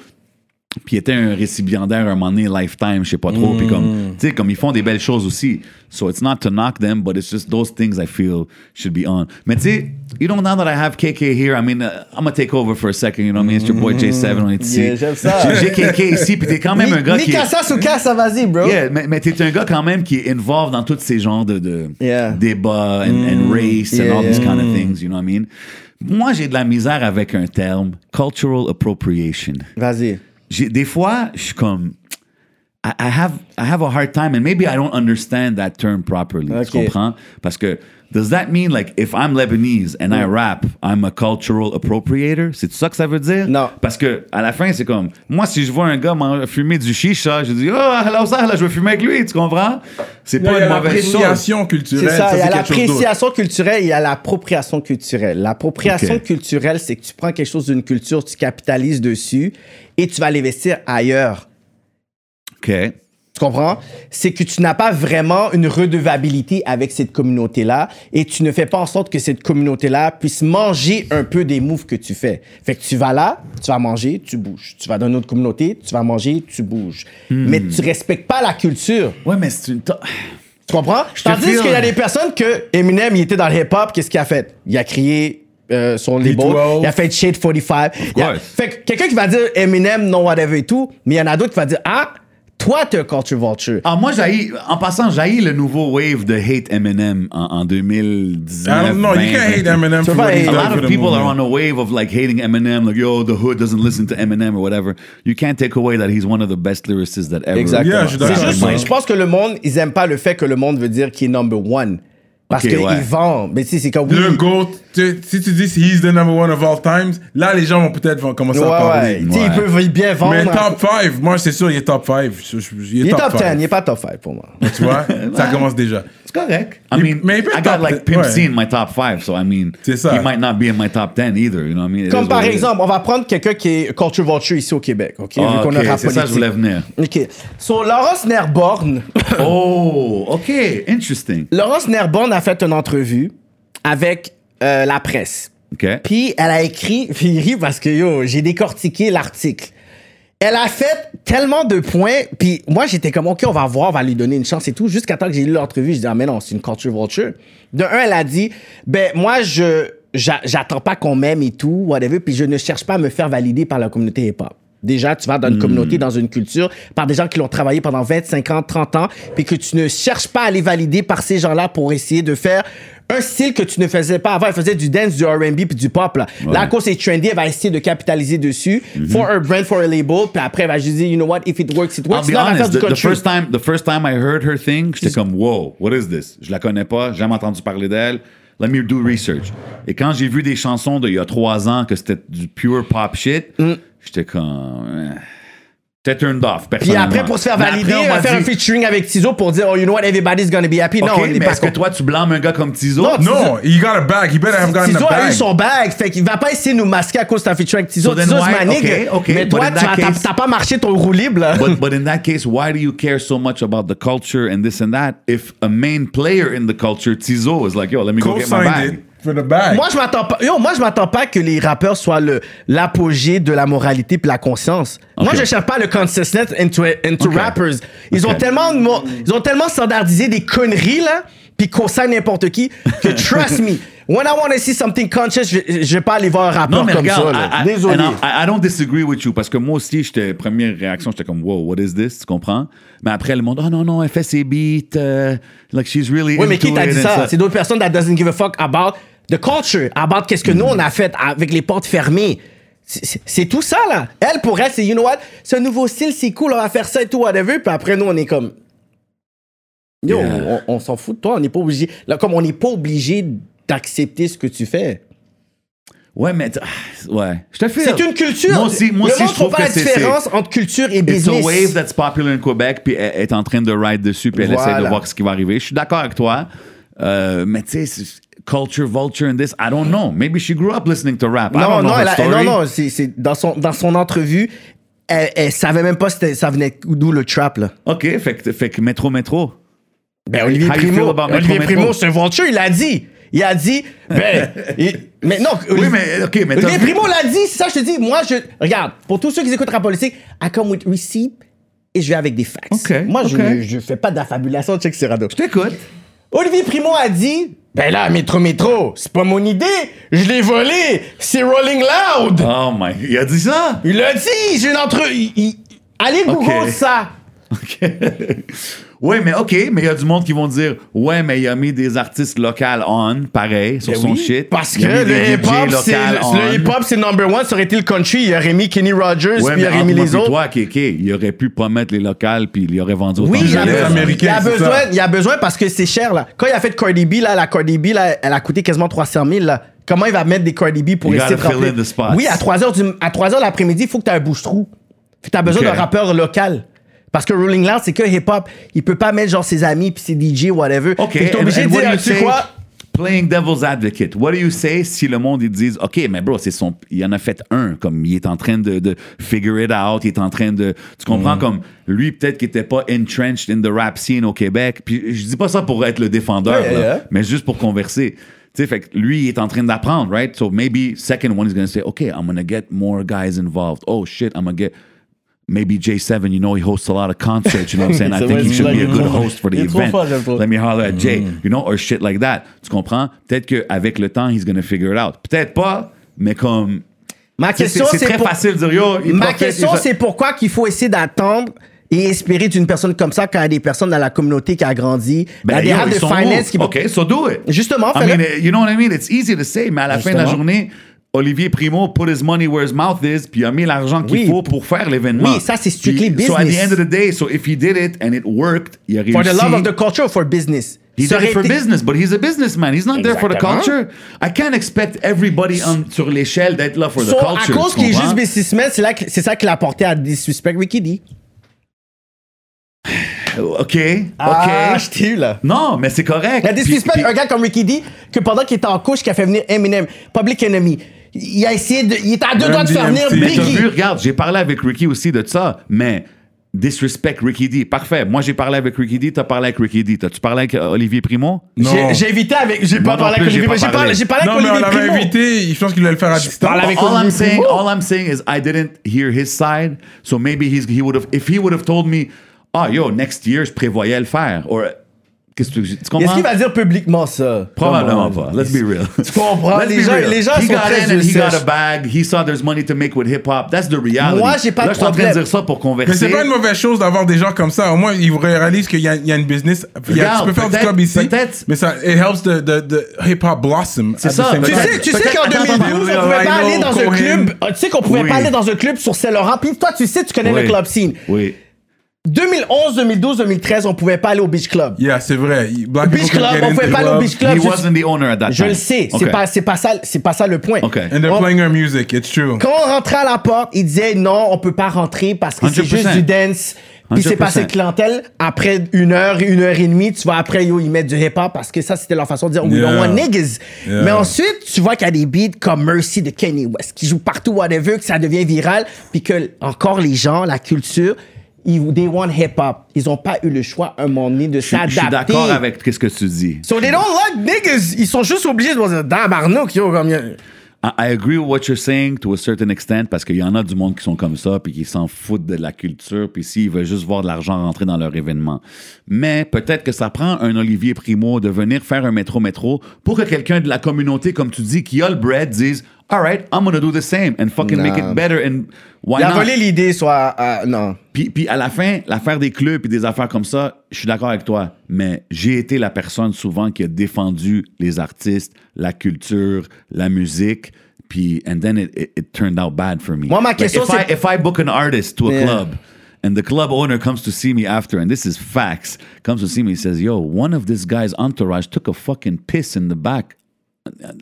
puis il était un récipiendaire un moment donné, Lifetime, je sais pas trop, puis Mm. comme, tu sais, comme ils font des belles choses aussi. So it's not to knock them, but it's just those things I feel should be on. Mais tu sais, you know, now that I have KK here, I mean, uh, I'm gonna take over for a second, you know what I mean? It's your boy J7, on est ici. Mm. Yeah, j'aime ça. J'ai- KK ici, puis t'es quand même un gars qui... Mikasa ou Kassa, vas-y, bro. Yeah, mais, mais t'es un gars quand même qui est involved dans tous ces genres de, de Yeah. débats and, and race Yeah, and all these kind of things, you know what I mean? Moi, j'ai de la misère avec un terme, cultural appropriation. Vas-y. Des fois, je suis comme... I, I have, I have a hard time, and maybe I don't understand that term properly. Tu comprends? Parce que, does that mean, like, if I'm Lebanese and I rap, I'm a cultural appropriator? C'est ça que ça veut dire? Non. Parce que, à la fin, c'est comme, moi, si je vois un gars fumer du chicha, je dis, oh, hello, ça, là, je veux fumer avec lui, tu comprends? C'est pas a une mauvaise chose. l'appréciation C'est culturelle. ça, il y a l'appréciation culturelle et il y a l'appropriation culturelle. L'appropriation culturelle, c'est que tu prends quelque chose d'une culture, tu capitalises dessus et tu vas l'investir ailleurs. OK. Tu comprends? C'est que tu n'as pas vraiment une redevabilité avec cette communauté-là et tu ne fais pas en sorte que cette communauté-là puisse manger un peu des moves que tu fais. Fait que tu vas là, tu vas manger, tu bouges. Tu vas dans une autre communauté, tu vas manger, tu bouges. Hmm. Mais tu respectes pas la culture. Ouais, mais c'est une... Tu comprends? te Tandis qu'il y a des personnes que Eminem, il était dans le hip-hop, qu'est-ce qu'il a fait? Il a crié euh, son label, B12. il a fait Shade 45. Il a-. Fait que quelqu'un qui va dire Eminem, non, whatever et tout, mais il y en a d'autres qui va dire Ah, toi, t'es un culture vulture. Ah, moi, j'haïs, en passant, j'haïs le nouveau wave de hate Eminem en, en 2019. I don't know. You 20, can't hate 20. Eminem for what hate- A lot of people are on a wave of like hating Eminem, like yo, the hood doesn't listen to Eminem or whatever. You can't take away that he's one of the best lyricists that ever. Exactement. Yeah, je juste, je pense que le monde, ils aiment pas le fait que le monde veut dire qu'il est number one. Parce Ok, qu'il ouais. vend. Mais tu sais, c'est comme oui. Le GOAT, tu- si tu dis he's the number one of all times, là, les gens vont peut-être commencer Ouais, à ouais. parler. Ils Ouais. peuvent bien vendre. Mais top 5, moi, c'est sûr, il est top 5. il est top 10, five. il est pas top 5 pour moi. Tu vois, ça commence déjà. It's correct. I Il- mean, mais il peut I got like 10, Pimp ouais. C in my top five, so I mean, C'est ça. he might not be in my top 10 either. You know what I mean? It Comme par exemple, on va prendre quelqu'un qui est culture vulture ici au Québec, OK? Ah, Vu qu'on a ok, rap c'est ça je voulais venir. OK. So, Laurence Nerborn, Oh, ok, interesting. Laurence Nerborn a fait une entrevue avec euh, la presse. Puis elle a écrit, puis il rit parce que yo, j'ai décortiqué l'article. Elle a fait tellement de points, puis moi j'étais comme ok, on va voir, on va lui donner une chance et tout. Jusqu'à temps que j'ai lu l'entrevue, je dis ah mais non, c'est une culture vulture. De un, elle a dit ben moi je j'a- j'attends pas qu'on m'aime et tout, whatever, puis je ne cherche pas à me faire valider par la communauté hip-hop. Déjà, tu vas dans une communauté, dans une culture, par des gens qui l'ont travaillé pendant 25 ans, 30 ans, puis que tu ne cherches pas à les valider par ces gens-là pour essayer de faire un style que tu ne faisais pas avant. Elle faisait du dance, du R&B, puis du pop. Là, là à cause c'est trendy, elle va essayer de capitaliser dessus. For a brand, for a label, puis après, elle va juste dire, you know what, if it works, it I'll works. be Là, va faire honest, du the, first time, the first time I heard her thing, j'étais comme, wow, what is this? Je la connais pas, jamais entendu parler d'elle. Let me do research. Et quand j'ai vu des chansons d'il y a trois ans que c'était du pure pop shit, Mm. J'étais comme, eh. J'étais turned off, Puis après, pour se faire Mais valider, après, on on va m'a faire un dit, featuring avec Tizo pour dire, oh, you know what, everybody's gonna be happy. OK, non, on est mais pas est-ce que toi, tu blâmes un gars comme Tizo? Non, Non, he got a bag. He better have gotten Tizo a a eu bag. son bag, fait qu'il va pas essayer de nous masquer à cause d'un featuring avec Tizo. So then Tizo, why- c'est ma nigga. okay, okay, Mais but toi, in tu that t'as case- t'as pas marché ton roue libre, là. But, but in that case, why do you care so much about the culture and this and that if a main player in the culture, Tizo, is like, yo, let me go get my Co-signed bag? it for the bag. Moi, je m'attends pas. Yo, moi, je m'attends pas que les rappeurs soient le l'apogée de la moralité puis la conscience. Moi, je cherche pas le consciousness into, into Ok. rappers. Ils ont tellement ils ont tellement standardisé des conneries là, puis qu'on sait n'importe qui que trust me, when I want to see something conscious, je, je vais pas aller voir un rappeur Non, mais comme regarde, ça. là. I, I- Désolé. I, I don't disagree with you parce que moi aussi, j'étais première réaction, j'étais comme, wow, what is this? Tu comprends? Mais après, le monde, oh non, non, elle fait ses beats, euh, like she's really. Oui, mais qui t'a it dit ça? C'est d'autres personnes that doesn't give a fuck about the culture, about qu'est-ce que nous on a fait avec les portes fermées. C'est- tout ça, là. Elle, pour elle, c'est, you know what, un nouveau style, c'est cool, on va faire ça et tout, whatever. Puis après, nous, on est comme. Yo, Yeah. on, on s'en fout de toi, on n'est pas obligé. Là, comme on n'est pas obligé d'accepter ce que tu fais. Ouais, mais. Ouais. Je te fais. C'est une culture. Moi aussi, moi aussi, je trouve que la c'est. différence entre culture et It's a business. wave that's popular in Quebec, puis elle est en train de ride dessus, puis elle essaie de Voilà. voir ce qui va arriver. Je suis d'accord avec toi. Euh, mais tu sais, culture, vulture, and this, I don't know. Maybe she grew up listening to rap. I Non, don't know non, her a- non, non, c'est, dans, son, dans son entrevue, elle, elle savait même pas ça venait d'où le trap, là. OK, fait que, fait que métro, métro. Ben, Olivier How you feel Primo, Olivier Primo, c'est un vulture, il a dit. Il a dit, ben, il- mais non, Oui, Oli- mais OK, mais Olivier Primo l'a dit, c'est ça, je te dis. Moi, je, regarde, pour tous ceux qui écoutent rap politique, I come with receipt et je vais avec des facts. OK, Moi, je, je fais pas d'affabulation, check Cyrano. Je t'écoute. Olivier Primo a dit, ben là, Métro Métro, c'est pas mon idée, je l'ai volé, c'est Rolling Loud. Oh my, il a dit ça? Il l'a dit, j'ai une entre... il- il- Allez Google ça. OK. ouais, mais OK, mais il y a du monde qui vont dire Ouais, mais il a mis des artistes locaux on, pareil, sur Ben son oui, shit. Parce que le hip-hop, c'est locales le hip-hop, c'est number one. Ça aurait été le country. Il aurait mis Kenny Rogers, Ouais, puis il aurait mis les autres. toi, Kéké, il aurait pu pas mettre les locales puis il aurait vendu autant Oui, de il y a, besoin, Américains, il y a besoin, ça. il y a besoin parce que c'est cher là. Quand il a fait Cardi B là, la Cardi B là, elle a coûté quasiment 300 000 là. Comment il va mettre des Cardi B pour You essayer de remplir. Oui, à 3 heures du, à 3 heures l'après-midi, il faut que tu aies un bouche-trou. Que t'as besoin d'un rappeur local. Parce que Rolling Loud, c'est que hip-hop. Il peut pas mettre genre ses amis puis ses DJ, whatever. OK, Fait que t'es obligé and de dire, tu sais quoi? Playing devil's advocate. What do you say si le monde ils disent OK, mais bro, c'est son il en a fait un comme il est en train de, de figure it out, il est en train de tu comprends Mm. comme lui peut-être qu'il était pas entrenched in the rap scene au Québec. Puis je dis pas ça pour être le défendeur Yeah, là, yeah. mais juste pour converser. Tu sais, fait que lui, il est en train d'apprendre, right? So maybe second one is going to say, okay, I'm going to get more guys involved. Oh shit, I'm going to get maybe J7, you know, he hosts a lot of concerts, you know what I'm saying? I think he should be a good host for the event. Let me holler at Jay, you know, or shit like that. Tu comprends? Peut-être qu'avec le temps, he's going to figure it out. Peut-être pas, mais comme. Ma question, c'est c'est très pour- facile de dire, yo, il Ma question, c'est pourquoi qu'il faut essayer d'attendre et espérer d'une personne comme ça quand il y a des personnes dans la communauté qui a grandi. Ben, il y yo, a des ils de finance où? qui OK, so do it. Justement, I mean, you know what I mean? It's easy to say, mais à la fin de la Justement. journée, Olivier Primo put his money where his mouth is, puis il a mis l'argent qu'il Oui. faut pour faire l'événement. Oui, ça, c'est strictly Puis, So at the business. end of the day, so if he did it and it worked, il a réussi. For the love of the culture or for business? He Ça did it for été- business, but he's a businessman. He's not there for the Exactement. culture. I can't expect everybody on, sur l'échelle d'être là for the So, culture. à cause tu qu'il est comprends? juste businessman, c'est là que- c'est ça qui l'a porté à disrespect Ricky D. OK, Ah, OK. je t'ai eu là. Non, mais c'est correct. La disrespect Puis- puis- un gars comme Ricky D, que pendant qu'il était en couche, qui a fait venir Eminem, Public Enemy, il a essayé de. Il était à deux doigts de faire venir. Mais t'as Biggie. vu, regarde, j'ai parlé avec Ricky aussi de ça, mais disrespect Ricky D. Parfait. Moi, j'ai parlé avec Ricky D, t'as parlé avec Ricky D. T'as-tu parlé avec euh, Olivier Primo? Non. J'ai- J'ai évité avec. J'ai Moi pas non parlé plus, avec j'ai Olivier pas. J'ai parlé. parlé, j'ai parlé Non, avec mais on Olivier l'avait Primo. invité. Je pense qu'il allait le faire à distance. parle avec all I'm Olivier saying, Primo. all I'm saying is I didn't hear his side, so maybe he's, he would have, if he would have told me, ah yo, next year, je prévoyais le faire, or qu'est-ce que tu, tu Est-ce comprends? qu'il va dire publiquement ça? Probablement pas. Let's be real. Tu comprends? Let's Les be gens, real. les gens he sont got très in and he got a bag. He saw there's money to make with hip hop. That's the reality. Moi, j'ai pas Là, de je suis en train de dire ça pour Mais converser. c'est pas une mauvaise chose d'avoir des gens comme ça. Au moins, ils réalisent qu'il y, a- il y a une business. Il y a- Regarde, tu peux faire du club ici, peut-être- mais ça it helps the, the, the hip hop blossom. C'est ça, Tu sais, tu sais peut-être- qu'en attends, 2012, on pouvait pas aller dans un club. Ah, Tu sais qu'on pouvait pas aller dans un club sur Saint-Laurent. Puis toi, tu sais, tu connais le club scene. Oui. 2011, 2012, 2013, on pouvait pas aller au Beach Club. Yeah, c'est vrai. Black Beach Club, on pouvait pas aller au club. Beach Club. He Je- wasn't the owner at that Je time. le sais, Okay. c'est pas, c'est pas ça, c'est pas ça le point. OK. And they're On- playing our music, it's true. Quand on rentrait à la porte, il disait non, on peut pas rentrer parce que c'est 100%. juste du dance. Puis c'est passé 100%. clientèle. Après une heure, une heure et demie, tu vois, après, yo, ils mettent du hip-hop parce que ça, c'était leur façon de dire, we Yeah. don't want niggas. Yeah. Mais ensuite, tu vois qu'il y a des beats comme Mercy de Kanye West qui jouent partout, whatever, que ça devient viral. Puis que, encore, les gens, la culture, ils, they want hip-hop. Ils ont pas eu le choix, un moment donné, de Je, je s'adapter. suis d'accord avec ce que tu dis. So they don't like niggas. Ils sont juste obligés de dire, tabarnak, yo, comme. I, I agree with what you're saying to a certain extent parce qu'il y en a du monde qui sont comme ça puis qui s'en foutent de la culture puis s'ils veulent juste voir de l'argent rentrer dans leur événement. Mais peut-être que ça prend un Olivier Primo de venir faire un métro-métro pour que quelqu'un de la communauté, comme tu dis, qui a le bread, dise All right, I'm gonna do the same and fucking make it better and why Il a not? volé l'idée, soit. euh, non. Puis, puis à la fin, l'affaire des clubs et des affaires comme ça, je suis d'accord avec toi, mais j'ai été la personne souvent qui a défendu les artistes, la culture, la musique, puis and then it, it, it turned out bad for me. Moi, ma question, if I, c'est- if I book an artist to a Yeah. club and the club owner comes to see me after, and this is facts, comes to see me, he says, yo, one of this guy's entourage took a fucking piss in the back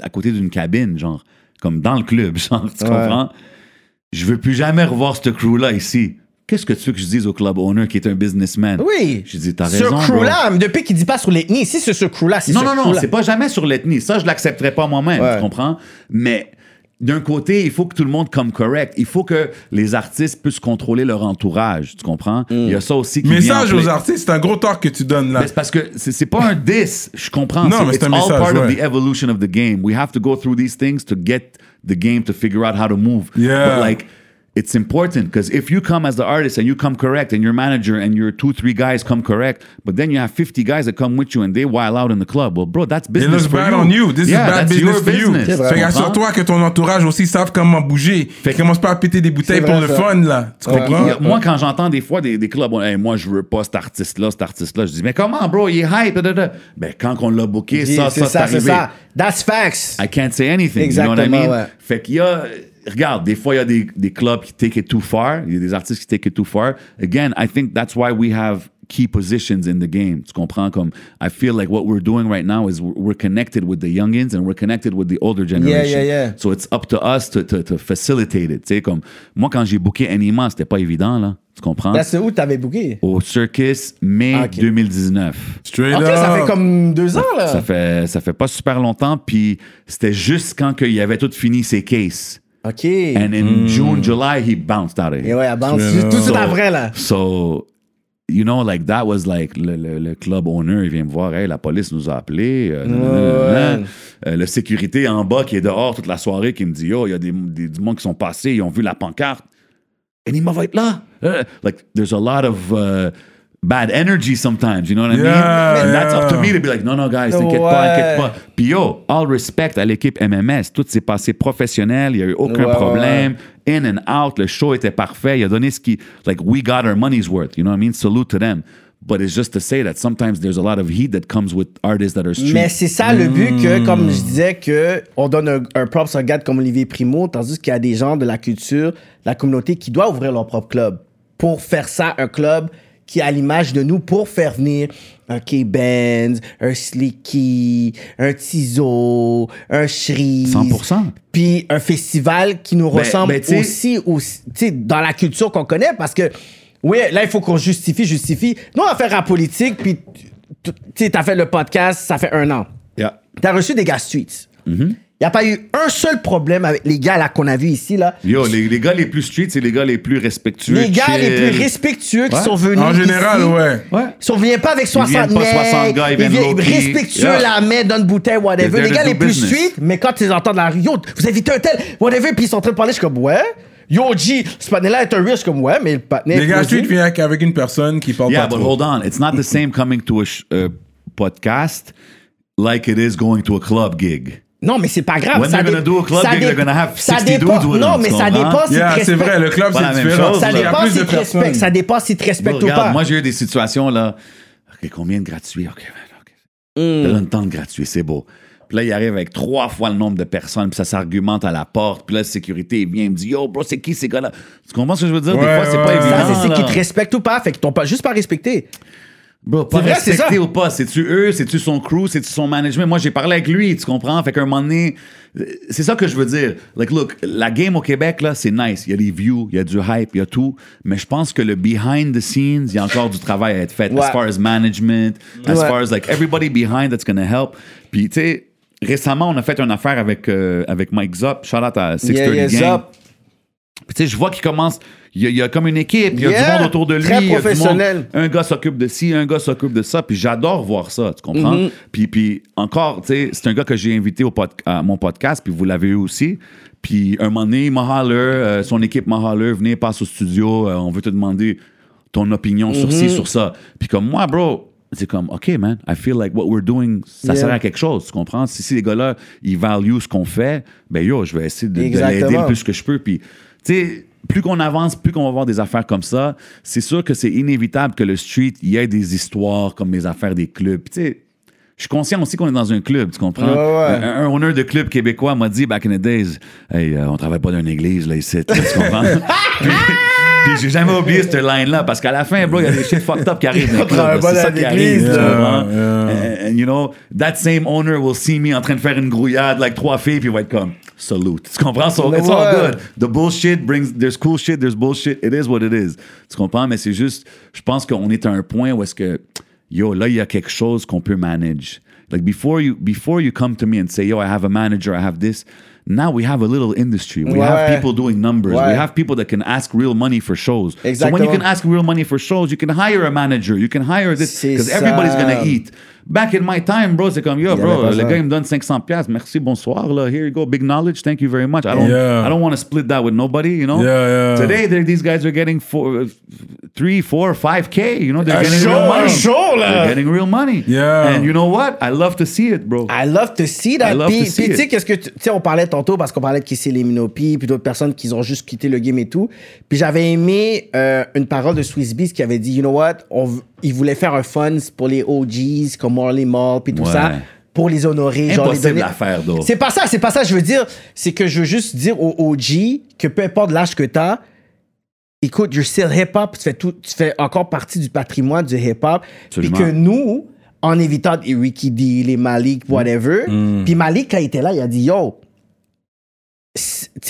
à côté d'une cabine, genre, comme dans le club, genre, tu comprends? Je veux plus jamais revoir ce crew-là ici. Qu'est-ce que tu veux que je dise au club owner qui est un businessman? Oui. Je dis, t'as Ce raison, bro. crew-là, depuis qu'il dit pas sur l'ethnie, si c'est ce crew-là, c'est Non, ce non, non, c'est pas jamais sur l'ethnie. Ça, je l'accepterais pas moi-même, Ouais. tu comprends? Mais d'un côté, il faut que tout le monde comme correct. Il faut que les artistes puissent contrôler leur entourage, tu comprends? Il y a ça aussi qui Message aux artistes, c'est un gros talk que tu donnes là. Mais parce que c'est pas un diss, je comprends. Non, mais c'est it's un all message, part of ouais. the evolution of the game. We have to go through these things to get the game to figure out how to move. Yeah. But like, it's important because if you come as the artist and you come correct and your manager and your two, three guys come correct, but then you have 50 guys that come with you and they wild out in the club. Well, bro, that's business It looks for bad you. on you. This yeah, is bad that's business your for you. business. vrai. Fait Tu qu'assure-toi que ton entourage aussi savent comment bouger. Fait Fait- commence pas à péter des bouteilles pour vrai, le fun là. Tu Ouais. comprends? Il Moi, quand j'entends des fois des, des clubs, on- Hey, moi, je veux pas cet artiste-là, cet artiste-là, je dis, mais comment, bro, il est hype, da, da, da. Ben, quand on l'a booké, ça, ça, c'est arrivé. ça. That's facts. I can't say anything. you know what I mean? ouais. Fait qu'il y a. Regarde, des fois, il y a des, des clubs qui take it too far. Il y a des artistes qui take it too far. Again, I think that's why we have key positions in the game. Tu comprends? Comme, I feel like what we're doing right now is we're connected with the youngins and we're connected with the older generation. yeah, yeah. So it's up to us to, to, to facilitate it. Tu sais, comme, moi, quand j'ai booké Anima, c'était pas évident, là. Tu comprends? Là, c'est où t'avais booké? Au Circus, mai Ah, ok. 2019. Straight Ok, up. ça fait comme deux ans, là. Ça fait, ça fait pas super longtemps, puis c'était juste quand il avait tout fini ses cases. Ok. And in June, July, he bounced out of Et here. ouais, à bounce. Yeah. Tout de suite So- après, là. So, you know, like that was like le, le- le club owner, il vient me voir, hey, la police nous a appelés. euh. Euh, le sécurité en bas qui est dehors toute la soirée qui me dit, oh, il y a des, des, du monde qui sont passés, ils ont vu la pancarte. Enima va être là. Euh, like, there's a lot of uh, bad energy sometimes, you know what I mean? Yeah, And that's up to me to be like, no, no, guys, t'inquiète pas, Ouais. inquiète pas. Puis yo, all respect à l'équipe MMS. Tout s'est passé professionnel, il n'y a eu aucun Ouais, problème. In and out, le show était parfait. Il a donné ce qui. Like, we got our money's worth. You know what I mean? Salute to them. But it's just to say that sometimes there's a lot of heat that comes with artists that are street. Mais c'est ça le but que, comme je disais, que on donne un, un props à un gars comme Olivier Primo, tandis qu'il y a des gens de la culture, de la communauté qui doivent ouvrir leur propre club. Pour faire ça, un club qui est à l'image de nous, pour faire venir un K-Benz, un Slicky, un Tizo, un Shreeze. 100%. Puis un festival qui nous Ben- ressemble ben, tu aussi, aussi tu sais, dans la culture qu'on connaît, parce que, oui, là, il faut qu'on justifie, justifie. Nous, on va faire la politique, puis, tu sais, t'as fait le podcast, ça fait un an. Yeah. T'as reçu des gars streets. Il n'y a pas eu un seul problème avec les gars là qu'on a vus ici, là. Yo, les, les gars les plus street, c'est les gars les plus respectueux. Les gars chill. les plus respectueux qui Ouais. sont venus. En général, ici. ouais. Ouais. Ils ne viennent pas avec 60 viennent pas mecs, 60 gars, ils viennent low-key. respectueux, Yeah. la main, donne bouteille, whatever. Les gars les plus street, mais quand ils entendent la yo, vous invitez un tel, whatever, puis ils sont en train de parler, je suis comme, ouais. Yo, G, ce patin-là est un riche, comme, ouais, mais le patin. Les gars street viennent avec- avec une personne qui parle Yeah, pas but trop. hold on. It's not the same coming to a uh, podcast like it is going to a club gig. Non, mais c'est pas grave. When ça they're gonna dé- do a club ça gig, dé- they're gonna have ça 60 dépend- dudes with Non, mais ça dépend si Yeah, tu c'est vrai, le club c'est même différent. chose, Ça dépend si respectes. personnes. Ça dépend si tu respectes ou Regarde, pas. moi j'ai eu des situations là. OK, combien de gratuits? OK, man, OK. Te donne tant de gratuits, c'est beau. Puis là, il arrive avec trois fois le nombre de personnes, puis ça s'argumente à la porte. Puis là, la sécurité il vient, il me dit Yo, bro, c'est qui ces gars-là Tu comprends ce que je veux dire? Des Ouais, fois, c'est pas ouais. évident. Ça, c'est qu'ils te respectent ou pas. Fait qu'ils t'ont pas juste pas respecté. Bro, pas vrai, respecté ou pas, c'est-tu eux, c'est-tu son crew, c'est-tu son management? Moi, j'ai parlé avec lui, tu comprends? Fait qu'à un moment donné, c'est ça que je veux dire. Like, look, la game au Québec, là, c'est nice. Il y a des views, il y a du hype, il y a tout. Mais je pense que le behind the scenes, il y a encore du travail à être fait. Ouais. As far as management, as Ouais. far as, like, everybody behind that's gonna help. Puis, tu sais, récemment, on a fait une affaire avec, euh, avec Mike Zop. Shout out à 630 Yeah, yeah, Gang. Zop. Puis, tu sais, je vois qu'il commence. Il y, a, il y a comme une équipe, il y a Yeah, du monde autour de lui. très il y a du monde- professionnel. un gars s'occupe de ci, un gars s'occupe de ça. Puis j'adore voir ça, tu comprends? Mm-hmm. puis, puis encore, tu sais, c'est un gars que j'ai invité au pod- à mon podcast, puis vous l'avez eu aussi. Puis un moment donné, il m'a holler, euh, son équipe m'a holler, venez, passe au studio, euh, on veut te demander ton opinion sur Mm-hmm. ci, sur ça. Puis comme moi, bro, c'est comme, OK, man, I feel like what we're doing, ça Yeah. sert à quelque chose, tu comprends? Si, si les gars-là, ils value ce qu'on fait, ben yo, je vais essayer de, de l'aider le plus que je peux. Puis, sais, plus qu'on avance, plus qu'on va voir des affaires comme ça, c'est sûr que c'est inévitable que le street, il y ait des histoires comme les affaires des clubs. Tu sais, je suis conscient aussi qu'on est dans un club, tu comprends? Ouais, ouais. Un, un owner de club québécois m'a dit back in the days, hey, euh, on travaille pas dans une église, là, ici, tu comprends? puis, puis j'ai jamais oublié cette line-là, parce qu'à la fin, bro, il y a des shit fucked up qui arrivent dans le club. C'est dans ça qui arrive, tu là. comprends? Yeah. And, and, you know, that same owner will see me en train de faire une grouillade, like trois filles, puis il va être comme, salute. Tu comprends? So, it's all good. The bullshit brings, there's cool shit, there's bullshit. It is what it is. Tu comprends? Mais c'est juste, je pense qu'on est à un point où est-ce que, yo, là, il y a quelque chose qu'on peut manage. Like before you, before you come to me and say, yo, I have a manager, I have this. Now we have a little industry. We have people doing numbers. Ouais. We have people that can ask real money for shows. So when you can ask real money for shows, you can hire a manager. You can hire this because everybody's gonna eat. Back in my time, bro, c'est comme yo, avait bro, pas le ça. gars il me donne 500 pièces. Merci, bonsoir. Là, here you go, big knowledge. Thank you very much. I don't, Yeah. I don't want to split that with nobody. You know. Yeah, yeah. Today, these guys are getting four, uh, three, four, five k. You know, they're Un getting show, real money. show. They're getting real money. Yeah. And you know what? I love to see it, bro. I love to see that. I love Puis, to see puis, it. qu'est-ce que tu tu sais, on parlait tantôt parce qu'on parlait de Kissy les Minopi, puis d'autres personnes qui ont juste quitté le game et tout. Puis j'avais aimé euh, une parole de Swiss Beats qui avait dit, you know what, on, il voulait faire un fun pour les OGs comme Marley Mall puis tout Ouais. ça pour les honorer, genre les Impossible donner. à faire. C'est pas ça, c'est pas ça. Je veux dire, c'est que je veux juste dire aux OG que peu importe l'âge que t'as, écoute, you're still hip-hop, tu fais, tout, tu fais encore partie du patrimoine du hip-hop. Puis que nous, en évitant les Ricky D, les Malik, whatever, Mm. puis Malik, quand il était là, il a dit, yo,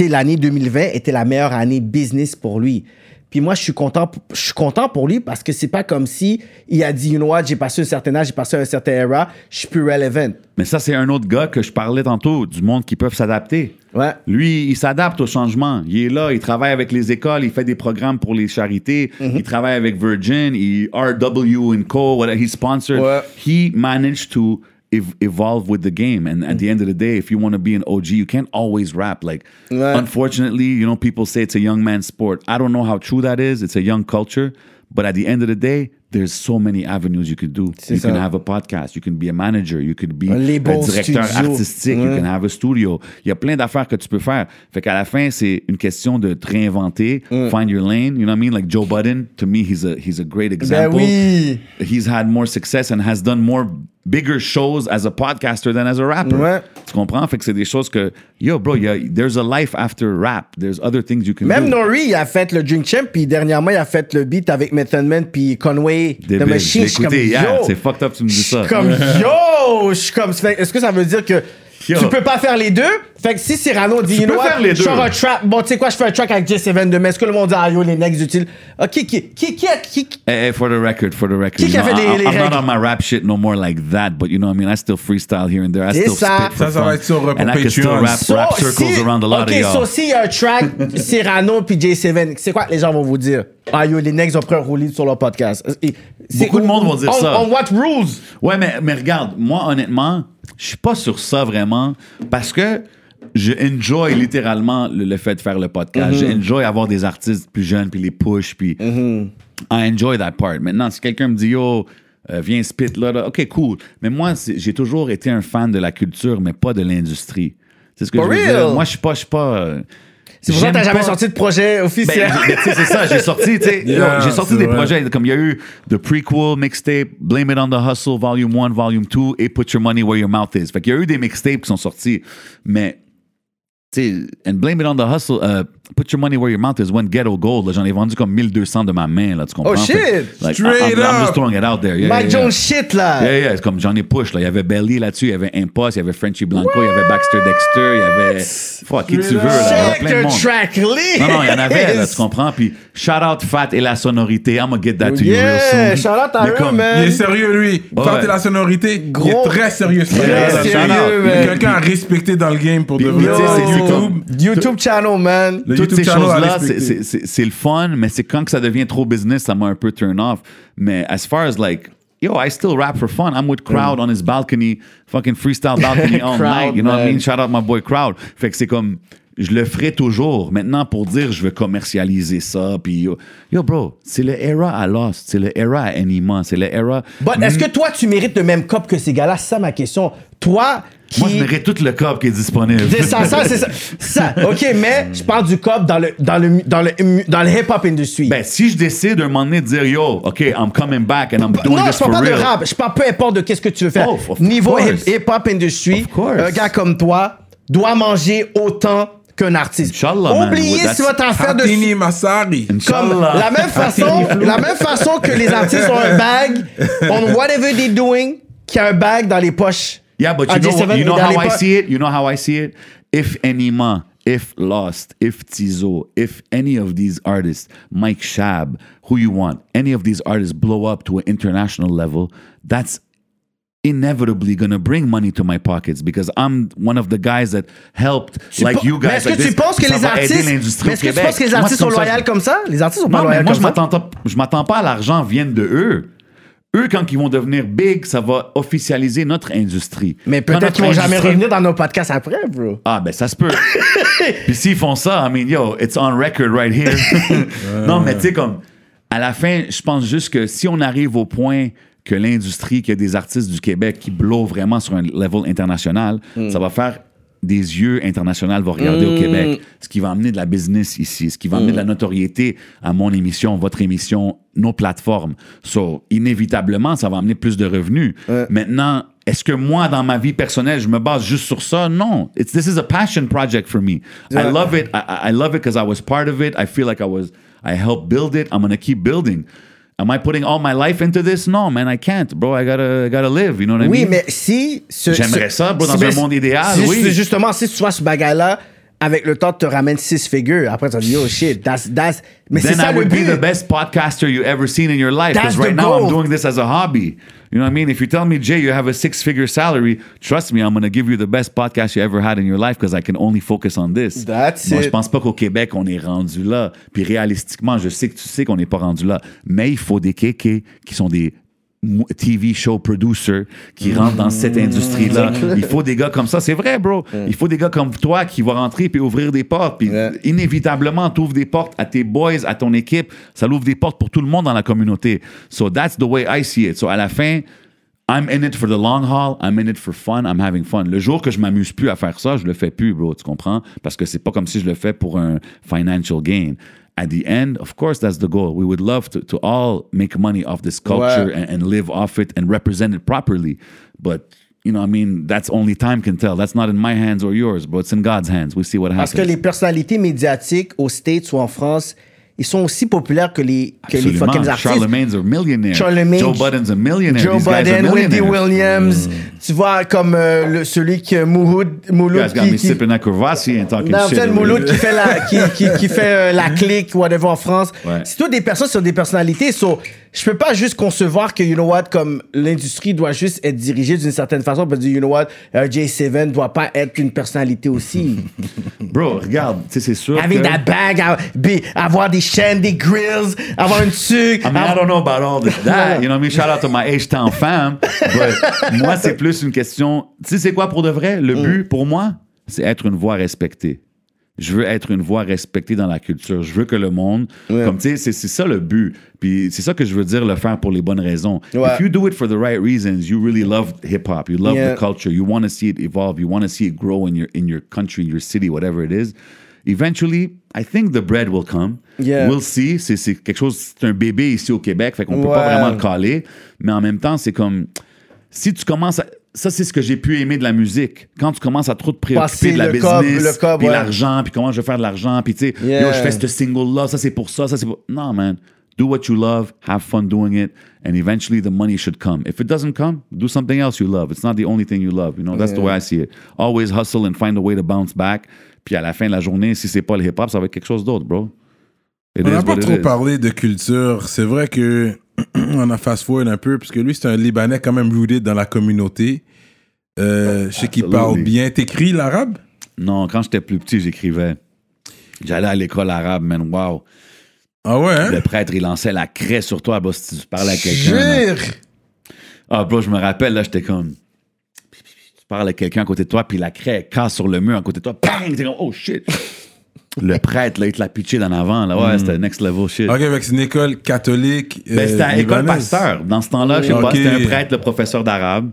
l'année 2020 était la meilleure année business pour lui. Puis moi, je suis content, je suis content pour lui parce que c'est pas comme si il a dit, you know what, j'ai passé un certain âge, j'ai passé un certain era, je suis plus relevant. Mais ça, c'est un autre gars que je parlais tantôt, du monde qui peuvent s'adapter. Ouais. Lui, il s'adapte au changement. Il est là, il travaille avec les écoles, il fait des programmes pour les charités, Mhm. il travaille avec Virgin, il RW and Co, whatever, he's sponsored. Ouais. He managed to ev- evolve with the game. And at the end of the day, if you want to be an OG, you can't always rap. Like, unfortunately, you know, people say it's a young man's sport. I don't know how true that is. It's a young culture. But at the end of the day, there's so many avenues you could do. C'est You ça. can have a podcast, you can be a manager, you could be un label directeur artistique, you can have a studio. Il y a plein d'affaires que tu peux faire. Fait qu'à la fin, c'est une question de te réinventer, find your lane. You know what I mean? Like Joe Budden, to me, he's a, he's a great Ben example. oui. He's had more success and has done more bigger shows as a podcaster than as a rapper. Ouais. Tu comprends? Fait que c'est des choses que, yo, bro, y a- there's a life after rap. There's other things you can Même do. Nori, il a fait le Drink Champ, puis dernièrement, il a fait le beat avec Method Man, puis Conway. The Machine. Hier. yo. C'est fucked up, tu me dis Je suis ça. comme, yo! Je suis comme, est-ce que ça veut dire que Yo. tu peux pas faire les deux? Fait que si Cyrano dit, Tu you know peux what, faire les deux. un trap, bon, tu sais quoi, je fais un track avec J7 demain, est-ce que le monde dit, ah yo, les necks utiles? Ok, qui, qui, qui, qui, qui, Hey, hey, for the record, for the record. Qui qui a fait know, les- I'm not règles? on my rap shit no more like that, but you know what I mean? I still freestyle here and there. I C'est still ça. spit for Ça, ça fun. va être sur, euh, And I can still rap, rap So, circles si- around a lot Ok, of y'all. so s'il y a un track, Cyrano puis J7, c'est quoi que les gens vont vous dire? Ah yo, les necks ont pris un roulis sur leur podcast. C'est- Beaucoup de monde vont dire on- ça. On what rules? Ouais, mais, mais regarde, moi, honnêtement, je suis pas sur ça vraiment parce que je enjoy littéralement le, le fait de faire le podcast. Mm-hmm. Je enjoy avoir des artistes plus jeunes, puis les push, puis Mm-hmm. I enjoy that part. Maintenant, si quelqu'un me dit, yo, euh, viens spit là, là, ok, cool. Mais moi, j'ai toujours été un fan de la culture, mais pas de l'industrie. C'est ce que For je veux real? dire. Moi, je suis pas, je suis pas. euh, C'est pour ça que t'as jamais sorti de projet Ben, officiel. ben, c'est ça, j'ai sorti, tu sais, Yeah, j'ai sorti des vrai. projets, comme il y a eu The Prequel Mixtape, Blame It on the Hustle, Volume 1, Volume 2, et Put Your Money Where Your Mouth Is. Fait qu'il y a eu des mixtapes qui sont sortis, mais, tu sais, and Blame It on the Hustle, uh, Put Your Money Where Your Mouth Is, When Ghetto Gold, j'en ai vendu comme 1200 de ma main, là, tu comprends? Oh, shit! Fait like, Straight I'm, I'm up! just throwing it out there. Yeah, Mike yeah, yeah. Jones shit, là. Yeah, yeah, c'est comme j'en ai push. Là. Il y avait Belly là-dessus, il y avait Impost, il y avait Frenchy Blanco, il y avait Baxter Dexter, il y avait. Fuck, qui tu veux, là? Il y avait Check plein de monde. track list. Non, non, il y en avait, là, tu comprends? Puis, shout out Fat et la sonorité. I'm gonna get that to you real Yeah, soon. shout out à eux, man. Il est sérieux, lui. Ouais. Portez la sonorité. Il Gros. est très sérieux, ce Très sérieux, man. Il y a Quelqu'un à respecter dans le game pour de vrai. YouTube. YouTube channel, man. Toutes ces choses-là, c'est- le fun, mais c'est quand que ça devient trop business, ça m'a un peu turn off. Mais as far as like, yo, I still rap for fun. I'm with Crowd on his balcony, fucking freestyle balcony all Crowd, night. You know what I mean? Shout out my boy Crowd. Fait que c'est comme, je le ferai toujours. Maintenant, pour dire, je veux commercialiser ça, puis yo, yo bro, c'est le era à Lost, c'est le era à Anima, c'est le era. Est-ce que toi, tu mérites le même cop que ces gars-là? C'est ça ma question. Toi, qui. Moi, je mérite tout le cop qui est disponible. C'est ça, ça, c'est ça. ça. OK, mais je parle du cop dans le, dans le, dans le, dans le hip-hop industry. Ben, si je décide un moment donné de dire, yo, OK, I'm coming back and I'm doing non, this je parle for pas de real. rap. Je parle peu importe de qu'est-ce que tu veux faire. Oh, Niveau hip-hop industry, un gars comme toi doit manger autant qu'un artiste. Inch'Allah. Oubliez si votre affaire de Hatini Massari. comme Inch'Allah. la même façon, la même façon que les artistes ont un bag on whatever they doing, qui a un bag dans les poches. Yeah, but you know, J7 you know how I see it? You know how I see it? If Enima, if Lost, if Tizo, if any of these artists, Mike Shab, who you want, any of these artists blow up to an international level, that's inevitably going to bring money to my pockets because I'm one of the guys that helped, Tu like you mais guys. est-ce like que tu this, penses que les artistes, mais est-ce que tu penses que les Moi, artistes sont loyaux comme ça? Les artistes sont pas non, loyaux moi, comme ça? pas- je m'attends pas à l'argent vienne de eux. Eux, quand ils vont devenir big, ça va officialiser notre industrie. Mais peut-être qu'ils vont jamais revenir dans nos podcasts après, bro. Ah, ben ça se peut. Puis s'ils font ça, I mean, yo, it's on record right here. non, mais tu sais, comme, à la fin, je pense juste que si on arrive au point que l'industrie, qu'il y a des artistes du Québec qui blow vraiment sur un level international, ça va faire des yeux internationaux vont regarder au Québec, ce qui va amener de la business ici, ce qui va amener de la notoriété à mon émission, votre émission, nos plateformes. So, inévitablement, ça va amener plus de revenus. Maintenant, est-ce que moi, dans ma vie personnelle, je me base juste sur ça? Non. It's, this is a passion project for me. I love it. I, I love it because I was part of it. I feel like I was, I helped build it. I'm going to keep building. Am I putting all my life into this? No, man, I can't, bro. I gotta, I gotta live. You know what I Oui, mean? mais si. ce- J'aimerais ça, bro, si- dans mais un si- monde idéal, si- oui. si- Justement, si tu vois ce bagage-là, avec le temps, tu te ramènes six figures. Après, tu yo, shit, that's. that's... Mais c'est then ça I le would be but. the best podcaster you ever seen in your life. That's Because right now I'm doing this as a hobby. You know what I mean? If you tell me, Jay, you have a six figure salary, trust me, I'm going to give you the best podcast you ever had in your life because I can only focus on this. That's Moi, it. je pense pas qu'au Québec, on est rendu là. Puis réalistiquement, je sais que tu sais qu'on n'est pas rendu là. Mais il faut des kékés qui sont des TV show producers qui rentrent dans cette industrie-là. Il faut des gars comme ça. C'est vrai, bro. Il faut des gars comme toi qui vont rentrer puis ouvrir des portes. Puis Ouais. inévitablement, tu ouvres des portes à tes boys, à ton équipe. Ça l'ouvre des portes pour tout le monde dans la communauté. So that's the way I see it. So à la fin, I'm in it for the long haul. I'm in it for fun. I'm having fun. Le jour que je m'amuse plus à faire ça, je le fais plus, bro. Tu comprends? Parce que c'est pas comme si je le fais pour un financial gain. At the end, of course, that's the goal. We would love to, to all make money off this culture and, and live off it and represent it properly. But, you know, I mean, that's only time can tell. That's not in my hands or yours, but it's in God's hands. We see what happens. Parce que les personnalités médiatiques aux States ou en France, ils sont aussi populaires que les, que les fucking artistes. Charlemagne's a millionaire. Charlemagne. Joe Budden's a millionaire. Joe These Budden, Wendy. Williams. Tu vois, comme euh, le, celui qui Mouloud, You Mouloud got qui, me qui, and talking Non, shit. Mouloud qui fait la, qui, qui, qui fait euh, la clique, whatever en France. Ouais. C'est tout des personnes sur des personnalités. So, je peux pas juste concevoir que, you know what, comme l'industrie doit juste être dirigée d'une certaine façon. Parce que, you know what, euh, J7 doit pas être une personnalité aussi. Bro, regarde, tu sais, c'est sûr Avec que... la bague, à- avoir des chaînes, des grills, avoir une tuque. I mean, I don't know about all this, that. You know what I mean? Shout out to my fam. But moi, c'est plus une question... Tu sais, c'est quoi pour de vrai? Le but, pour moi, c'est être une voix respectée. Je veux être une voix respectée dans la culture. Je veux que le monde... Comme, tu sais, c'est c'est ça le but. Puis c'est ça que je veux dire, le faire pour les bonnes raisons. Ouais. If you do it for the right reasons, you really love hip-hop. You love Yeah. the culture. You want to see it evolve. You want to see it grow in your, in your country, in your city, whatever it is. eventually, I think the bread will come. Yeah. We'll see. C'est c'est quelque chose, c'est un bébé ici au Québec, fait qu'on peut pas Ouais. vraiment le caler. Mais en même temps, c'est comme, si tu commences à. Ça, c'est ce que j'ai pu aimer de la musique. Quand tu commences à trop te préoccuper Passer de la le business, cob, le cob, puis ouais. l'argent, puis comment je vais faire de l'argent, puis tu sais, Yeah. yo, je fais ce single-là, ça c'est pour ça, ça c'est pour. Non, man. Do what you love, have fun doing it, and eventually the money should come. If it doesn't come, do something else you love. It's not the only thing you love. You know, that's the way I see it. Always hustle and find a way to bounce back. Puis à la fin de la journée, si c'est pas le hip-hop, ça va être quelque chose d'autre, bro. It On n'a pas trop parlé de culture. C'est vrai que on a fast forward un peu, parce que lui, c'est un Libanais quand même rooted dans la communauté. Euh, je sais qu'il parle bien. T'écris l'arabe? Non, quand j'étais plus petit, j'écrivais. J'allais à l'école arabe, man. Wow. Ah ouais, hein? Le prêtre, il lançait la craie sur toi, bro, si tu parlais à quelqu'un. Ah, bro, je me rappelle, là, j'étais comme. Tu parles à quelqu'un à côté de toi, puis la craie casse sur le mur à côté de toi. Bang! T'es comme, oh shit! Le prêtre, là, il te l'a pitché d'en avant, là. Ouais, c'était next level shit. Ok, avec c'est une école catholique. Ben, euh, c'était à l'école libanaise. pasteur. Dans ce temps-là, je sais pas, Ok. c'était un prêtre, le professeur d'arabe.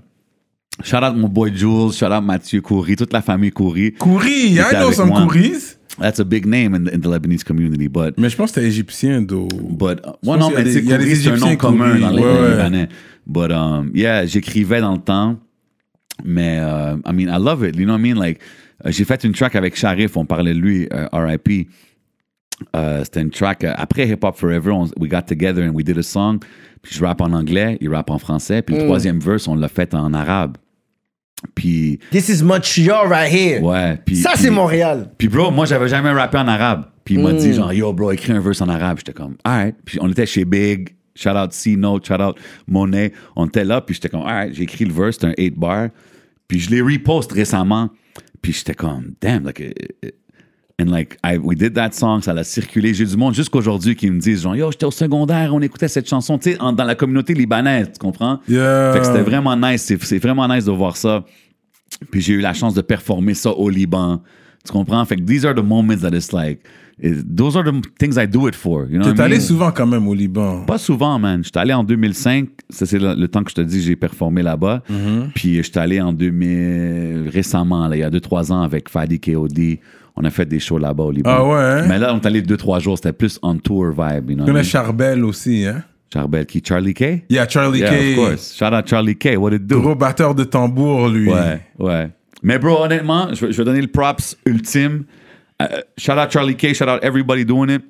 Shout out mon boy Jules, shout out Mathieu Coury, toute la famille Coury. Il I know some. Kouris. That's a big name in, in the Lebanese community, but Mais je pense que c'était égyptien, d'eau. But, uh, ouais, non, mais c'est un nom Égyptiens commun dans les ouais, ouais. Libanais. But, um, yeah, j'écrivais dans le temps. Mais, uh, I mean, I love it. You know what I mean? Like, j'ai fait une track avec Sharif, on parlait de lui, euh, RIP. Euh, C'était une track, euh, après Hip Hop Forever, on- we got together and we did a song. Puis je rappe en anglais, il rappe en français. Puis Mm. le troisième verse, on l'a fait en arabe. Puis, This is Montreal right here. ouais. Puis, Ça, c'est Montréal. puis bro, moi j'avais jamais rappé en arabe. Puis il m'a Mm. dit genre yo bro, écris un verse en arabe. J'étais comme alright. Puis on était chez Big, shout out C Note, shout out Monet. On était là puis j'étais comme alright, j'ai écrit le verse, c'était un 8 bar. Puis je l'ai repost récemment. Puis j'étais comme damn like uh, uh, and like I, we did that song, ça l'a circulé. J'ai du monde jusqu'aujourd'hui qui me disent genre yo, j'étais au secondaire, on écoutait cette chanson, tu sais, dans la communauté libanaise, tu comprends? Yeah. Fait que c'était vraiment nice. C'est, c'est vraiment nice de voir ça. Puis j'ai eu la chance de performer ça au Liban. Tu comprends? Fait que these are the moments that it's like, it- those are the things I do it for. You know T'es I allé mean? souvent quand même au Liban. Pas souvent, man. J'étais allé en 2005. Ça, c'est le, le temps que je te dis, j'ai performé là-bas. Mm-hmm. Puis j'étais allé en 2000, récemment, là, il y a 2-3 ans, avec Fadi KOD. On a fait des shows là-bas au Liban. Ah ouais, hein? Mais là, on est allé 2-3 jours. C'était plus on tour vibe. You know connais? Charbel aussi, hein? Charbel qui? Charlie K? Yeah, Charlie Yeah, K. of course. Shout out Charlie K. What it do? Gros batteur de tambour, lui. Ouais, ouais. Mais bro, honnêtement, je vais donner le props ultime. Euh, shout out Charlie K, shout out everybody doing it.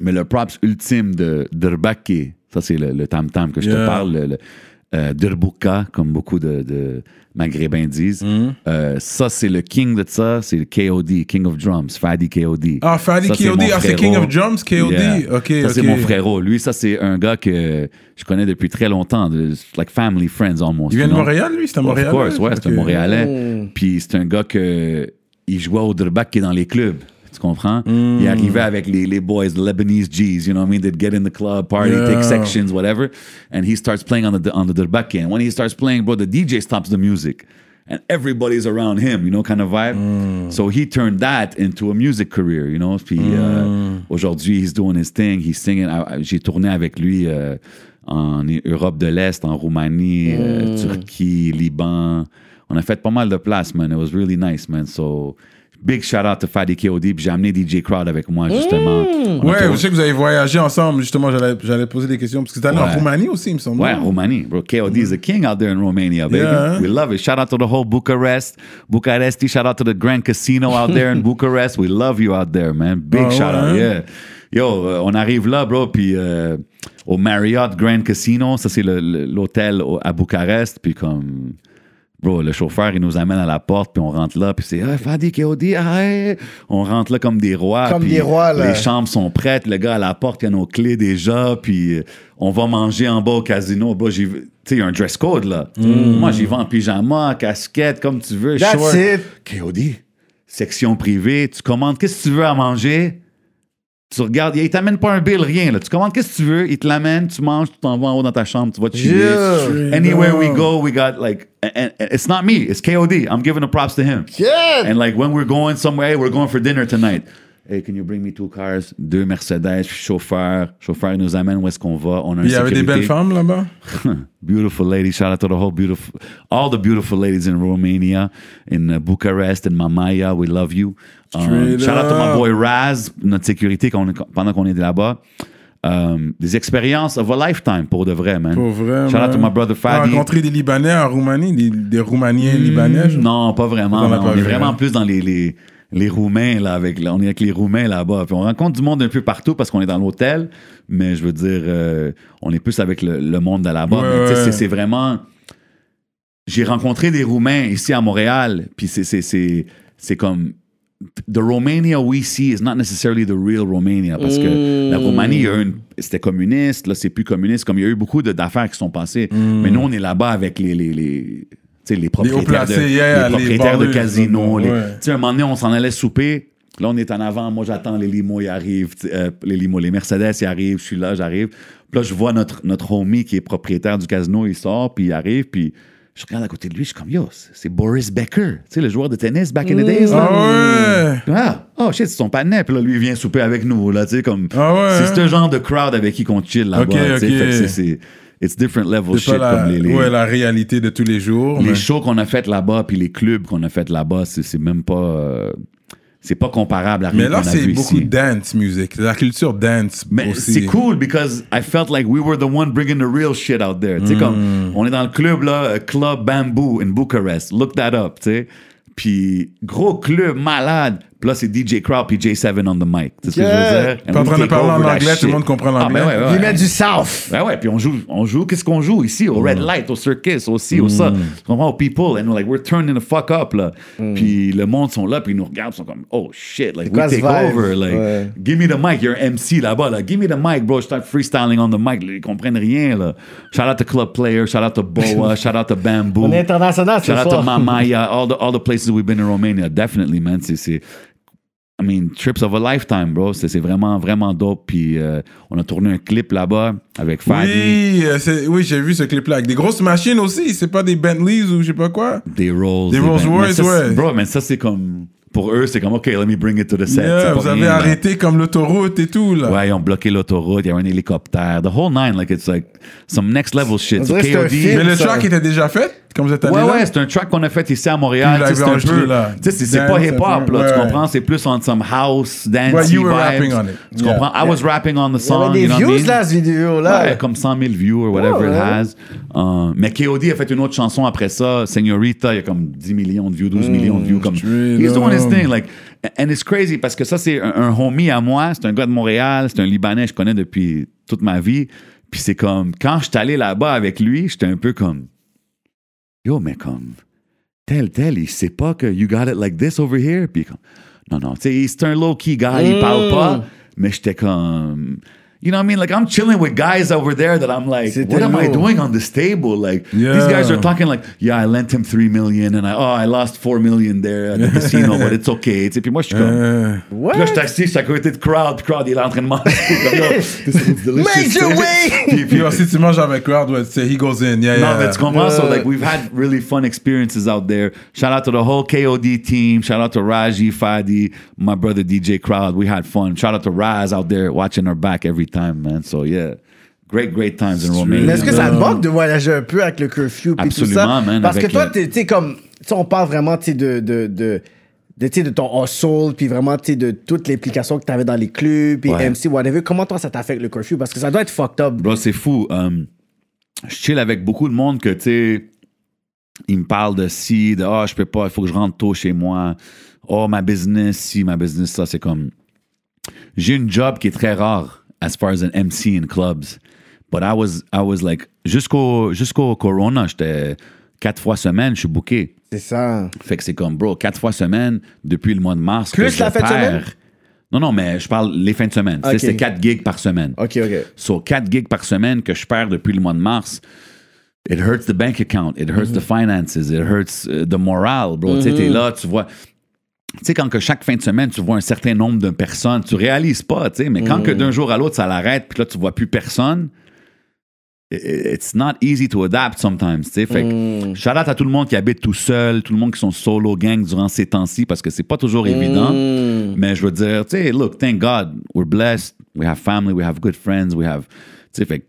Mais le props ultime de Derbaki, ça c'est le, le tam-tam que je Yeah. te parle, le, le, euh, Derbuka, comme beaucoup de, de maghrébins disent. Mm-hmm. Euh, ça, c'est le king de ça, c'est le KOD, King of Drums, Fadi KOD. Ah, Fadi Ça, KOD, ah, c'est. King of Drums, KOD. Yeah. Ok, ça, c'est mon frérot. Lui, ça, c'est un gars que je connais depuis très longtemps. de- like family friends almost. Il vient de? Montréal, lui? C'est un Of Montréalais? course, ouais, c'est un. Montréalais. Puis c'est un gars que il jouait au Durbak qui est dans les clubs. Tu comprends? Mm. Il arrivait avec les, les boys, the Lebanese G's, you know what I mean? They'd get in the club, party, Yeah. take sections, whatever. And he starts playing on the on the Durbak. And when he starts playing, bro, the DJ stops the music. And everybody's around him, you know, kind of vibe. Mm. So he turned that into a music career, you know? Puis Mm. aujourd'hui, he's doing his thing, he's singing. I- I- J'ai tourné avec lui euh, en Europe de l'Est, en Roumanie, euh, Turquie, Liban. On a fait pas mal de places, man. It was really nice, man. So, big shout out to Fadi KOD. Puis j'ai amené DJ Crowd avec moi, justement. A Ouais, je sais que vous avez voyagé ensemble, justement, j'allais poser des questions, parce que t'es allé en. Roumanie aussi, il me semble. Ouais? Roumanie, bro. KOD is a king out there in Romania, baby. Yeah. We love it. Shout out to the whole Bucharest, Bucharesti. Shout out to the Grand Casino out there in Bucharest. We love you out there, man. Big Ah shout out, ouais? yeah. Yo, euh, on arrive là, bro, puis euh, au Marriott Grand Casino, ça c'est l'hôtel à Bucarest, puis comme... Bro, le chauffeur, il nous amène à la porte, puis on rentre là, puis c'est ah, Fadi KOD, ah, hey. on rentre là comme des rois. Comme puis des rois, là. Les chambres sont prêtes, le gars à la porte, il y a nos clés déjà, puis euh, on va manger en bas au casino. Bro, j'y vais- tu sais, il y a un dress code, là. Moi, j'y vais en pyjama, casquette, comme tu veux, That's short. it. KOD, section privée, tu commandes qu'est-ce que tu veux à manger? Tu regardes, il t'amène pas un bill, rien. Là. Tu commandes qu'est-ce que tu veux, il te l'amène, tu manges, tu t'en vas en haut dans ta chambre, tu vas te chiller. Yeah. Anywhere we go, we got like, and, and it's not me, it's KOD. I'm giving the props to him. Yeah. And like when we're going somewhere, hey, we're going for dinner tonight. Hey, can you bring me two cars? Deux Mercedes, chauffeur. Chauffeur il nous amène où est-ce qu'on va. On a Il y avait des belles femmes là-bas. beautiful ladies. Shout out to the whole beautiful, all the beautiful ladies in Romania, in uh, Bucharest, in Mamaya. We love you. Um, shout out to my boy Raz, notre sécurité pendant qu'on est là-bas. Um, des expériences of a lifetime pour de vrai, man. Pour vrai. Shout out to man. my brother Fadi. rencontré des Libanais en Roumanie, des, des Roumaniens libanais. genre? Non, pas vraiment. On man. est vraiment hein. plus dans les, les, les Roumains, là, avec, là, on est avec les Roumains là-bas. Puis on rencontre du monde un peu partout parce qu'on est dans l'hôtel, mais je veux dire, euh, on est plus avec le, le monde de là-bas. Ouais, ouais. c'est- vraiment. J'ai rencontré des Roumains ici à Montréal, puis c'est- c'est c'est- c'est comme. The Romania we see is not necessarily the real Romania parce que la Roumanie, c'était communiste, là c'est plus communiste, comme il y a eu beaucoup de- d'affaires qui sont passées. Mais nous, on est là-bas avec les, les, les, les propriétaires, de, yeah, les les propriétaires de casinos. ouais. Un moment donné, on s'en allait souper. Là, on est en avant. Moi, j'attends les limos, ils arrivent. euh, les limos, les Mercedes, ils arrivent. Je suis là, j'arrive. Puis là, je vois notre, notre homie qui est propriétaire du casino, il sort, puis il arrive, puis je regarde à côté de lui, je suis comme, yo, c'est Boris Becker, tu sais, le joueur de tennis back in the days. là. Ah ouais! Ah, oh shit, c'est son pannet. Puis là, lui, il vient souper avec nous, là, tu sais, comme. Ah ouais, C'est hein? ce genre de crowd avec qui qu'on chill là-bas. It's different level shit, la, comme les. les- ouais, la réalité de tous les jours. les mais- shows qu'on a fait là-bas, puis les clubs qu'on a fait là-bas, c'est même pas. euh, c'est pas comparable à rien Mais là, c'est beaucoup ici. de dance music. La culture dance Mais aussi. c'est cool because I felt like we were the one bringing the real shit out there. Tu sais, comme, Mm. on est dans le club, là, euh, Club Bamboo in Bucharest. Look that up, tu sais. Puis, gros club malade. Puis là, c'est DJ Crowd puis J7 on the mic. Tu sais ce que je veux dire? T'es en train de parler en anglais, tout le monde comprend Ah, ben l'anglais. ouais, ouais, Ils ouais. mettent du South. Ben ouais, puis on joue, on joue, qu'est-ce qu'on joue ici? Au Red Light, au Circus, aussi, au ça. Tu comprends? Au People. And we're like, we're turning the fuck up, là. Puis le monde sont là, puis ils nous regardent, ils sont comme, oh shit, like, we take over. Like, Ouais. give me the mic, you're MC là-bas, là. Give me the mic, bro. Je start freestyling on the mic. Ils comprennent rien, là. Shout out to Club Player, shout out to Boa, shout out to Bamboo. On est international Shout out to. Mamaya, all the, all the places we've been in Romania. Definitely, man. C'est, c'est, I mean, trips of a lifetime, bro. C'est, vraiment, vraiment dope. Puis euh, on a tourné un clip là-bas avec Fadi. Oui, euh, oui j'ai vu ce clip-là. Avec des grosses machines aussi. C'est pas des Bentleys ou je sais pas quoi. Des Rolls. Des ben- Rolls Royce, ouais. Bro, mais ça, c'est comme. Pour eux, c'est comme, OK, let me bring it to the set. Yeah, vous avez rien, là. arrêté comme l'autoroute et tout, là. Ouais, ils ont bloqué l'autoroute, il y avait un hélicoptère. The whole nine, like, it's like some next level shit. So KOD. film. Mais le ça. track était déjà fait quand vous êtes allé Ouais, là? ouais, c'est un track qu'on a fait ici à Montréal. C'est un peu. Tu sais, c'est- pas hip-hop, là. ouais, Tu ouais. comprends? C'est plus on some house, dance Ouais, you were vibes. rapping on it. Tu Yeah. comprends? I was rapping on the Il y song. avait des you know what I views là, cette vidéo-là. Ouais, comme 100 000 views or whatever it has. Euh, mais KOD a fait une autre chanson après ça. Señorita, il y a comme 10 millions de views, 12 millions de views. Comme, thing. Like, and it's crazy parce que ça, c'est un, un homie à moi. C'est un gars de Montréal. C'est un Libanais que je connais depuis toute ma vie. Puis c'est comme, quand je suis allé là-bas avec lui, j'étais un peu comme, yo, mais comme, tel, tel, il sait pas que you got it like this over here. Puis comme, non, non, tu sais, c'est un low-key guy, il parle pas. Mais j'étais comme, you know what I mean? Like, I'm chilling with guys over there that I'm like, what am I doing on this table? Like, Yeah. these guys are talking like, yeah, I lent him 3 million and I, oh, I lost 4 million there at the casino, but it's okay. It's sais, puis moi, je suis comme, Ouais. puis là, je suis assis, je suis à côté de crowd, puis crowd, il est en train de manger. Comme, yo, this is delicious. Major tu sais. way! Puis- Puis aussi, tu manges avec crowd, ouais, c'est he goes in. Yeah, non, yeah. mais tu comprends? So, Yeah. like, we've had really fun experiences out there. Shout out to the whole KOD team. Shout out to Raji, Fadi, my brother DJ Crowd. We had fun. Shout out to Raz out there watching our back every time, man. So, yeah. Great, great times in Romania. Mais est-ce que ça te manque de voyager un peu avec le curfew puis tout ça? Absolument, man, Parce que toi, tu sais, comme, on parle vraiment, tu sais, de, de, de, de, ton hustle, puis vraiment, de toutes les implications que tu avais dans les clubs, puis Ouais. MC, whatever. Comment toi, ça t'affecte le curfew? Parce que ça doit être fucked up. Bro, c'est fou. Um, je chill avec beaucoup de monde que, tu sais, ils me parlent de si, de ah, je peux pas, il faut que je rentre tôt chez moi. Oh, ma business, si, ma business, ça, c'est comme. J'ai une job qui est très rare as far as an MC in clubs. But I was, I was like, jusqu'au jusqu'au Corona, j'étais quatre fois semaine, je suis booké. C'est ça. Fait que c'est comme, bro, quatre fois semaine depuis le mois de mars. que Plus je la fin de perds. semaine? Non, non, mais je parle les fins de semaine. C'est quatre gigs par semaine. OK, OK. So, 4 gigs par semaine que je perds depuis le mois de mars, it hurts the bank account, it hurts the finances, it hurts uh, the morale, bro. Tu sais, t'es là, tu vois. Tu sais, quand que chaque fin de semaine, tu vois un certain nombre de personnes, tu réalises pas, tu sais, mais quand que d'un jour à l'autre, ça l'arrête, puis là, tu vois plus personne, it's not easy to adapt sometimes. tu sais. Fait que Mm. shout out à tout le monde qui habite tout seul, tout le monde qui sont solo gang durant ces temps-ci parce que c'est pas toujours évident. Mm. Mais je veux dire, tu sais, look, thank God, we're blessed, we have family, we have good friends, we have, tu sais, fait que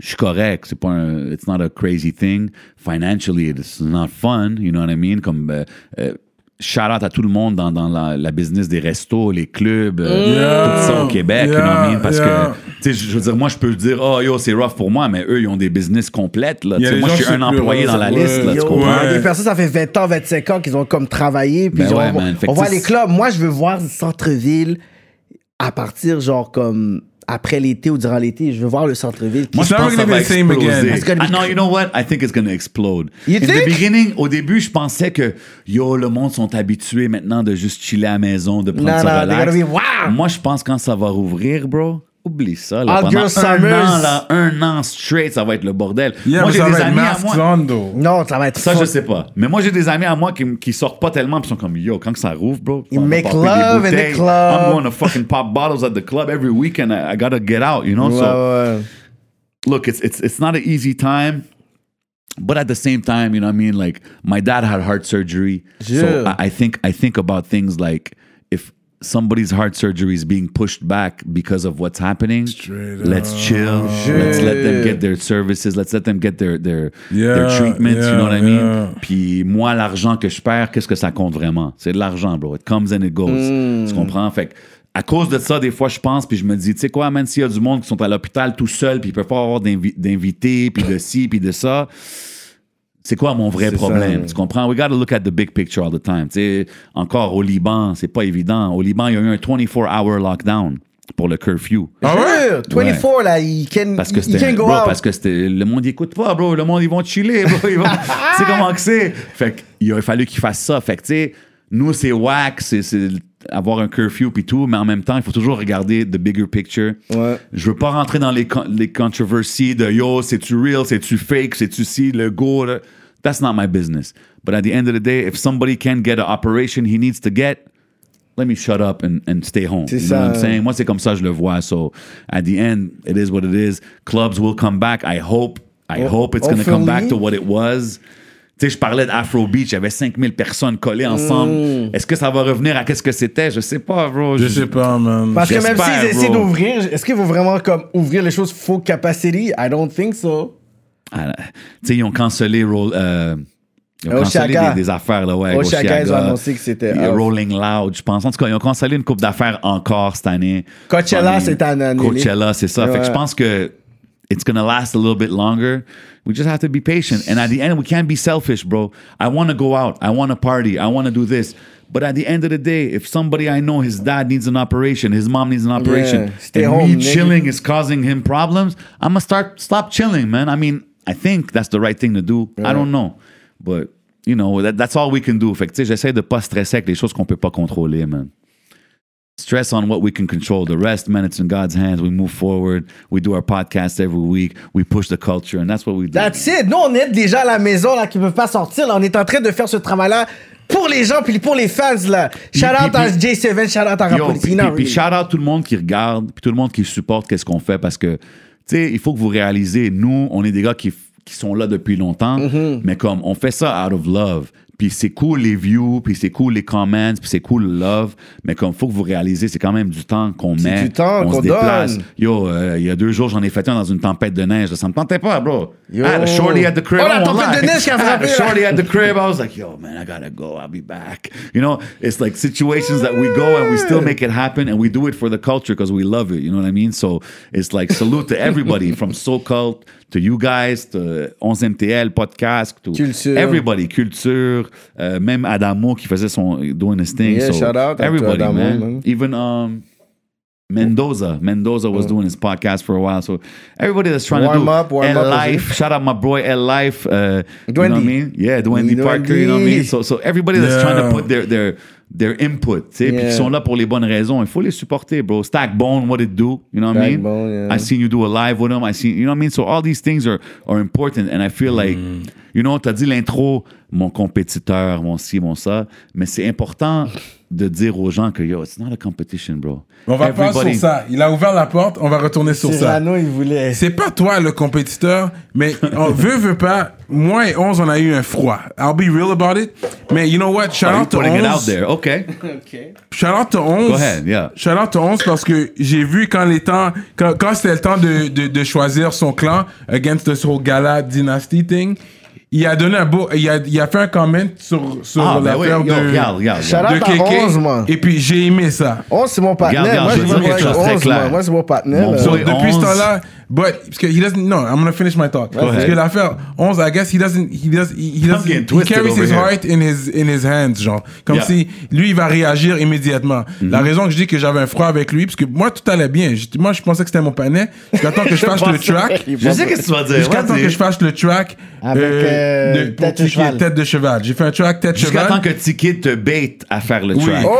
je suis correct, c'est pas un, it's not a crazy thing. Financially, it's not fun, you know what I mean? Comme, euh, euh, shout out à tout le monde dans, dans la, la business des restos, les clubs, euh, Yeah. tout ça au Québec, you know what I mean? Parce Yeah. que, tu sais, je veux dire, moi, je peux le dire, oh yo, c'est rough pour moi, mais eux, ils ont des business complètes, là. Moi, je suis un employé dans la ouais. liste, là, tu comprends? Ouais. Des personnes, ça fait 20 ans, 25 ans qu'ils ont comme travaillé. Puis Ben genre, ouais, on on voit les clubs. Moi, je veux voir le centre-ville à partir, genre, comme après l'été ou durant l'été. Je veux voir le centre-ville. Moi, je pense que ça va the exploser. be Ah non, you know what? I think it's gonna explode. You In the think? beginning, au début, je pensais que, yo, le monde sont habitués maintenant de juste chiller à la maison, de prendre Non, ça non, relax. be, wow! Moi, je pense quand ça va rouvrir, bro, oublie ça. Là, pendant Girl un Summers. an, là, un an straight, ça va être le bordel. Yeah, moi, j'ai ça des va être amis à moi. on, though. Non, ça va être Ça, fun. je sais pas. Mais moi, j'ai des amis à moi qui, qui sortent pas tellement, puis sont comme, yo, quand que ça rouvre, bro, on va make popper des love in the bouteilles. club. I'm going to fucking pop bottles at the club every weekend. I, I gotta get out, you know? Ouais, so, ouais. look, it's it's it's not an easy time, but at the same time, you know what I mean? Like my dad had heart surgery, so Yeah. I, I think I think about things like somebody's heart surgery is being pushed back because of what's happening, Straight let's chill. Let's let them get their services. Let's let them get their their their Yeah, treatments. you know what I mean? Puis moi, l'argent que je perds, qu'est-ce que ça compte vraiment? C'est de l'argent, bro. It comes and it goes. Hmm. Tu comprends? Fait que, à cause de ça, des fois, je pense, puis je me dis, tu sais quoi, man, s'il y a du monde qui sont à l'hôpital tout seul, puis ils peuvent pas avoir d'invi- d'invités, puis de ci, puis de ça, c'est quoi mon vrai C'est problème? ça. Tu comprends? We gotta look at the big picture all the time. Tu sais, encore au Liban, c'est pas évident. Au Liban, il y a eu un 24-hour lockdown pour le curfew. Ah ouais? Sure, 24, là, il can, Parce que can go Bro, out. parce que c'était. Le monde, il écoute pas, bro. Le monde, ils vont chiller, bro. Ils vont- tu sais comment que c'est? Fait qu'il a fallu qu'ils fassent ça. Fait que, tu sais, nous, c'est whack, c'est c'est avoir un curfew puis tout, mais en même temps, il faut toujours regarder the bigger picture. Ouais. Je veux pas rentrer dans les, con- les controversies de yo, c'est-tu real, c'est-tu fake, c'est-tu ci, le go. là. That's not my business. But at the end of the day, if somebody can get an operation he needs to get, let me shut up and, and stay home. C'est You know what I'm ça. saying? Moi, c'est comme ça, je le vois. So, at the end, it is what it is. Clubs will come back. I hope. I Ho- hope it's going to come back to what it was. Tu sais, je parlais d'Afro Beach, il y avait 5000 personnes collées ensemble. Mm. Est-ce que ça va revenir à qu'est-ce que c'était? Je sais pas, bro. Je sais pas, man. Parce que même s'ils essaient d'ouvrir, est-ce qu'il faut vraiment comme ouvrir les choses full capacity? I don't think so. Ah, Tu sais, ils ont cancellé roll, euh, ils ont cancellé des, des affaires, là, ouais. Oshaga, ils ont annoncé que c'était. Rolling Loud, je pense. En tout cas, ils ont cancellé une coupe d'affaires encore cette année. Coachella, c'est annulé. Coachella, c'est ça. Fait que je pense que it's gonna last a little bit longer. We just have to be patient. And at the end, we can't be selfish, bro. I want to go out. I want to party. I want to do this. But at the end of the day, if somebody I know, his dad needs an operation, his mom needs an operation, Yeah, stay and home, me nigga. chilling is causing him problems, I'm gonna start stop chilling, man. I mean, I think that's the right thing to do. I don't know, but you know, that, that's all we can do. Fait que tu sais, j'essaie de pas stresser avec les choses qu'on peut pas contrôler, man. Stress on what we can control. The rest, man, it's in God's hands. We move forward. We do our podcast every week. We push the culture, and that's what we do. That's it. Nous, on est déjà à la maison, là, qui ne peuvent pas sortir. Là. On est en train de faire ce travail-là pour les gens, puis pour les fans, là. Shout out à J7, shout out à Yo, Rapoliti. puis, shout out tout le monde qui regarde, puis tout le monde qui supporte qu'est-ce qu'on fait parce que, tu sais, il faut que vous réalisez, nous, on est des gars qui, qui sont là depuis longtemps, Mm-hmm. mais comme on fait ça out of love. Puis c'est cool les views, puis c'est cool les comments, puis c'est cool le love, mais comme faut que vous réalisez, c'est quand même du temps qu'on C'est met, du temps on qu'on donne. Yo, euh, il y a deux jours, j'en ai fait un dans une tempête de neige, ça me tentait pas, bro. Yo. I had a shorty at the crib. Oh, la tempête de neige qui a had frappé, shorty at the crib. I was like, yo, man, I gotta go. I'll be back. You know, it's like situations that we go and we still make it happen and we do it for the culture because we love it. You know what I mean? So it's like salute to everybody from So Cult to you guys to 11MTL podcast to Culture. everybody. Culture, uh, même Adamo qui faisait son doing his thing. Yeah, so shout out to everybody, Adamo, man. man. Even um. Mendoza, Mendoza was doing his podcast for a while, so everybody that's trying Warm to do up, warm L up, Life, shout out my boy L Life, uh, you know what I mean? Yeah, Dwendy Dwendy. Parker, you know what I mean? So, so everybody that's trying to put their their their input, tu sais, puis Yeah. qui sont là pour les bonnes raisons. Il faut les supporter, bro. Stack Bone, what it do, you know what I mean? Stackbone, yeah. I seen you do a live with him. I seen, you know what I mean? So all these things are, are important, and I feel like, Mm. you know, t'as dit l'intro, mon compétiteur, mon ci, mon ça, mais c'est important de dire aux gens que, yo, it's not a competition, bro. On va pas sur Everybody- ça. Il a ouvert la porte, on va retourner sur ça. Cyrano, il voulait. C'est pas toi le compétiteur, mais on veut, veut pas. Moi et 11, on a eu un froid. I'll be real about it. Mais you know what? Shout out to putting it out 11. there? Okay. Shout out to 11. Go ahead, yeah. Shout out to 11 parce que j'ai vu quand les temps, quand, quand c'était le temps de, de, de choisir son clan against this whole gala dynasty thing, il a donné un beau, il a, il a fait un comment sur, sur Ah, ben oui, l'affaire yo, de, regarde, regarde. De KK. 11, moi. Et puis j'ai aimé ça. 11, c'est mon partenaire. Moi, je veux quelque chose très 11, clair. moi. Moi, c'est mon partenaire. Depuis ce 11. temps-là, but parce que he doesn't. No, I'm gonna finish my thought. Parce que l'affaire 11, I guess he doesn't. He does. He, he doesn't. He carries his here. heart in his in his hands, genre. Comme Yeah. si lui, il va réagir immédiatement. Mm-hmm. La raison que je dis que j'avais un froid avec lui, parce que moi, tout allait bien. Je- moi, je pensais que c'était mon. Jusqu'à temps que je fasse le track. Je sais qu'est-ce que tu vas dire. Jusqu'à temps vas-y. que je fasse le track. Avec, euh, de- pour tête de. Tête de cheval. J'ai fait un track tête de Jusqu'à cheval. temps que Tiki te bait à faire le Oui. track. Oh!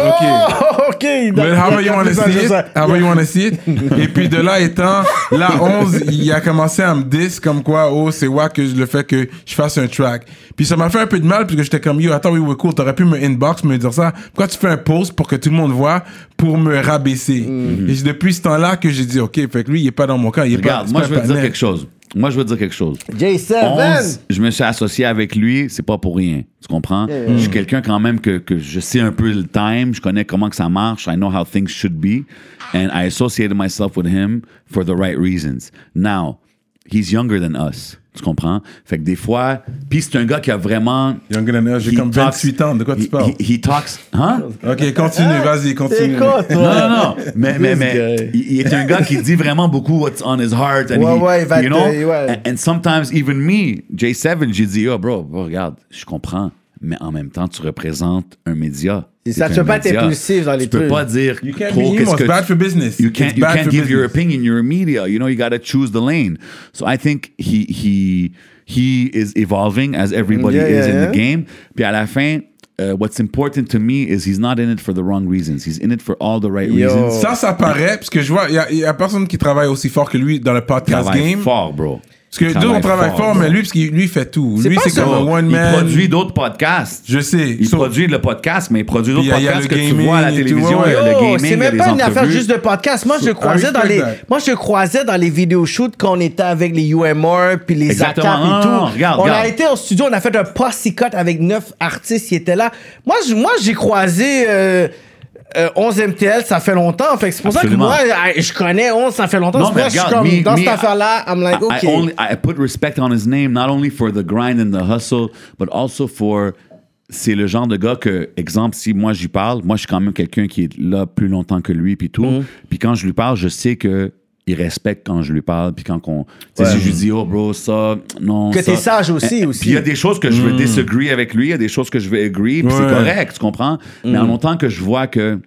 Ok. il But however il you donne want to ça, see it, ça. however you want to see it? Et puis de là étant, là 11, il a commencé à me diss comme quoi, oh c'est wack que le fait que je fasse un track. Puis ça m'a fait un peu de mal parce que j'étais comme yo, attends, oui, oui, cool, t'aurais pu me inbox, me dire ça. Pourquoi tu fais un post pour que tout le monde voit pour me rabaisser? Mm-hmm. Et c'est depuis ce temps-là que j'ai dit, ok, fait que lui, il est pas dans mon camp, il est Regarde, pas. moi je un te dire quelque chose. Moi je veux dire quelque chose. J7. 11, je me suis associé avec lui, c'est pas pour rien. Tu comprends? Je suis quelqu'un quand même que, que je sais un peu le time, je connais comment que ça marche, I know how things should be, and I associated myself with him for the right reasons. Now, he's younger than us. Tu comprends? Fait que des fois, puis c'est un gars qui a vraiment. Younger than us, j'ai comme talks- 28 ans, de quoi tu he- parles? He, he talks. Hein? Ok, continue, vas-y, continue. Quoi, Non, toi? non, non. Mais, mais, mais guy. il il est un gars qui dit vraiment beaucoup what's on his heart. And Ouais, he- ouais, il va you te- know? ouais. And, and sometimes even me, J7, j'ai dit, oh, bro, bro, regarde, je comprends. Mais en même temps, tu représentes un média. Ça, tu peux pas être impulsif dans les Tu peux trucs. pas dire You can't trop qu'est-ce que it's bad tu- for business. You can't, you can't give your business. opinion. You're a media. You know, you got to choose the lane. So I think he, he, he is evolving as everybody Yeah, is yeah, in yeah. the game. Puis à la fin, uh, what's important to me is he's not in it for the wrong reasons. He's in it for all the right Yo. reasons. Ça, ça paraît, parce que je vois, il y y a personne qui travaille aussi fort que lui dans le podcast travaille game. fort, bro. Parce que deux, on travaille fort, mais lui, parce qu'il lui, il fait tout. C'est Lui, pas c'est comme un il one-man. produit d'autres podcasts. Je sais. Il So- produit le podcast, mais il produit d'autres il il podcasts le que tu gaming vois à la télévision. ouais, il y a ouais. le Yo, gaming, c'est il même pas une affaire juste de podcast. Moi, je croisais dans les, that. moi, je croisais dans les vidéos shoots quand on était avec les UMR puis les Exactement. ACAP et tout. non, non, regarde, on regarde. a été au studio, on a fait un posse cut avec neuf artistes qui étaient là. Moi, moi, j'ai croisé. Euh, euh, 11 MTL, ça fait longtemps. Fait c'est pour Absolument. ça que moi, je connais 11, ça fait longtemps. Non, C'est pour mais regarde, comme, me- dans me, cette affaire-là, I'm like, I, OK. I only I put respect on his name, not only for the grind and the hustle, but also for c'est le genre de gars que, exemple, si moi j'y parle, moi je suis quand même quelqu'un qui est là plus longtemps que lui puis tout. Mm-hmm. Puis quand je lui parle, je sais que il respecte quand je lui parle puis quand qu'on tu sais si je lui dis oh bro ça non Que ça. t'es sage aussi, Eh, aussi. puis il y a des choses que je veux disagree avec lui il y a des choses que je veux agree puis c'est Ouais. correct tu comprends? Mais en autant que je vois que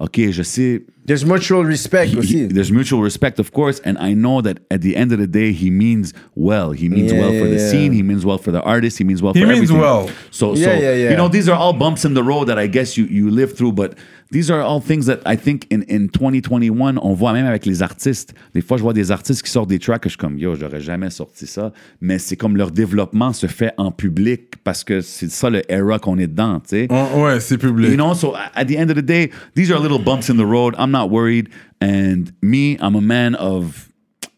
ok je sais There's mutual respect he- aussi. he- there's mutual respect, of course, and I know that at the end of the day, he means well. He means Yeah, well for the yeah, scene. yeah. He means well for the artist. He means well He for means everything. well. So, so Yeah, yeah, yeah. you know, these are all bumps in the road that I guess you you live through, but these are all things that I think in in 2021, on voit même avec les artistes. Des fois, je vois des artistes qui sortent des tracks que je suis comme yo, j'aurais jamais sorti ça, mais c'est comme leur développement se fait en public parce que c'est ça le era qu'on est dedans, tu sais. On- ouais, c'est public. You know, so at the end of the day, these are little bumps in the road. I'm not worried. And me, I'm a man of,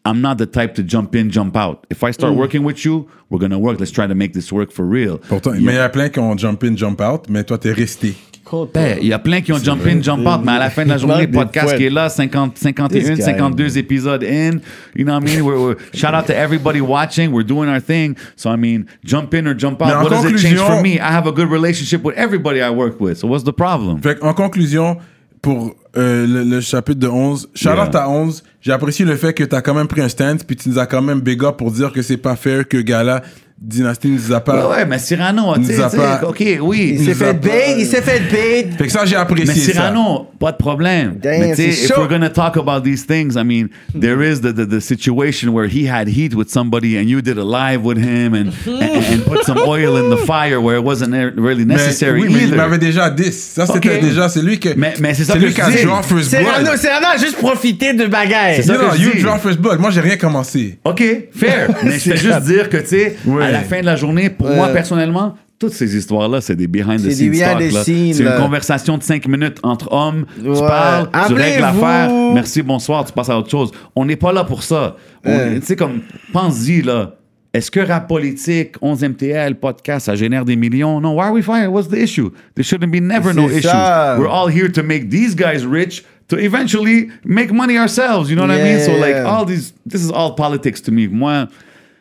I'm not the type to jump in, jump out. If I start working with you, we're going to work. Let's try to make this work for real. Pourtant, mais il y a plein qui ont jump in, jump out, mais toi, t'es resté. Ben, Il y a plein qui ont jump in, jump out, mais à la fin de la journée, le podcast qui est là, 50, 51, This guy. 52 épisodes in. You know what I mean? We're, we're- shout out to everybody watching. We're doing our thing. So, I mean, jump in or jump out. What does it change for me? I have a good relationship with everybody I work with. So, what's the problem? Fait en conclusion, pour euh, le, le chapitre de 11, shout out Yeah. à 11, j'ai apprécié le fait que t'as quand même pris un stand, puis tu nous as quand même big up pour dire que c'est pas fair que Gala Dynasty nous a pas. Ouais, ouais, mais Cyrano, tu nous sais, pas- ok, oui. Il s'est fait bait, il s'est fait bait. Fait que ça, j'ai Mais apprécié ça. Cyrano, pas de problème. Damn, mais tu sais, if we're gonna talk about these things, I mean, there is the, the, the situation where he had heat with somebody and you did a live with him and, and, and put some oil in the fire where it wasn't really Mais, necessary oui, mais il either. m'avait déjà 10. Ça, c'était Ok. déjà, c'est lui que. Mais- mais c'est ça C'est que lui qui a draw first Cyrano, blood. Cyrano a juste profité de bagaille. C'est ça Non, non, je you draw first blood. Moi, j'ai rien commencé. OK, fair. Mais je fais juste dire que, tu sais. À la fin de la journée, pour moi, personnellement, toutes ces histoires-là, c'est des behind the C'est des scenes talk, C'est une conversation de 5 minutes entre hommes. Tu parles, tu règles l'affaire. Merci, bonsoir, tu passes à autre chose. On n'est pas là pour ça. Tu sais, comme, pense-y, là. Est-ce que rap politique, 11 MTL, podcast, ça génère des millions? Non, why are we fighting? What's the issue? There shouldn't be never no issues. ça. We're all here to make these guys rich to eventually make money ourselves. You know what I mean? So, like, Yeah. all these, this is all politics to me. Moi,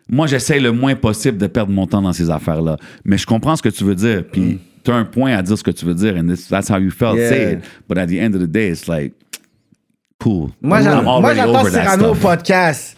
moi, j'essaie le moins possible de perdre mon temps dans ces affaires-là. Mais je comprends ce que tu veux dire. Puis, tu as un point à dire ce que tu veux dire. And this, that's how you felt. Yeah. Say it. But at the end of the day, it's like, cool. Moi, j'attends Cyrano au podcast.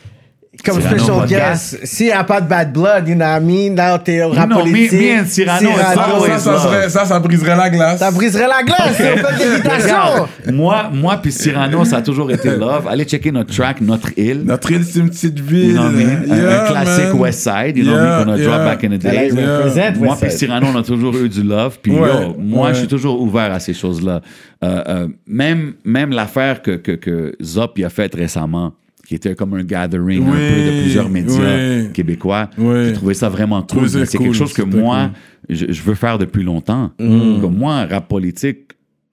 Comme Cyrano special podcast. guest. S'il n'y a pas de bad blood, you know what I mean? Là, t'es au rap me- politique. me and Cyrano, Ça, ça, ça, serait- ça, ça briserait la glace. Ça briserait la glace si on fait des invitations. Regarde, moi, moi puis Cyrano, ça a toujours été love. Allez checker notre track, Notre île. Notre île, c'est une petite ville. You know what I mean? Un- Yeah, un classique man. West Side, you know what I Yeah, mean, qu'on a yeah. drop back in the represent Moi puis. Cyrano, on a toujours eu du love. Puis Ouais, yo, moi, ouais. je suis toujours ouvert à ces choses-là. Euh, euh, même même l'affaire que, que, que Zop y a faite récemment, qui était comme un gathering un peu de plusieurs médias oui. québécois, Oui. j'ai trouvé ça vraiment cool. C'est cool, quelque chose que moi, je, je veux faire depuis longtemps. Mm. Comme moi, rap politique,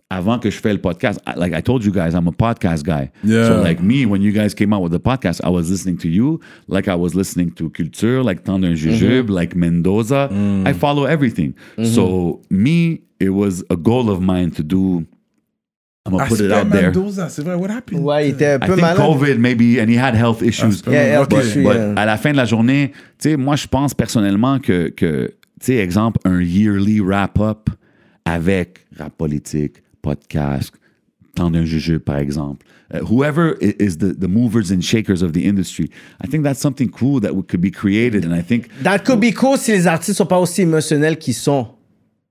avant que je fais le podcast, I- like I told you guys, I'm a podcast guy. Yeah. So like me, when you guys came out with the podcast, I was listening to you, like I was listening to Culture, like Temps d'un Jujube, like Mendoza. I follow everything. So me, it was a goal of mine to do. I'm gonna put it out there. Mendoza, c'est vrai, what happened? Ouais, il était un I peu think malade. COVID maybe, and he had health issues. Asper Yeah, health ok. issue. But Yeah. à la fin de la journée, tu sais, moi, je pense personnellement que, que tu sais, exemple, un yearly wrap-up avec rap politique, podcast, temps d'un jujube, par exemple. Uh, whoever is the, the movers and shakers of the industry, I think that's something cool that could be created. And I think That could be cool si les artistes sont pas aussi émotionnels qu'ils sont.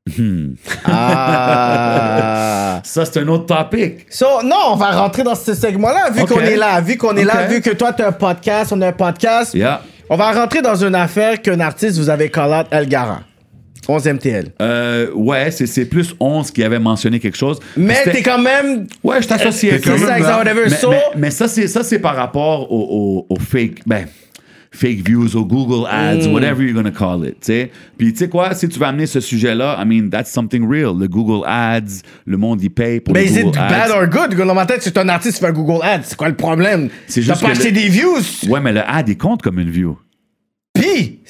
Hmm. Ah. ça, c'est un autre topic. So, non, on va rentrer dans ce segment-là, vu qu'on est là, vu qu'on est là, vu que toi, tu as un podcast, on a un podcast. Yeah. On va rentrer dans une affaire qu'un artiste, vous avez call out El Gara. 11 MTL. Euh, ouais, c'est c'est plus 11 qui avait mentionné quelque chose. Mais t'es quand même. Ouais, je t'associe. Mais, mais- mais ça, c'est ça, c'est par rapport au, au- au fake, ben, fake views, aux Google ads, Mm. whatever you're gonna call it. tu sais. Puis tu sais quoi, si tu veux amener ce sujet-là, I mean, that's something real. Le Google ads, le monde y paye pour mais les is it Google bad ads. or good? Dans ma tête, c'est un artiste qui fait un Google Ad. C'est quoi le problème? C'est T'as juste pas que acheté le- des views? Ouais, mais le ad, il compte comme une view. Pis,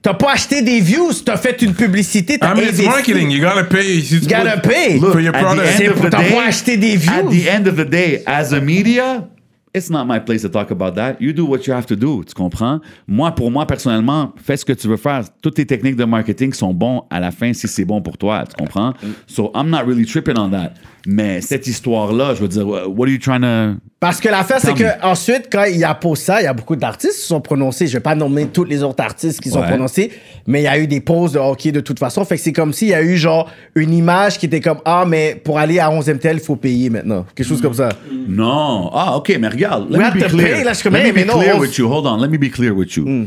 t'as pas acheté des views. T'as fait une publicité. T'as I mean, it's marketing. You gotta pay. You gotta pay. For your at product. t'as pas acheté des At views. the end of the day, as a media, it's not my place to talk about that. You do what you have to do, tu comprends? Moi, pour moi, personnellement, fais ce que tu veux faire. Toutes tes techniques de marketing sont bons à la fin si c'est bon pour toi, tu comprends? So, I'm not really tripping on that. Mais cette histoire-là, je veux dire, what are you trying to... Parce que l'affaire, c'est que ensuite, quand il a posé ça, il y a beaucoup d'artistes qui se sont prononcés. Je vais pas nommer tous les autres artistes qui sont Ouais. prononcés, mais il y a eu des pauses de hockey de toute façon. Fait que c'est comme s'il y a eu genre une image qui était comme Ah, mais pour aller à 11e tel, il faut payer maintenant. Quelque chose comme ça. Non. Ah, OK, mais regarde. Let We me have be to clear. pay, là, je suis Let me be clear with you. Hold on. Let me be clear with you. Hmm.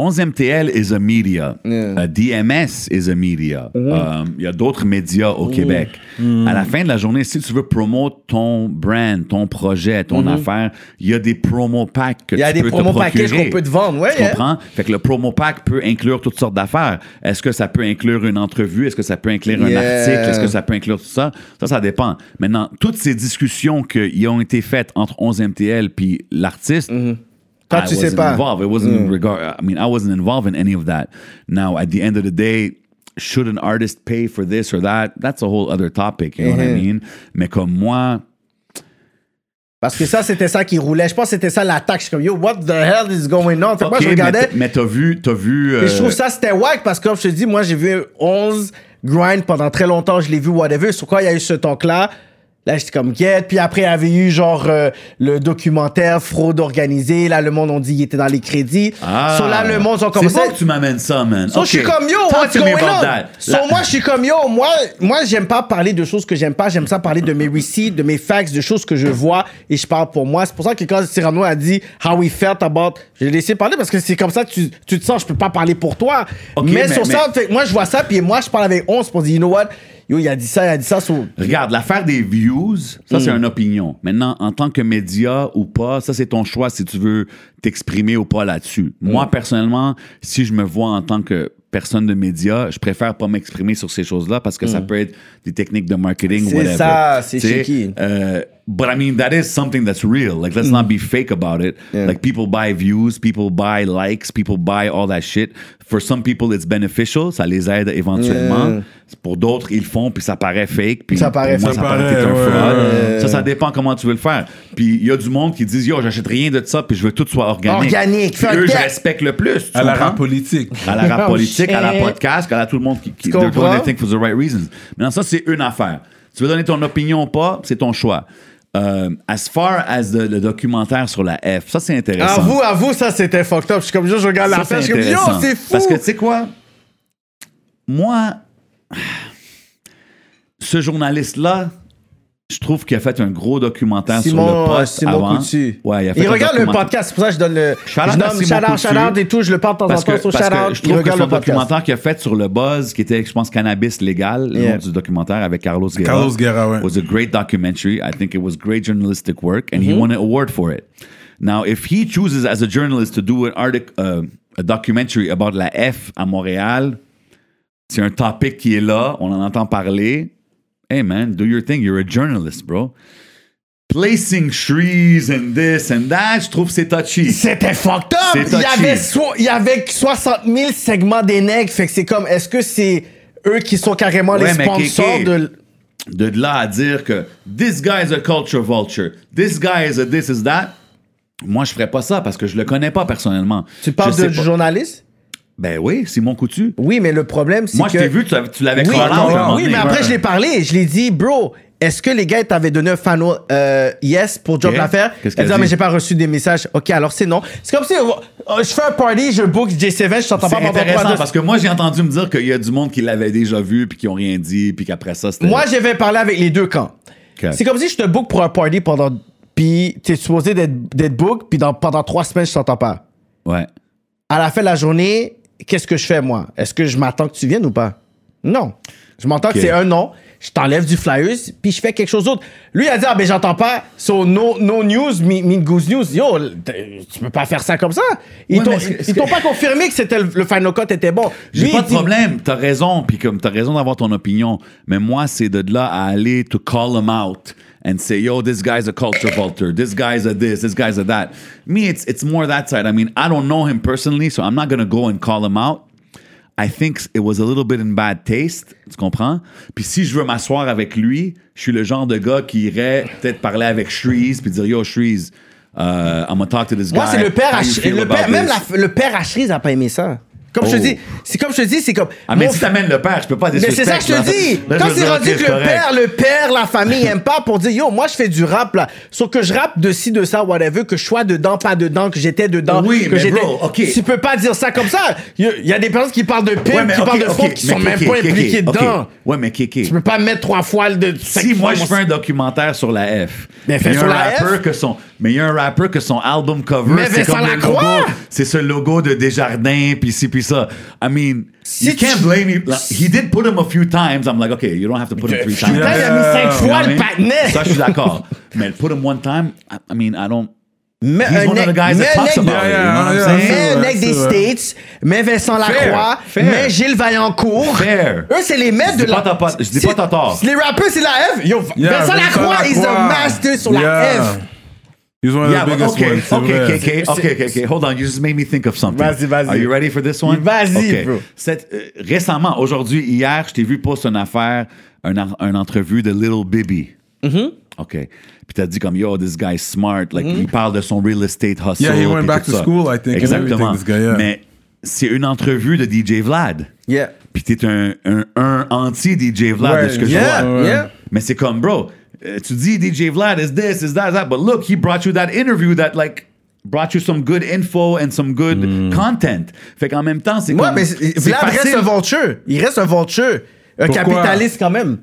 11MTL is a media. Uh, DMS is a media. Um, Il y a d'autres médias au Québec. À la fin de la journée, si tu veux promouvoir ton brand, ton projet, ton affaire, il y a des promo packs que Il y a tu des peux te promo packages procurer. qu'on peut te vendre, ouais, Tu yeah. comprends? Fait que le promo pack peut inclure toutes sortes d'affaires. Est-ce que ça peut inclure une entrevue? Est-ce que ça peut inclure un article? Est-ce que ça peut inclure tout ça? Ça, ça dépend. Maintenant, toutes ces discussions qui ont été faites entre 11MTL puis l'artiste, Toi, I tu sais wasn't pas. Involved. It wasn't in regard. I mean, I wasn't involved in any of that. Now, at the end of the day, should an artist pay for this or that? That's a whole other topic. You know what I Mhm. mean? Mais comme moi, Parce que ça, c'était ça qui roulait. Je pense que c'était ça l'attaque. Je suis comme Yo, what the hell is going on? Fait que moi, ok, je mais regardais. t- mais t'as vu, t'as vu. Et je euh, trouve ça, c'était wack parce que, comme je te dis, moi, j'ai vu 11 grind pendant très longtemps. Je l'ai vu, whatever. Sur quoi il y a eu ce talk-là? Là, j'étais comme get. Puis après, il y avait eu genre euh, le documentaire Fraude organisée. Là, le monde, on dit qu'il était dans les crédits. Ah. So là, le monde, ils ont C'est commencé. bon que tu m'amènes ça, man. So, Ok. je suis comme yo, Talk what's going on? So, moi, je suis comme yo, moi, moi, j'aime pas parler de choses que j'aime pas. J'aime ça parler de mes receipts, de mes facts, de choses que je vois et je parle pour moi. C'est pour ça que quand Cyrano a dit how we felt about, je l'ai laissé parler parce que c'est comme ça que tu, tu te sens. Je peux pas parler pour toi. Mais, mais- sur mais- ça, fait moi, je vois ça puis moi, je parle avec 11 pour dire, you know what? Yo, il a dit ça, il a dit ça. so- Regarde, l'affaire des views, ça, Mm. c'est une opinion. Maintenant, en tant que média ou pas, ça, c'est ton choix si tu veux t'exprimer ou pas là-dessus. Mm. Moi, personnellement, si je me vois en tant que personne de média, je préfère pas m'exprimer sur ces choses-là parce que ça peut être des techniques de marketing, Mm. C'est whatever. ça, c'est shaky. euh, but I mean, that is something that's real. Like, let's not be fake about it. Mm. Yeah. Like, people buy views, people buy likes, people buy all that shit. For some people, it's beneficial. Ça les aide éventuellement. Yeah. Pour d'autres, ils le font, puis ça paraît fake. Puis Ça paraît moi, fake. ça Ça paraît un fraud. ouais, Ça, ça dépend comment tu veux le faire. Puis il y a du monde qui disent, yo, j'achète rien de ça, puis je veux que tout soit organique. Organique, Puis eux, je respecte le plus. À la rap politique. à la rap Oh, politique, à la podcast, à tout le monde qui, qui they're doing comprends? their thing for the right reasons. Maintenant, ça, c'est une affaire. Tu veux donner ton opinion ou pas, c'est ton choix. Euh, as far as the- le documentaire sur la F, ça, c'est intéressant. Avoue, avoue, ça, c'était fucked up. Je suis comme, je regarde la fête, je suis comme, yo, c'est fou. Parce que tu sais quoi? Moi, ce journaliste-là, je trouve qu'il a fait un gros documentaire sur le Simon, poste Simon avant. Coutu. Ouais, il a fait il un regarde le podcast, c'est pour ça que je donne le. Out je nomme et tout, je le parle de temps en Parce que, temps sur que out. je Il trouve que son le documentaire qu'il a fait sur le buzz, qui était, je pense, Cannabis Légal, le nom du documentaire avec Carlos Guerra. Carlos Guerra, ouais. was a great documentary. I think it was great journalistic work, and he Mm-hmm. won an award for it. Now, if he chooses as a journalist to do an artic- uh, a documentary about la F à Montréal, c'est un topic qui est là, on en entend parler. Hey man, do your thing. You're a journalist, bro. Placing trees and this and that, je trouve c'est touchy. C'était fucked up. C'est Il y, touchy. avait so- il y avait 60 000 segments des nègres. Fait que c'est comme, est-ce que c'est eux qui sont carrément Ouais, les mais sponsors Kéké, de. de là à dire que this guy is a culture vulture, this guy is a this is that, moi je ferais pas ça parce que je le connais pas personnellement. Tu parles Je sais de, du pas- journaliste? Ben oui, Simon Coutu. Oui, mais le problème, c'est que. Moi je t'ai vu, tu, l'avais- tu l'avais Oui, moment oui mais après, je l'ai parlé. Je l'ai dit, bro, est-ce que les gars t'avaient donné un fan euh, yes pour Job l'affaire? Qu'est-ce Elle dit, ah, mais j'ai pas reçu des messages. Ok, alors c'est non. C'est comme si euh, je fais un party, je book J7, je t'entends C'est pas pendant trois intéressant deux- parce que moi j'ai entendu me dire qu'il y a du monde qui l'avait déjà vu puis qui ont rien dit puis qu'après ça c'était. Moi, je vais parler avec les deux camps. C'est comme si je te book pour un party pendant. Puis t'es supposé d'être d'être book, puis dans, pendant trois semaines, je t'entends pas. Ouais. À la fin de la journée, qu'est-ce que je fais, moi? Est-ce que je m'attends que tu viennes ou pas? Non. Je m'entends que c'est un non. Je t'enlève du flyers, puis je fais quelque chose d'autre. Lui, il a dit, ah, ben, j'entends pas. So, no, no news, me, me goose news. Yo, tu peux pas faire ça comme ça. Ils Ouais, t'ont que- pas confirmé que c'était le, le final cut était bon. J'ai pas de dit- problème, t'as raison, puis comme t'as raison d'avoir ton opinion, mais moi c'est de là à aller to call him out and say yo this guy's a culture vulture, this guy's a this, this guy's a that. Me it's it's more that side. I mean I don't know him personally, so I'm not gonna go and call him out. I think it was a little bit in bad taste, tu comprends? Puis si je veux m'asseoir avec lui, je suis le genre de gars qui irait peut-être parler avec Shreeze puis dire yo Shreeze, uh, I'm gonna talk to this guy. Moi, c'est le père, you le père même la- le père a pas aimé ça. Comme je te Oh. dis, c'est comme je te dis, c'est comme. Ah, mais si f- t'amènes le père, je peux pas Mais c'est ça que je te dis. là. Quand c'est rendu que le père, le père, la famille aime pas pour dire yo, moi je fais du rap là. Sauf que je rappe de ci, de ça, whatever, que je sois dedans, pas dedans, que j'étais dedans. Oui, que mais j'étais. bro, ok. Tu peux pas dire ça comme ça. Il y a- des personnes qui parlent de pimp, Ouais, qui parlent de ok, fraude, qui sont même pas ok. dedans. Ouais, mais Kéké. Tu peux pas mettre trois fois de. Si moi je fais un documentaire sur la F, Mais fais il y a sur un la rappeur F. que son, mais il y a un rappeur que son album cover, Mais c'est Vincent le Lacroix. logo, c'est ce logo de Desjardins puis ça. I mean, Si you can't blame me. Like, he did put him a few times. I'm like, okay, you don't have to put him three times. Putain, il a mis Yeah. cinq fois le mean? patinet. Ça, je suis d'accord. Mais put him one time, I, I mean, I don't. Mais He's one of the guys mais that talks un about nec- it. You know what I'm Yeah, saying? yeah, mec des. States, mais Vincent Lacroix, fair. mais Gilles Vaillancourt. Fair. Eux, c'est les maîtres de la. pas t'as pas- je dis pas t'as tort. Les rappeurs, c'est la F. Yo, Yeah, Vincent Lacroix, is a Lacroix. master sur la Yeah. F. He's one of Yeah, the biggest okay, ones, okay, okay, okay, okay, okay, okay. Hold on, you just made me think of something. Vas-y, vas-y. Are you ready for this one? Vas-y, Okay. bro. Cette- euh, récemment, aujourd'hui, hier, je t'ai vu poster une affaire, un, une entrevue de Little Bibi. Mm-hmm. OK. Puis t'as dit comme, yo, this guy's smart. Like, il parle de son real estate hustle. Yeah, he went back to ça. school, I think, Exactement. this guy, yeah. Mais c'est une entrevue de DJ Vlad. Yeah. Puis t'es un, un, un anti-DJ Vlad, de Ouais, ce que yeah, je vois. yeah. Mais c'est comme, bro, tu dis DJ Vlad is this, is that, is that, but look, he brought you that interview that like brought you some good info and some good Hmm. content. Fait qu'en même temps, c'est Ouais, comme- mais Vlad reste un vulture. Il reste un vulture. Un Pourquoi? capitaliste quand même.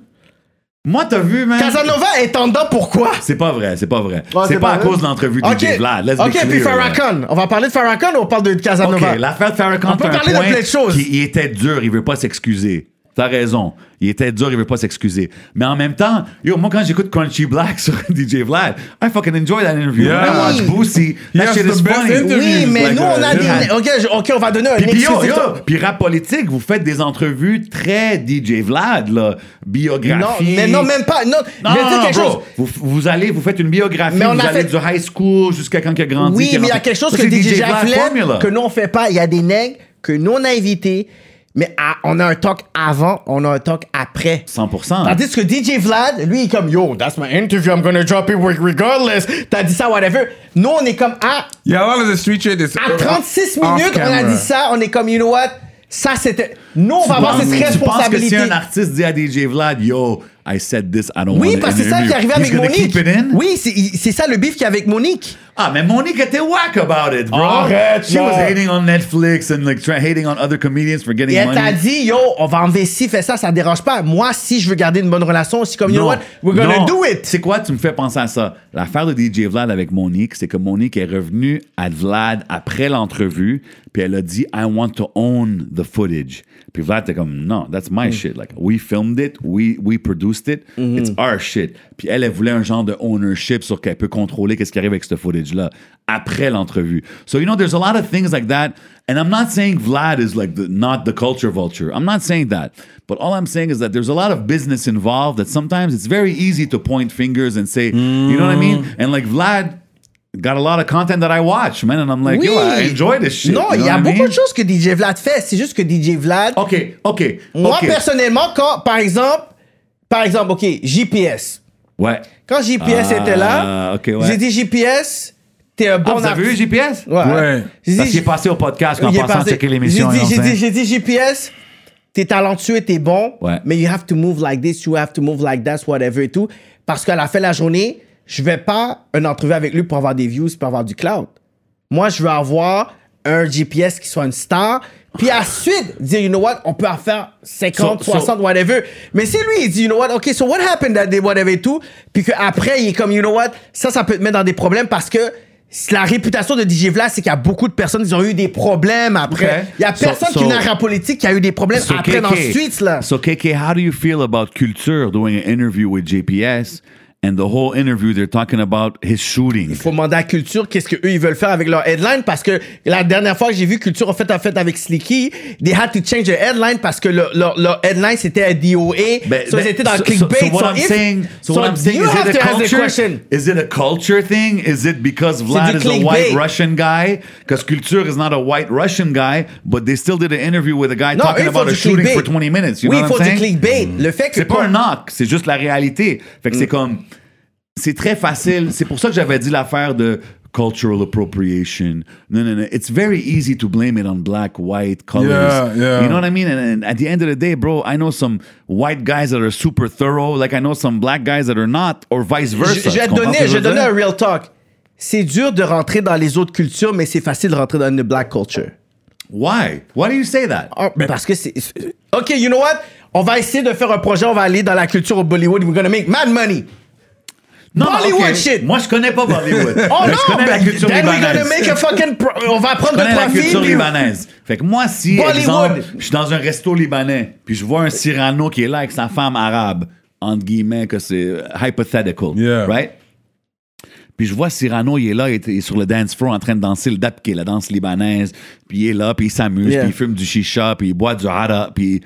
Moi, t'as vu, man? Casanova est en dedans pourquoi? C'est pas vrai, c'est pas vrai. C'est pas à cause de l'entrevue de Ok. DJ Vlad. Let's Ok, clear, puis là. Farrakhan. On va parler de Farrakhan ou on parle de Casanova? OK, l'affaire de Farrakhan, On peut parler de plein de choses. Il était dur, il veut pas s'excuser. T'as raison. Il était dur, il veut pas s'excuser. Mais en même temps, yo, moi, quand j'écoute Crunchy Black sur DJ Vlad, I fucking enjoy that interview. Yeah. I watch Oui. Boosie, that has shit the is funny. Oui, mais Like, nous, on a des. Ok, ok, on va donner un Puis, puis, yo, exclusif. yo, puis rap politique, vous faites des entrevues très DJ Vlad, là. Biographie. Non, mais non, même pas. Non, Non, je dire non, quelque bro. chose. Vous, vous allez, vous faites une biographie, Mais on vous a allez fait- du high school jusqu'à quand il a grandi. Oui, mais il y a quelque chose que DJ Vlad que nous, on fait pas. Il y a des nègres que nous, on a invités, mais à- on a un talk avant, on a un talk après. 100%. Tandis que DJ Vlad, lui, il est comme Yo, that's my interview, I'm gonna drop it regardless. T'as dit ça, whatever. Nous, on est comme Ah, Yeah, a lot of the street shit is à 36 off minutes, on a dit ça, on est comme You know what? Ça, c'était. Nous, on va avoir cette Tu penses que responsabilité. si un artiste dit à DJ Vlad, yo, I said this, I don't Oui, want parce que c'est ça qui est arrivé avec Monique. Oui, c'est c'est ça le beef qu'il y a avec Monique. Ah, mais Monique était whack about it, bro. Arrête, She là. was hating on Netflix and like try, hating on other comedians for getting Et elle money. t'a dit, yo, on va enlever ci, fais ça, ça dérange pas. Moi, si je veux garder une bonne relation, c'est comme, you know what, we're gonna Non. do it. C'est quoi, tu me fais penser à ça? L'affaire de DJ Vlad avec Monique, c'est que Monique est revenue à Vlad après l'entrevue, puis elle a dit, I want to own the footage. Puis Vlad était comme, non, that's Mm. my shit. Like, we filmed it, we, we produced it, Mm-hmm. it's our shit. Puis elle, elle voulait un genre de ownership sur qu'elle peut contrôler qu'est-ce qui arrive avec ce footage-là après l'entrevue. So, you know, there's a lot of things like that. And I'm not saying Vlad is like the, not the culture vulture. I'm not saying that. But all I'm saying is that there's a lot of business involved that sometimes it's very easy to point fingers and say, you know what I mean? And like Vlad got a lot of content that I watch, man. And I'm like, yo, I enjoy this shit. Non, il y a beaucoup mean? de choses que DJ Vlad fait. C'est juste que DJ Vlad. OK, OK. Moi, OK. personnellement, quand, par exemple, par exemple, OK, JPS. Ouais. Quand JPS Ah, était là, ok, ouais. j'ai dit JPS, t'es un Ah, bon vous avez vu artiste. GPS? Ouais. Ouais. J'ai Parce dit, qu'il est passé au podcast en il est passant passé- checker l'émission. J'ai dit, j'ai dit, j'ai dit, JPS, t'es talentueux, t'es bon, Ouais. mais you have to move like this, you have to move like that, whatever et tout. Parce qu'à la fin de la journée, je vais pas une entrevue avec lui pour avoir des views, pour avoir du cloud. Moi, je veux avoir un GPS qui soit une star, puis ensuite dire, you know what, on peut en faire 50, So- so- 60, whatever. Mais si lui, il dit, you know what, OK, so what happened that day, whatever et tout, puis qu'après, il est comme, you know what, ça, ça peut te mettre dans des problèmes parce que la réputation de DJ Vlad, c'est qu'il y a beaucoup de personnes qui ont eu des problèmes après. Il y a So- personne so- qui n'a rap politique qui a eu des problèmes après dans KK, le streets, là. So, KK, how do you feel about Culture doing an interview with JPS and the whole interview they're talking about his shooting? faut demander à Culture qu'est-ce qu'eux ils veulent faire avec leur headline parce que la dernière fois que j'ai vu Culture en fait en fait avec Slicky, they had to change the headline parce que leur, leur, leur headline c'était un DOA. Ben- so ben, ils étaient dans le so- clickbait. So, so what So I'm if- saying, so, so what I'm saying, you is have it to a culture? question. Is it a culture thing? Is it because Vlad du is a white. Russian guy? Because Culture is not a white Russian guy, but they still did an interview with a guy Non, talking about a du shooting clickbait. for 20 minutes. You oui, know il what faut I'm du saying? clickbait. Le fait que C'est pas un knock, c'est juste la réalité. Fait que Mm. c'est comme. C'est très facile. C'est pour ça que j'avais dit l'affaire de cultural appropriation. No, no, no. It's very easy to blame it on black, white, colors. Yeah, yeah. You know what I mean? And, and at the end of the day, bro, I know some white guys that are super thorough, like I know some black guys that are not, or vice versa. vais veux donner dire? un real talk. C'est dur de rentrer dans les autres cultures, mais c'est facile de rentrer dans une black culture. Why? Why do you say that? Ah, parce que c'est. OK, you know what? On va essayer de faire un projet, on va aller dans la culture au Bollywood, we're gonna make mad money. Non, Bollywood shit. Moi, je connais pas Bollywood. Oh non, je connais la culture then we're libanaise. gonna make a fucking pro- on va prendre de connais la culture puis- libanaise. Fait que moi, si, Bollywood. exemple, je suis dans un resto libanais, puis je vois un Cyrano qui est là avec sa femme arabe, entre guillemets, que c'est euh, hypothetical, Yeah. right? Puis je vois Cyrano, il est là, il est, sur le dance floor en train de danser le dap, qui est la danse libanaise, puis il est là, puis il s'amuse, Yeah. puis il fume du chicha, puis il boit du hara, puis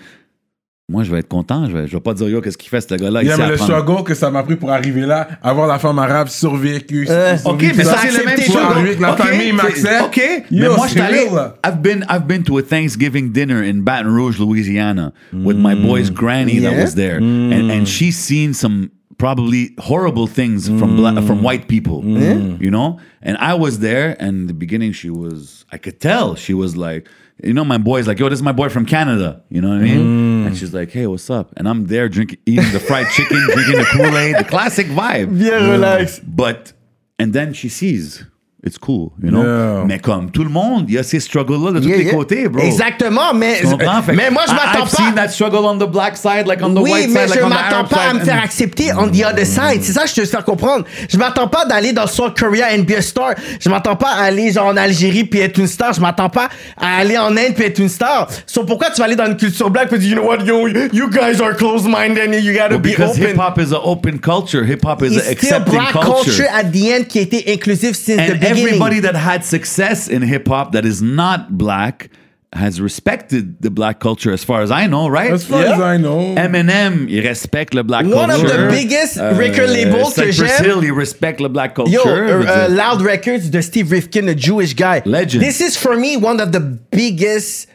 moi, je vais être content, je vais, je vais pas dire, yo, qu'est-ce qu'il fait, ce gars-là, Yeah, mais le prendre- struggle que ça m'a pris pour arriver là, avoir la femme arabe survécue. Euh, OK, survécu, mais ça, ça, c'est le même struggle. la OK, famille c'est- m'accepte. OK, mais moi, je suis allé... I've been, I've been to a Thanksgiving dinner in Baton Rouge, Louisiana, with my boy's granny that was there. And, and she's seen some probably horrible things from bla- from white people, you know? And I was there, and in the beginning, she was... I could tell. She was like... you know, my boy's like, yo, this is my boy from Canada. You know what I mean? Mm. And she's like, hey, what's up? And I'm there drinking, eating the fried chicken, drinking the Kool Aid, the classic vibe. Yeah, relax. But, and then she sees. It's cool, you know? Yeah. Mais comme tout le monde, il y a ces struggles-là de tous Yeah, les yeah. côtés, bro. Exactement, mais? Fait mais moi, je m'attends I've seen pas. that struggle on the black side, like on the Oui, white mais side, like je on the m'attends pas à me faire accepter on the other side. C'est ça que je te fais comprendre. Je m'attends pas d'aller dans South Korea and be a star. Je m'attends pas à aller genre en Algérie puis être une star. Je m'attends pas à aller en Inde puis être une star. So pourquoi tu vas aller dans une culture black puis dire, you know what, yo, you guys are close-minded and you gotta Well, be because open? hip hop is an open culture. Hip hop is It's an still accepting black culture. culture at the end qui a été inclusive since the and beginning. Everybody that had success in hip hop that is not black has respected the black culture, as far as I know, right? As far Yeah. as I know. Eminem, il respecte le black One of the biggest record labels que Cypress j'aime. Hill, il respecte le black culture. Yo, Je veux uh. Loud Records de Steve Rifkin, a Jewish guy. Legend. This is for me one of the biggest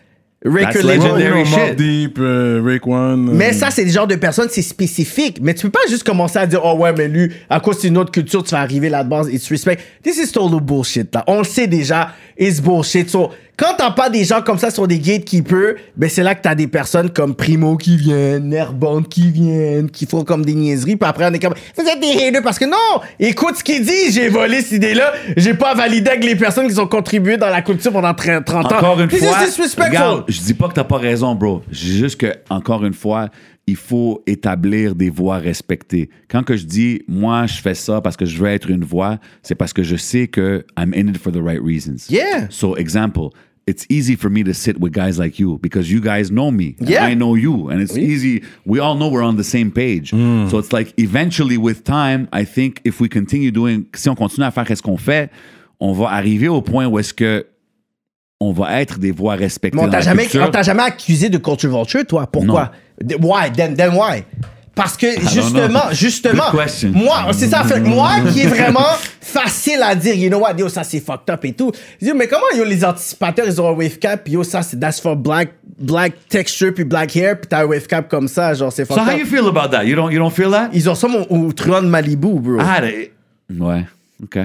record That's you legendary know, shit. Deep, euh, Rick One. euh, Mais ça, c'est le genre de personne, c'est spécifique. Mais tu peux pas juste commencer à dire, oh ouais, mais lui, à cause d'une autre culture, tu vas arriver là-dedans, it's respect. This is total bullshit, là. On le sait déjà, it's bullshit. So, quand t'as pas des gens comme ça sur des gatekeepers, ben c'est là que t'as des personnes comme Primo qui viennent, Nerbond qui viennent, qui font comme des niaiseries, puis après on est comme, vous êtes des haters parce que non, écoute ce qu'il dit, j'ai volé cette idée-là, j'ai pas validé avec les personnes qui ont contribué dans la culture pendant 30 30 ans. Encore une fois, regarde, je dis pas que t'as pas raison, bro. Juste que, encore une fois, il faut établir des voix respectées. Quand que je dis, moi, je fais ça parce que je veux être une voix, c'est parce que je sais que I'm in it for the right reasons. Yeah. So, example, it's easy for me to sit with guys like you because you guys know me. and Yeah. I know you. And it's easy. We all know we're on the same page. Mm. So, it's like, eventually, with time, I think if we continue doing, si on continue à faire ce qu'on fait, on va arriver au point où est-ce que on va être des voix respectées Mais on t'a jamais, culture. on t'a jamais accusé de culture vulture, toi? Pourquoi? Why? Then, then why? Parce que justement, justement, moi, c'est ça, fait moi qui est vraiment facile à dire, you know what, yo, ça c'est fucked up et tout. Je dis, mais comment, yo, les anticipateurs, ils ont un wave cap, puis yo, ça c'est, that's for black, black texture, puis black hair, puis t'as un wave cap comme ça, genre, c'est So fucked how up. you feel about that? You don't you don't feel that? Ils ont ça mon- au Truon de Malibu, bro. I had it. Ouais. OK.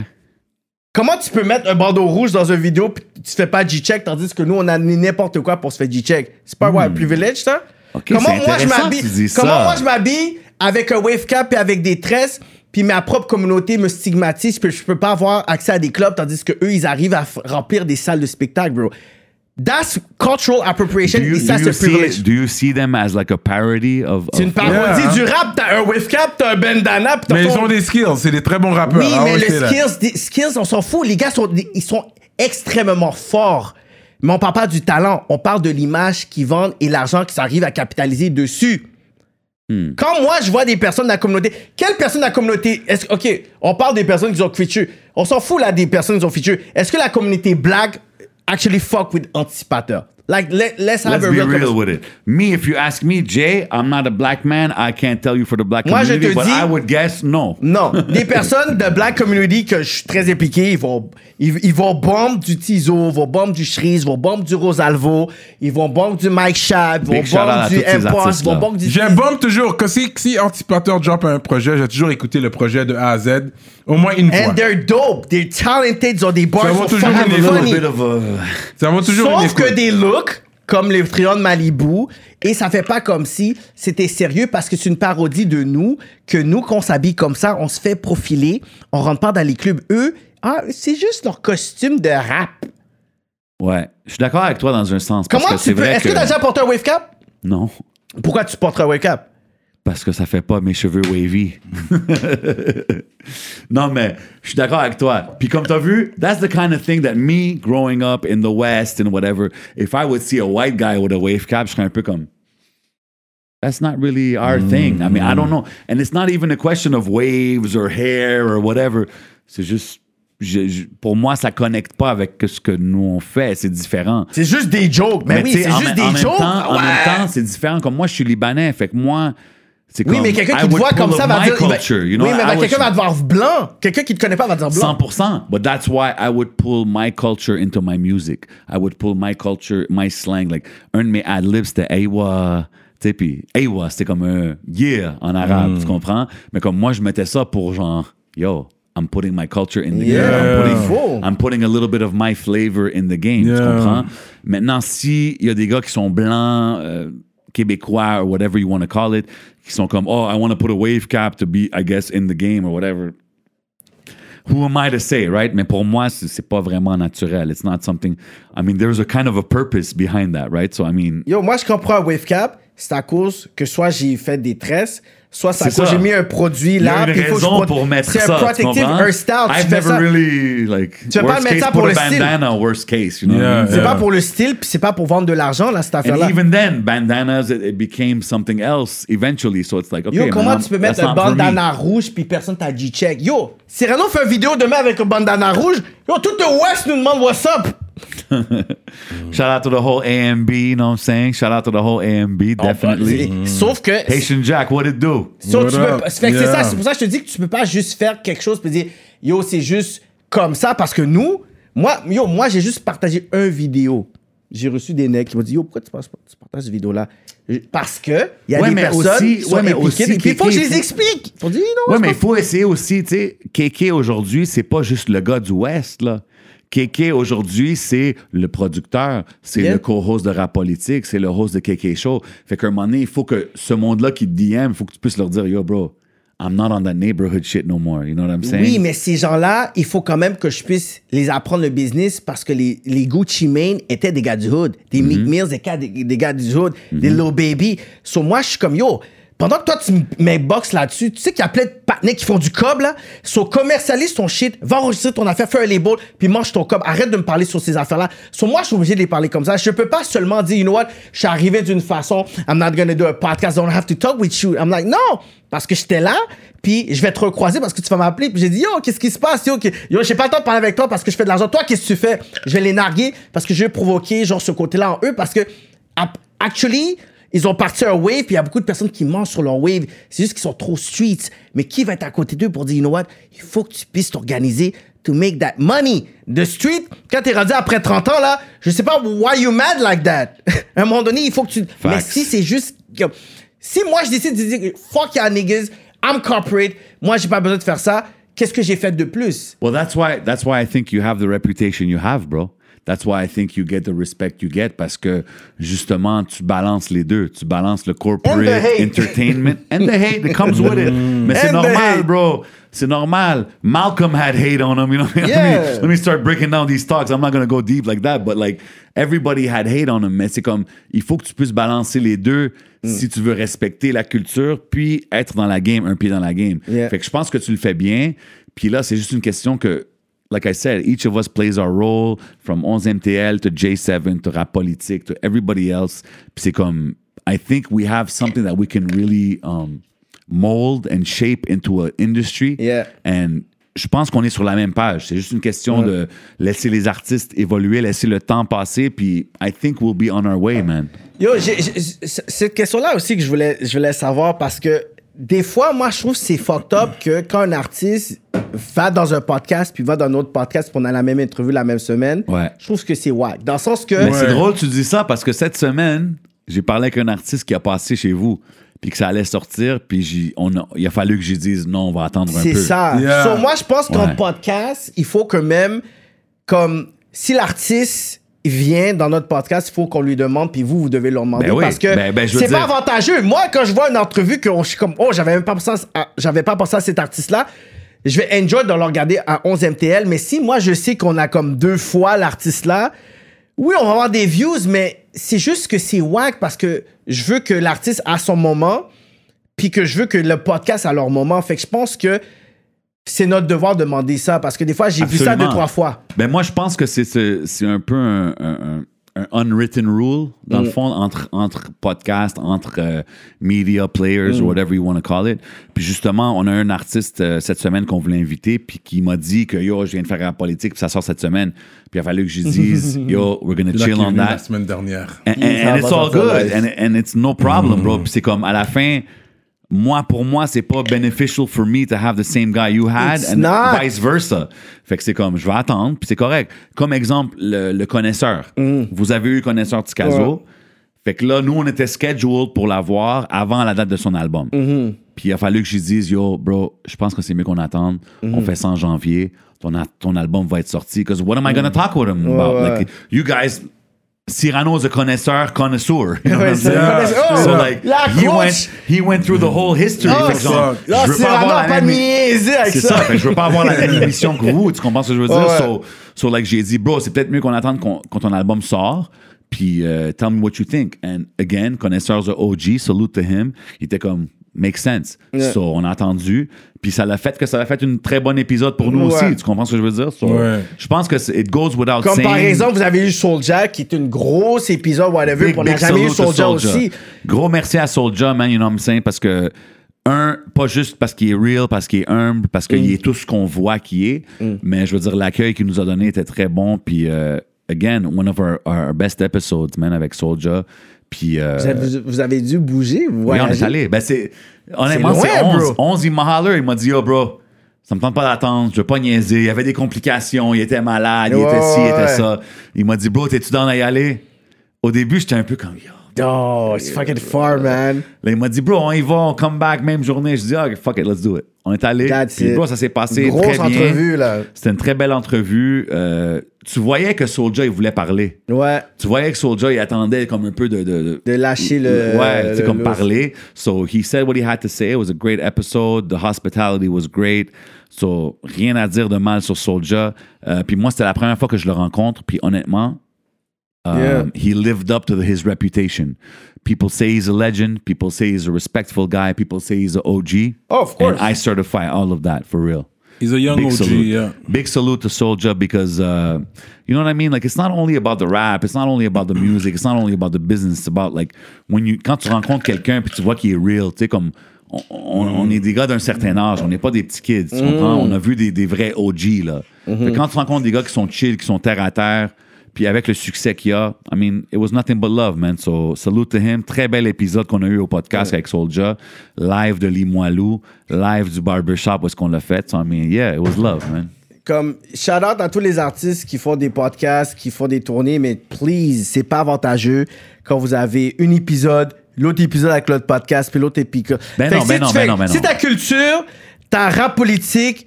Comment tu peux mettre un bandeau rouge dans une vidéo puis tu fais pas G-check tandis que nous on a mis n'importe quoi pour se faire G-check? C'est pas ouais, un privilège ça? Hmm. Ok, comment moi je m'habille Comment ça. moi je m'habille avec un wave cap et avec des tresses puis ma propre communauté me stigmatise puis je peux pas avoir accès à des clubs tandis que eux ils arrivent à remplir des salles de spectacle, bro. That's cultural appropriation Do you, et ça do, c'est you see privilege. it, do you see them as like a parody of, C'est une parodie Yeah. du rap, t'as un wave cap, t'as un bandana, t'as Mais ils ton- ont des skills, c'est des très bons rappeurs. Oui, I mais always le say that. skills, des- skills, on s'en fout. Les gars sont, ils sont extrêmement forts. Mais on parle pas du talent, on parle de l'image qu'ils vendent et l'argent qu'ils arrivent à capitaliser dessus. Hmm. Quand moi, je vois des personnes de la communauté, quelle personne de la communauté, est-ce, ok, on parle des personnes qui ont feature. On s'en fout là des personnes qui ont feature. Est-ce que la communauté black actually fuck with anticipateur? Like, let, let's have Let's a be real, real with it. Me, if you ask me, Jay, I'm not a black man. I can't tell you for the black Moi, je community, te but dis- I would guess no. Non, des personnes de black community que je suis très impliqué, ils vont, ils, ils vont bomber du Tizo, ils vont bomber du Shreeze, ils vont bomber du Rosalvo, ils vont bomber du Mike Shab, ils vont Big à bomber du ces Impost, ils vont bomber du... J'ai un bombe toujours. Que si, si Anticipateur drop un projet, j'ai toujours écouté le projet de A à Z. Au moins une fois. And they're dope, they're talented, ils ont des bars, Ça ils vaut sont toujours fucking une écoute. funny. Bit of a- Ça va toujours une Sauf que des looks comme les Trion de Malibu et ça fait pas comme si c'était sérieux parce que c'est une parodie de nous que nous qu'on s'habille comme ça on se fait profiler on rentre pas dans les clubs eux ah c'est juste leur costume de rap Ouais. Je suis d'accord avec toi dans un sens. Parce comment que c'est tu peux vrai est-ce que, que... t'as déjà porté un wave cap? Non. pourquoi tu porterais un wave cap? Parce que ça fait pas mes cheveux wavy. non, mais je suis d'accord avec toi. Puis comme tu as vu, that's the kind of thing that me, growing up in the West and whatever, if I would see a white guy with a wave cap, je serais un peu comme... That's not really our thing. I mean, I don't know. And it's not even a question of waves or hair or whatever. C'est juste... je- je- pour moi, ça connecte pas avec ce que nous on fait. C'est différent. c'est juste des jokes mais, oui c'est en juste en des jokes temps- En Ouais. même temps, c'est différent. Comme moi, je suis libanais. Fait que moi, c'est oui comme... mais quelqu'un I qui te would voit pull comme ça va my dire il va- culture, you know? oui mais I would- quelqu'un va te voir blanc quelqu'un qui te connaît pas va te dire blanc 100%. But that's why I would pull my culture into my music. I would pull my culture, my slang. Like, un de mes ad-libs, c'était Aywa. Tu sais, puis Aywa, c'était comme un yeah en arabe, tu comprends? Mais comme moi, je mettais ça pour genre, yo, I'm putting my culture in the Yeah, game. I'm putting. I'm putting a little bit of my flavor in the game. Tu Yeah. comprends? Maintenant, si il y a des gars qui sont blancs, euh, québécois, or whatever you want to call it, qui sont comme, oh, I want to put a wave cap to be, I guess, in the game or whatever. Who am I to say, right? Mais pour moi, c'est pas vraiment naturel. It's not something. I mean, there's a kind of a purpose behind that, right? So I mean, Yo, moi, je comprends wave cap. C'est à cause que soit j'ai fait des tresses, soit c'est C'est ça. j'ai mis un produit il y a là. une que je raison pro- pour mettre C'est ça. un tu protective hairstyle. Tu I've fais never ça. really like. Tu vas pas worst mettre ça pour le a style. bandana, worst case, you know. Yeah? C'est yeah. pas pour le style, puis c'est pas pour vendre de l'argent, là, cette affaire-là. And even then, bandanas it, it became something else eventually. So it's like okay, Yo, man, comment I'm- tu peux mettre un bandana rouge puis personne t'a dit check? Yo, Cyrano fait une vidéo demain avec un bandana rouge? Yo, tout le West nous demande what's up. Shout out to the whole AMB, you know what I'm saying? Shout out to the whole AMB, definitely. C'est- Sauf que. Haitian Jack, what it do? sauf What tu peux up? pas- fait que c'est Yeah. ça, c'est pour ça que je te dis que tu peux pas juste faire quelque chose puis dire yo, c'est juste comme ça parce que nous, moi, yo, moi j'ai juste partagé un vidéo. J'ai reçu des necks qui m'ont dit yo, pourquoi tu, passes pas- tu partages cette vidéo-là? Parce que il y a Ouais, des mais personnes aussi- qui sont ouais, mais impliquées, aussi, et puis il faut que je Kéké, les faut- explique. Ils ont dit non, Ouais, c'est mais pas- il faut essayer aussi, tu sais, Kéké aujourd'hui, c'est pas juste le gars du West, là. Kéké aujourd'hui, c'est le producteur, c'est le co-host de Rap Politique, c'est le host de Kéké Show. Fait qu'à un moment donné, il faut que ce monde-là qui te DM, il faut que tu puisses leur dire, yo, bro, I'm not on that neighborhood shit no more. You know what I'm saying? Oui, mais ces gens-là, il faut quand même que je puisse les apprendre le business parce que les, les Gucci Mane étaient des gars du hood. Des Mm-hmm. Meek Mills, des gars, des, des gars du hood, des Lil Baby. So, moi, je suis comme, yo, pendant que toi, tu m'inbox là-dessus, tu sais qu'il y a plein de partenaires qui font du cob, là. So, commercialise ton shit, va enregistrer ton affaire, fais un label, puis mange ton cob. Arrête de me parler sur ces affaires-là. So, moi, je suis obligé de les parler comme ça. Je peux pas seulement dire, you know what, je suis arrivé d'une façon, I'm not gonna do a podcast, I don't have to talk with you. I'm like, non, parce que j'étais là, puis je vais te recroiser parce que tu vas m'appeler. Puis j'ai dit, yo, qu'est-ce qui se passe? Yo, yo j'ai pas le temps de parler avec toi parce que je fais de l'argent. Toi, qu'est-ce que tu fais? Je vais les narguer parce que je vais provoquer, genre, ce côté-là en eux parce que, actually, ils ont parti un wave, puis il y a beaucoup de personnes qui mangent sur leur wave. C'est juste qu'ils sont trop streets. Mais qui va être à côté d'eux pour dire, you know what? Il faut que tu puisses t'organiser to make that money. The street, quand t'es rendu après 30 ans, là, je sais pas why you mad like that. à un moment donné, il faut que tu. Mais si c'est juste. Si moi, je décide de dire, fuck ya niggas, I'm corporate, moi, j'ai pas besoin de faire ça, qu'est-ce que j'ai fait de plus? Well, that's why that's why I think you have the reputation you have, bro. That's why I think you get the respect you get parce que justement tu balances les deux, tu balances le corporate entertainment and the hate that comes with it. Mais c'est normal, bro. C'est normal. Malcolm had hate on him, you know. Let, Yeah. me, let me start breaking down these talks. I'm not gonna go deep like that, but like everybody had hate on him. Mais c'est comme il faut que tu puisses balancer les deux Mm. si tu veux respecter la culture puis être dans la game, un pied dans la game. Yeah. Fait que je pense que tu le fais bien. Puis là, c'est juste une question que, like I said, each of us plays our role from 11MTL to J7 to rap politique to everybody else. C'est comme, I think we have something that we can really um, mold and shape into an industry. Yeah. And je pense qu'on est sur la même page. C'est juste une question de laisser les artistes évoluer, laisser le temps passer. Puis I think we'll be on our way, man. Yo, c- cette question-là aussi que je voulais, je voulais savoir parce que des fois, moi, je trouve que c'est fucked up que quand un artiste va dans un podcast puis va dans un autre podcast puis on a la même interview la même semaine, Ouais. je trouve que c'est wack. Dans le sens que. Mais c'est drôle, tu dis ça parce que cette semaine, j'ai parlé avec un artiste qui a passé chez vous, puis que ça allait sortir, puis j'ai- on a- il a fallu que je dise non, on va attendre un peu. C'est ça. Yeah. So, moi, je pense qu'en Ouais. podcast, il faut que même, comme, si l'artiste vient dans notre podcast, il faut qu'on lui demande, puis vous, vous devez leur demander. Ben oui. Parce que Ben- ben, c'est pas dire- avantageux. Moi, quand je vois une entrevue que je suis comme, oh, j'avais même pas pensé à, j'avais pas pensé à cet artiste-là, je vais enjoy de le regarder à 11 MTL. Mais si moi, je sais qu'on a comme deux fois l'artiste-là, oui, on va avoir des views, mais c'est juste que c'est wack parce que je veux que l'artiste a son moment, puis que je veux que le podcast a leur moment. Fait que je pense que c'est notre devoir de demander ça parce que des fois, j'ai vu ça deux, trois fois. Ben moi, je pense que c'est un peu un, un- un- un unwritten rule, dans Mm. le fond, entre, entre podcasts, entre euh, media players, Mm. or whatever you want to call it. Puis justement, on a un artiste euh, cette semaine qu'on voulait inviter, puis qui m'a dit que yo, je viens de faire la politique, puis ça sort cette semaine. Puis il a fallu que je dise, yo, we're gonna chill on venu la that. semaine dernière. And, and- and it's all good. And, and it's no problem, bro. Puis c'est comme, à la fin, moi, pour moi, c'est pas beneficial for me to have the same guy you had It's and not. vice versa. Fait que c'est comme, je vais attendre, puis c'est correct. Comme exemple, le, le connaisseur. Vous avez eu le connaisseur Ticazo. Mm. Ouais. Fait que là, nous, on était scheduled pour l'avoir avant la date de son album. Mm-hmm. Puis il a fallu que je dise, yo, bro, je pense que c'est mieux qu'on attende. Mhm. On fait ça en janvier. Ton, ton album va être sorti. Because what am I going to talk with him about? Ouais. Like, you guys, Cyrano is a connaisseur, connoisseur. You know Ouais, what I'm c'est- saying? oh, so like, he went, he went through the whole history. Oh, fuck. Là, je veux pas avoir la même- c'est ça. ça. Fait que je veux pas avoir la même émission que vous. Tu comprends ce que je veux dire? Ouais. So, so, like, j'ai dit, bro, c'est peut-être mieux qu'on attende quand ton album sort. Puis, euh, tell me what you think. And again, connaisseur de OG, salute to him. Il était comme, make sense. Yeah. So, on a attendu. Puis, ça l'a fait que ça a fait une très bon épisode pour nous Ouais. aussi. Tu comprends ce que je veux dire? So, Ouais. Je pense que c'est- it goes without Comme saying. par exemple, vous avez eu Soulja, qui est une grosse épisode, whatever, Big, on n'a jamais eu Soulja aussi. Gros merci à Soulja, man, you know what I'm saying, parce que, un, pas juste parce qu'il est real, parce qu'il est humble, parce qu'il Mm. est tout ce qu'on voit qu'il est, mais je veux dire, l'accueil qu'il nous a donné était très bon, puis, euh, again, one of our, our best episodes, man, avec Soulja, puis... euh, Vous avez, vous avez dû bouger, vous oui, on est voyagez. allé. Ben, c'est, honnêtement, c'est 11. bro. 11, il m'a holler, il m'a dit, yo, bro, ça me tente pas d'attendre, je veux pas niaiser. Il y avait des complications, il était malade, il était ci, il était ça. Il m'a dit, bro, t'es-tu dans d'y aller? Au début, j'étais un peu comme, yo. Oh, it's fucking far, man. Là, il m'a dit, bro, on y va, on come back, même journée. Je dis, ah, fuck it, let's do it. On est allé. Puis, bro, ça s'est passé Grosse très bien. entrevue, là. C'était une très belle entrevue. Euh, tu voyais que Soulja, il voulait parler. Ouais, Tu voyais que Soulja, il attendait comme un peu de... de, de- de lâcher le. ouais, tu sais, comme parler. So, he said what he had to say. It was a great episode. The hospitality was great. So, rien à dire de mal sur Soulja. Euh, puis moi, c'était la première fois que je le rencontre. Puis honnêtement, um, Yeah. he lived up to the- his reputation. People say he's a legend. People say he's a respectful guy. People say he's an OG. Oh, of course. And I certify all of that for real. He's a young Big OG, salute. yeah. Big salute to Soulja because uh, you know what I mean. Like it's not only about the rap, it's not only about the music, it's not only about the business. It's about like when you quand tu rencontres quelqu'un puis tu vois qu'il est real, tu sais comme on, on- on est des gars d'un certain âge, on n'est pas des petits kids, tu comprends? On a vu des, des vrais OG là. Fait que quand tu rencontres des gars qui sont chill, qui sont terre à terre, puis avec le succès qu'il y a, I mean, it was nothing but love, man. So, salute to him. Très bel épisode qu'on a eu au podcast avec Soulja. Live de Limoilou, live du barbershop où est-ce qu'on l'a fait. So, I mean, yeah, it was love, man. Comme, shout out à tous les artistes qui font des podcasts, qui font des tournées, mais please, c'est pas avantageux quand vous avez un épisode, l'autre épisode avec l'autre podcast, puis l'autre épisode. Ben non, que ben si ben fais- non, ben Si non. ta culture, ta rap politique,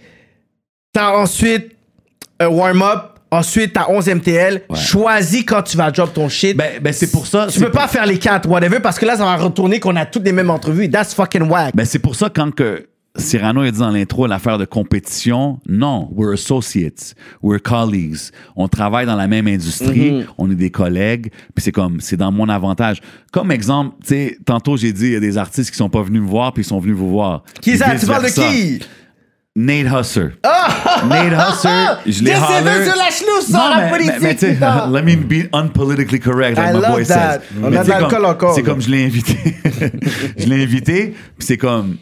t'as ensuite un warm-up, ensuite t'as 11 MTL, choisis quand tu vas drop ton shit. Ben, ben c'est pour ça. tu peux pas faire les quatre, whatever, parce que là, ça va retourner qu'on a toutes les mêmes entrevues. That's fucking whack. Ben, c'est pour ça quand que Cyrano a dit dans l'intro l'affaire de compétition, non, we're associates, we're colleagues. On travaille dans la même industrie, Mm-hmm. on est des collègues, puis c'est comme, c'est dans mon avantage. Comme exemple, tu sais, tantôt j'ai dit, il y a des artistes qui sont pas venus me voir, puis ils sont venus vous voir. qui ça? Tu parles de qui? Nate Husser. Nate Husser, je l'ai holler. sur la chenoute, ça, la politique, mais- tu sais, let me be unpolitically correct, like I my boy that. says. On Mais a de l'alcool encore, C'est comme je l'ai invité. je l'ai invité, puis c'est comme...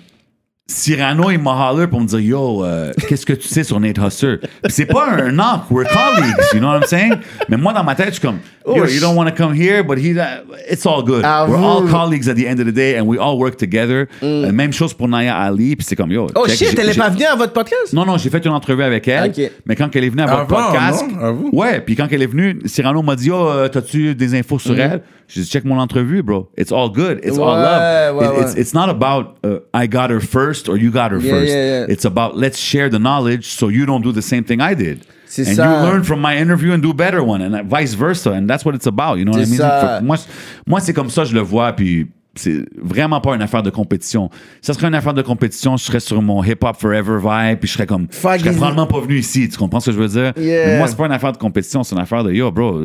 Cyrano, il m'a holler pour me dire Yo, euh, qu'est-ce que tu sais sur Nate Husser? Puis c'est pas un knock, we're colleagues, you know what I'm saying? Mais moi, dans ma tête, je suis comme Yo, Oh, you don't want to come here, but he's, uh, it's all good. Ah, we're all vous. colleagues at the end of the day, and we all work together. Euh, même chose pour Naya Ali, puis c'est comme Yo. Mm. Oh check, shit, elle est pas venue à votre podcast? non, non, j'ai fait une entrevue avec elle. Mais quand elle est venue à votre Avant, podcast. non? À vous? Ouais, puis quand elle est venue, Cyrano m'a dit Oh, euh, t'as-tu des infos sur elle? J'ai dit Check mon entrevue, bro. It's all good. It's all Ouais, love. ouais, It- It's, it's not about uh, I got her first or you got her Yeah, first. yeah, yeah. It's about let's share the knowledge so you don't do the same thing I did. C'est and ça. you learn from my interview and do better one, and vice versa. And that's what it's about. You know what I mean? ça. Moi, moi c'est comme ça, je le vois, puis c'est vraiment pas une affaire de compétition. Si ça serait une affaire de compétition, je serais sur mon hip hop forever vibe, puis je serais comme, Fuck je serais is- probablement pas venu ici. Tu comprends ce que je veux dire? Yeah. Mais moi, c'est pas une affaire de compétition, c'est une affaire de yo, bro.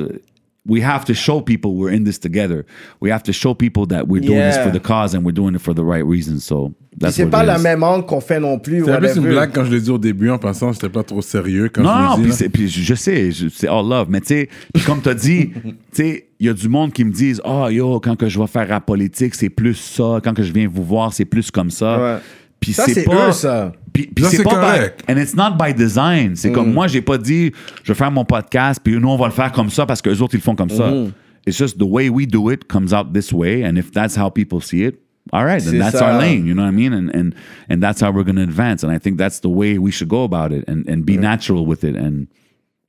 We have to show people we're in this together. We have to show people that we're doing this Yeah. for the cause and we're doing it for the right reasons. So Puis that's c'est what pas it la is. même angle qu'on fait non plus. C'est un peu whatever. une blague quand je l'ai dit au début en passant, c'était pas trop sérieux quand Non, je non, l'ai puis, dit. là. c'est- puis je je sais, je- c'est all love. Mais tu sais, puis comme tu as dit, tu sais, il y a du monde qui me disent Ah, yo, quand que je vais faire rap politique, c'est plus ça. Quand que je viens vous voir, c'est plus comme ça. Ouais. Puis Ça, c'est pas. eux, ça. Puis, puis c'est pas correct. by, and it's not by design. C'est Mm. comme moi, j'ai pas dit je vais faire mon podcast, puis nous, on va le faire comme ça parce que les autres, ils le font comme. Mm-hmm. It's just the way we do it comes out this way. And if that's how people see it, all right, then that's ça. our lane. You know what I mean? And, and, and that's how we're going to advance. And I think that's the way we should go about it and, and be natural with it. And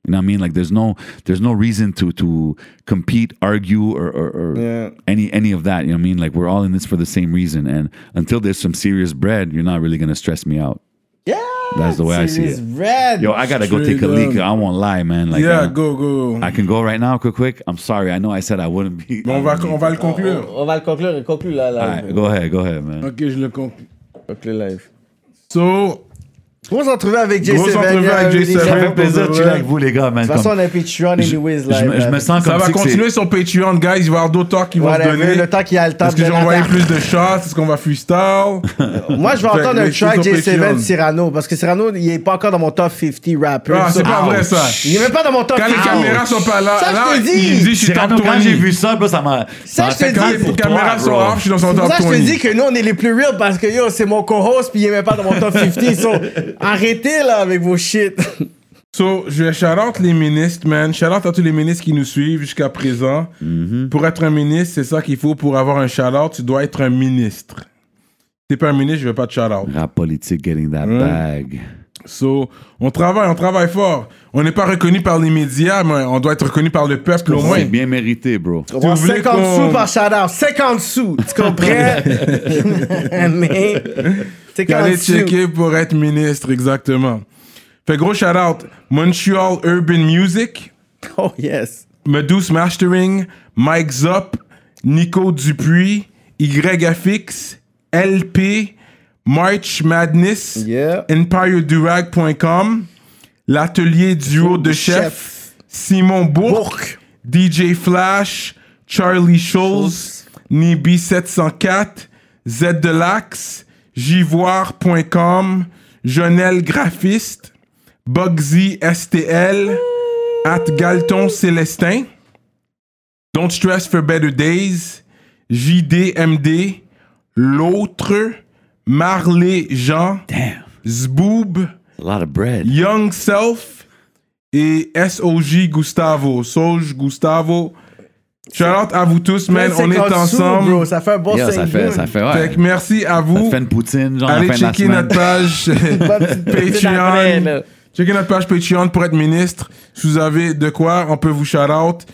You know what I mean? Like there's no there's no reason to to compete, argue, or or, or Yeah. any any of that. You know what I mean? Like we're all in this for the same reason. And until there's some serious bread, you're not really gonna stress me out. Yeah. That's the way I see Series it. Red. Yo, I gotta go take a leak. up. I won't lie, man. Like yeah, uh, go, go. I can go right now, quick, quick. I'm sorry. I know I said I wouldn't be. Mais on va, on va le conclure. On va le conclure. Conclure là. All là. right, go ahead, go ahead, man. Ok, je le conclue. Conclure live. So, Grosse entrevue avec J7. Grosse entrevue avec really J7. Ça fait plaisir de chiller avec vous, les gars, man. De toute façon, on a Patreon anyways me, je me là. sens ça comme va que c'est- continuer sur Patreon, guys. Il va y avoir d'autres talks qui vont se donner. le temps qu'il y a le temps Est-ce que j'ai envoyé plus de shots? Est-ce qu'on va freestyle? Moi, je vais entendre un track J7 Patreon. Cyrano parce que Cyrano, il est pas encore dans mon top 50 rappers. Ah, c'est pas Ouch. vrai, ça. Il est même pas dans mon top Quand les 50. caméras sont pas là, Ça, je là, te dis. il dit je suis top Cyrano, 20. quand j'ai vu ça, ça m'a. Ça, m'a je te dis, les caméras sont off, je suis dans son top ça que je te 20. dis que nous, on est les plus real parce que yo, c'est mon co-host puis il est même pas dans mon top 50. Arrêtez là avec vos shit. So, je vais shout-out les ministres, man. Shout-out à tous les ministres qui nous suivent jusqu'à présent. Pour être un ministre, c'est ça qu'il faut. Pour avoir un shout-out, tu dois être un ministre. Si t'es pas un ministre, je veux pas de shout-out. Rap politique, getting that bag. So, on travaille, on travaille fort. On n'est pas reconnu par les médias, mais on doit être reconnu par le peuple au moins. C'est bien mérité, bro. On prend vous voulez 50 qu'on- sous par shout-out. 50 sous. Tu comprends? Mais. 50 Allez sous. checker pour être ministre, exactement. Fait gros shout-out. Montreal Urban Music, Oh, yes. Medus Mastering, Mike Zop, Nico Dupuis, YFX, LP, March Madness, Yeah. EmpireDurag.com, l'atelier duo de chef, Chef. Simon Bourque. DJ Flash, Charlie Schulz, Nibi704, Z de l'Axe, Jivoire.com, Jonel Graphiste, Bugsy STL, at Galton Célestin, Don't Stress for Better Days, JDMD, L'autre, Marley Jean, Damn. Zboob, A lot of bread. Young Self et SOJ Gustavo. Soj Gustavo. Shout out à vous tous, man. On est 50 sous, ensemble. bro. Ça fait un bon Yo, ça 5 fait, ça fait, Fait ouais. que merci à Ça vous. fait une poutine, genre, à la Allez fin de la checker notre page Patreon. Checkez notre page Patreon pour être ministre. Si vous avez de quoi, on peut vous shout out.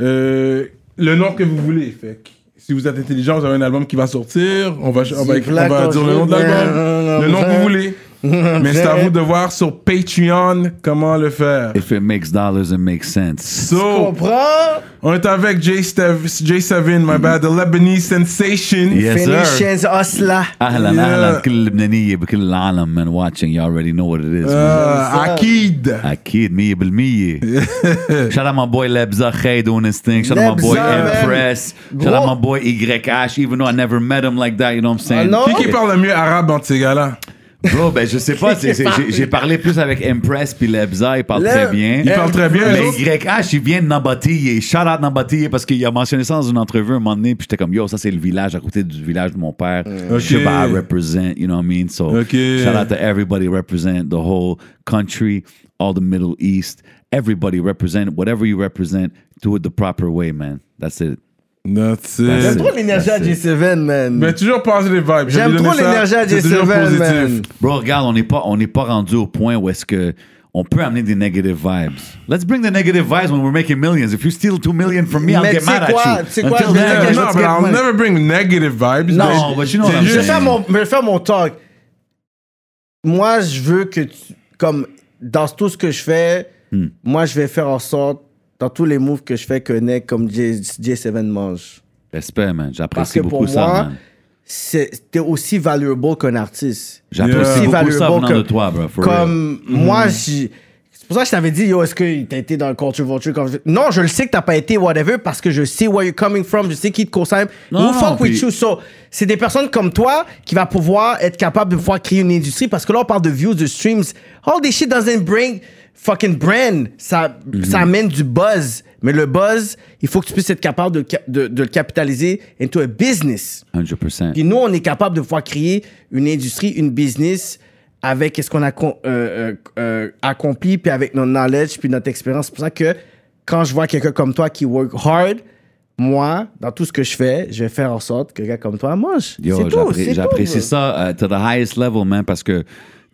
Euh, le nom que vous voulez. Fait que si vous êtes intelligent, vous avez un album qui va sortir. On va, on va, on va dire le nom de l'album. Le nom que vous voulez. Mais c'est à vous de voir sur Patreon comment le faire. If it makes dollars, it makes sense. So, Comprends? on est avec J7, J7 my bad, the Lebanese sensation. Yes, sir. Phoenicians, Osla. اهلا Yeah. اهلا كل اللبنانيه بكل العالم man watching you already know what it is man. Uh, Akid. اكيد 100% shout out my boy Lebza Khay doing his thing shout out my boy Lebza, man. Impress shout out my boy YH even though I never met him like that you know what I'm saying Ah, non? Qui qui parle le mieux arabe entre ces gars-là? Bro ben je sais pas c'est- c'est- j'ai- j'ai parlé plus avec Impress puis Lebza il parle Le- très bien Il parle très bien. mais autres. YH, il vient de Nambatille. Shout out Nambatille parce qu'il a mentionné ça dans une entrevue un moment donné. Puis j'étais comme, yo, ça c'est le village à côté du village de mon père. Je sais pas, I represent, you know what I mean? So, Ok. shout out to everybody represent the whole country, all the Middle East. Everybody represent whatever you represent, do it the proper way, man. That's it. That's J'aime it. trop l'énergie à That's it. J7, man. Mais toujours positive vibe. Je vais J'aime trop l'énergie à C'est toujours J7, positif. man. Bro, regarde, on n'est pas, on n'est pas rendu au point où est-ce que on peut amener des negative vibes. Let's bring the negative vibes when we're making millions. If you steal two million from me, I'll Mais get mad quoi? at you. Sais quoi? Until then, no, but I'll never bring negative vibes. Non, mais but you know c'est what I'm Je vais juste- faire mon, je vais faire mon talk. Moi, je veux que tu, comme dans tout ce que je fais, Hmm. moi, je vais faire en sorte, dans tous les moves que je fais, que Nick comme J, J7 mange. Respect, man. Parce J'apprécie que beaucoup pour ça, moi, man. t'es aussi valuable qu'un artiste. J'apprécie. Aussi beaucoup ça venant que- de toi, bro. For real. Comme moi, j'ai- c'est pour ça que je t'avais dit, yo, est-ce que t'as été dans le culture vulture? Comme... Non, je le sais que t'as pas été, whatever, parce que je sais where you're coming from, je sais qui te Who non, fuck with you? So, c'est des personnes comme toi qui va pouvoir être capable de pouvoir créer une industrie, parce que là, on parle de views, de streams. All this shit doesn't bring fucking brand. Ça, Mhm. ça amène du buzz. Mais le buzz, il faut que tu puisses être capable de, ca- de, de le capitaliser into a business. 100%. Puis nous, on est capable de pouvoir créer une industrie, une business avec ce qu'on a euh, euh, euh, accompli, puis avec notre knowledge, puis notre expérience. C'est pour ça que quand je vois quelqu'un comme toi qui work hard, moi, dans tout ce que je fais, je vais faire en sorte que quelqu'un comme toi mange. Yo, j'apprécie ça euh, to the highest level, man, parce que,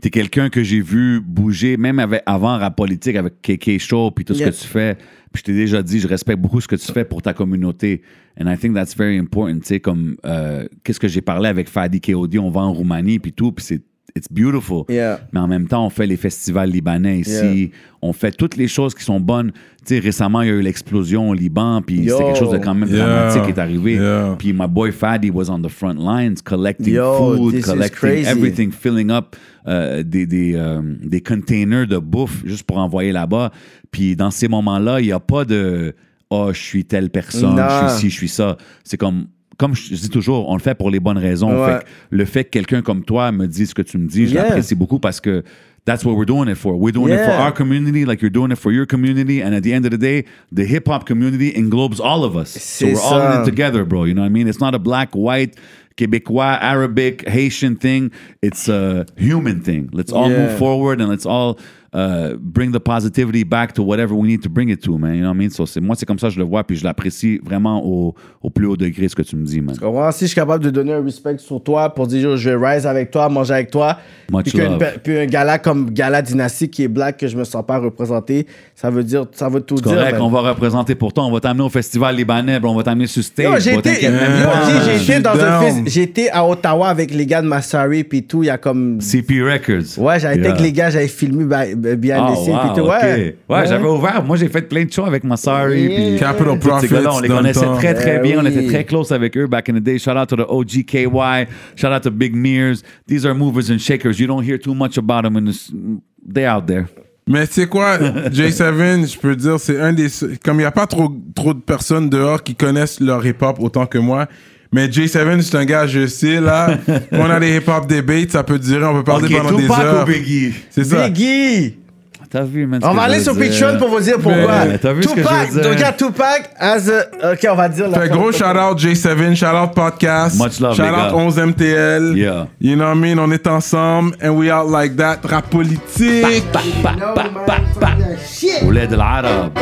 T'es quelqu'un que j'ai vu bouger, même avec, avant rap politique, avec KK Show, puis tout ce que tu fais. Puis je t'ai déjà dit, je respecte beaucoup ce que tu fais pour ta communauté. And I think that's very important. Tu sais, comme, euh, qu'est-ce que j'ai parlé avec Fadi KOD, on va en Roumanie, puis tout, puis c'est, it's beautiful. Yeah. Mais en même temps, on fait les festivals libanais ici. Yeah. On fait toutes les choses qui sont bonnes. Tu sais, récemment, il y a eu l'explosion au Liban, puis c'était quelque chose de quand même Yeah. dramatique qui est arrivé. Puis my boy Fadi was on the front lines, collecting Yo, food, collecting everything, filling up euh, des, des, euh, des containers de bouffe juste pour envoyer là-bas. Puis dans ces moments-là, il n'y a pas de « Oh, je suis telle personne, Non. je suis ci, je suis ça ». C'est comme... Comme je dis toujours, on le fait pour les bonnes raisons. Ouais. Fait que le fait que quelqu'un comme toi me dise ce que tu me dis, je Yeah. l'apprécie beaucoup parce que that's what we're doing it for. We're doing it for our community, like you're doing it for your community. And at the end of the day, the hip hop community englobes all of us. So we're all in it together, bro. You know what I mean? It's not a black, white, Québécois, Arabic, Haitian thing. It's a human thing. Let's all Yeah. move forward and let's all uh, bring the positivity back to whatever we need to bring it to, man. You know what I mean? So c'est, moi, c'est comme ça que je le vois, puis je l'apprécie vraiment au, au plus haut degré, ce que tu me dis, man. Comprends? Si je suis capable de donner un respect sur toi pour dire, yo, je vais rise avec toi, manger avec toi, Much puis, love. un gala comme Gala Dynastie qui est black que je me sens pas représenté, ça veut dire, ça veut tout C'est dire. correct, ben. on va représenter pour toi. On va t'amener au festival libanais, on va t'amener sur stage. J'ai été, été dans un j'ai été à Ottawa avec les gars de Massari puis tout, il y a comme CP Records. Ouais, j'avais été Yeah. avec les gars, j'avais filmé by- Ah, scene wow, puis tout. Ouais, Ouais, j'avais ouvert. Moi, j'ai fait plein de shows avec Massari. Yeah. puis Capital gars-là, on les Profits connaissait temps. très, très Eh bien. On oui. était très close avec eux back in the day. Shout out to the OGKY. Shout out to Big Mears. These are movers and shakers. You don't hear too much about them. In this, they're out there. Mais tu sais quoi, J7, je peux dire, c'est un des. Comme il n'y a pas trop, trop de personnes dehors qui connaissent leur hip-hop autant que moi. Mais Jay Seven, c'est un gars, je sais, là. on a les hip-hop debates, ça peut durer, on peut parler okay, pendant des heures. Biggie? C'est ça. Biggie! T'as vu, man. On va aller sur Patreon pour vous dire pourquoi. Mais, t'as vu Tupac, ce que je veux dire? Tupac, as a, Ok, on va dire. Fait gros shout-out J7, shout-out podcast. Much love, Shout-out 11MTL. Yeah. You know what I mean? On est ensemble and we out like that. Rap politique. Bah, bah, bah, bah, bah, bah. Shit. de l'arabe.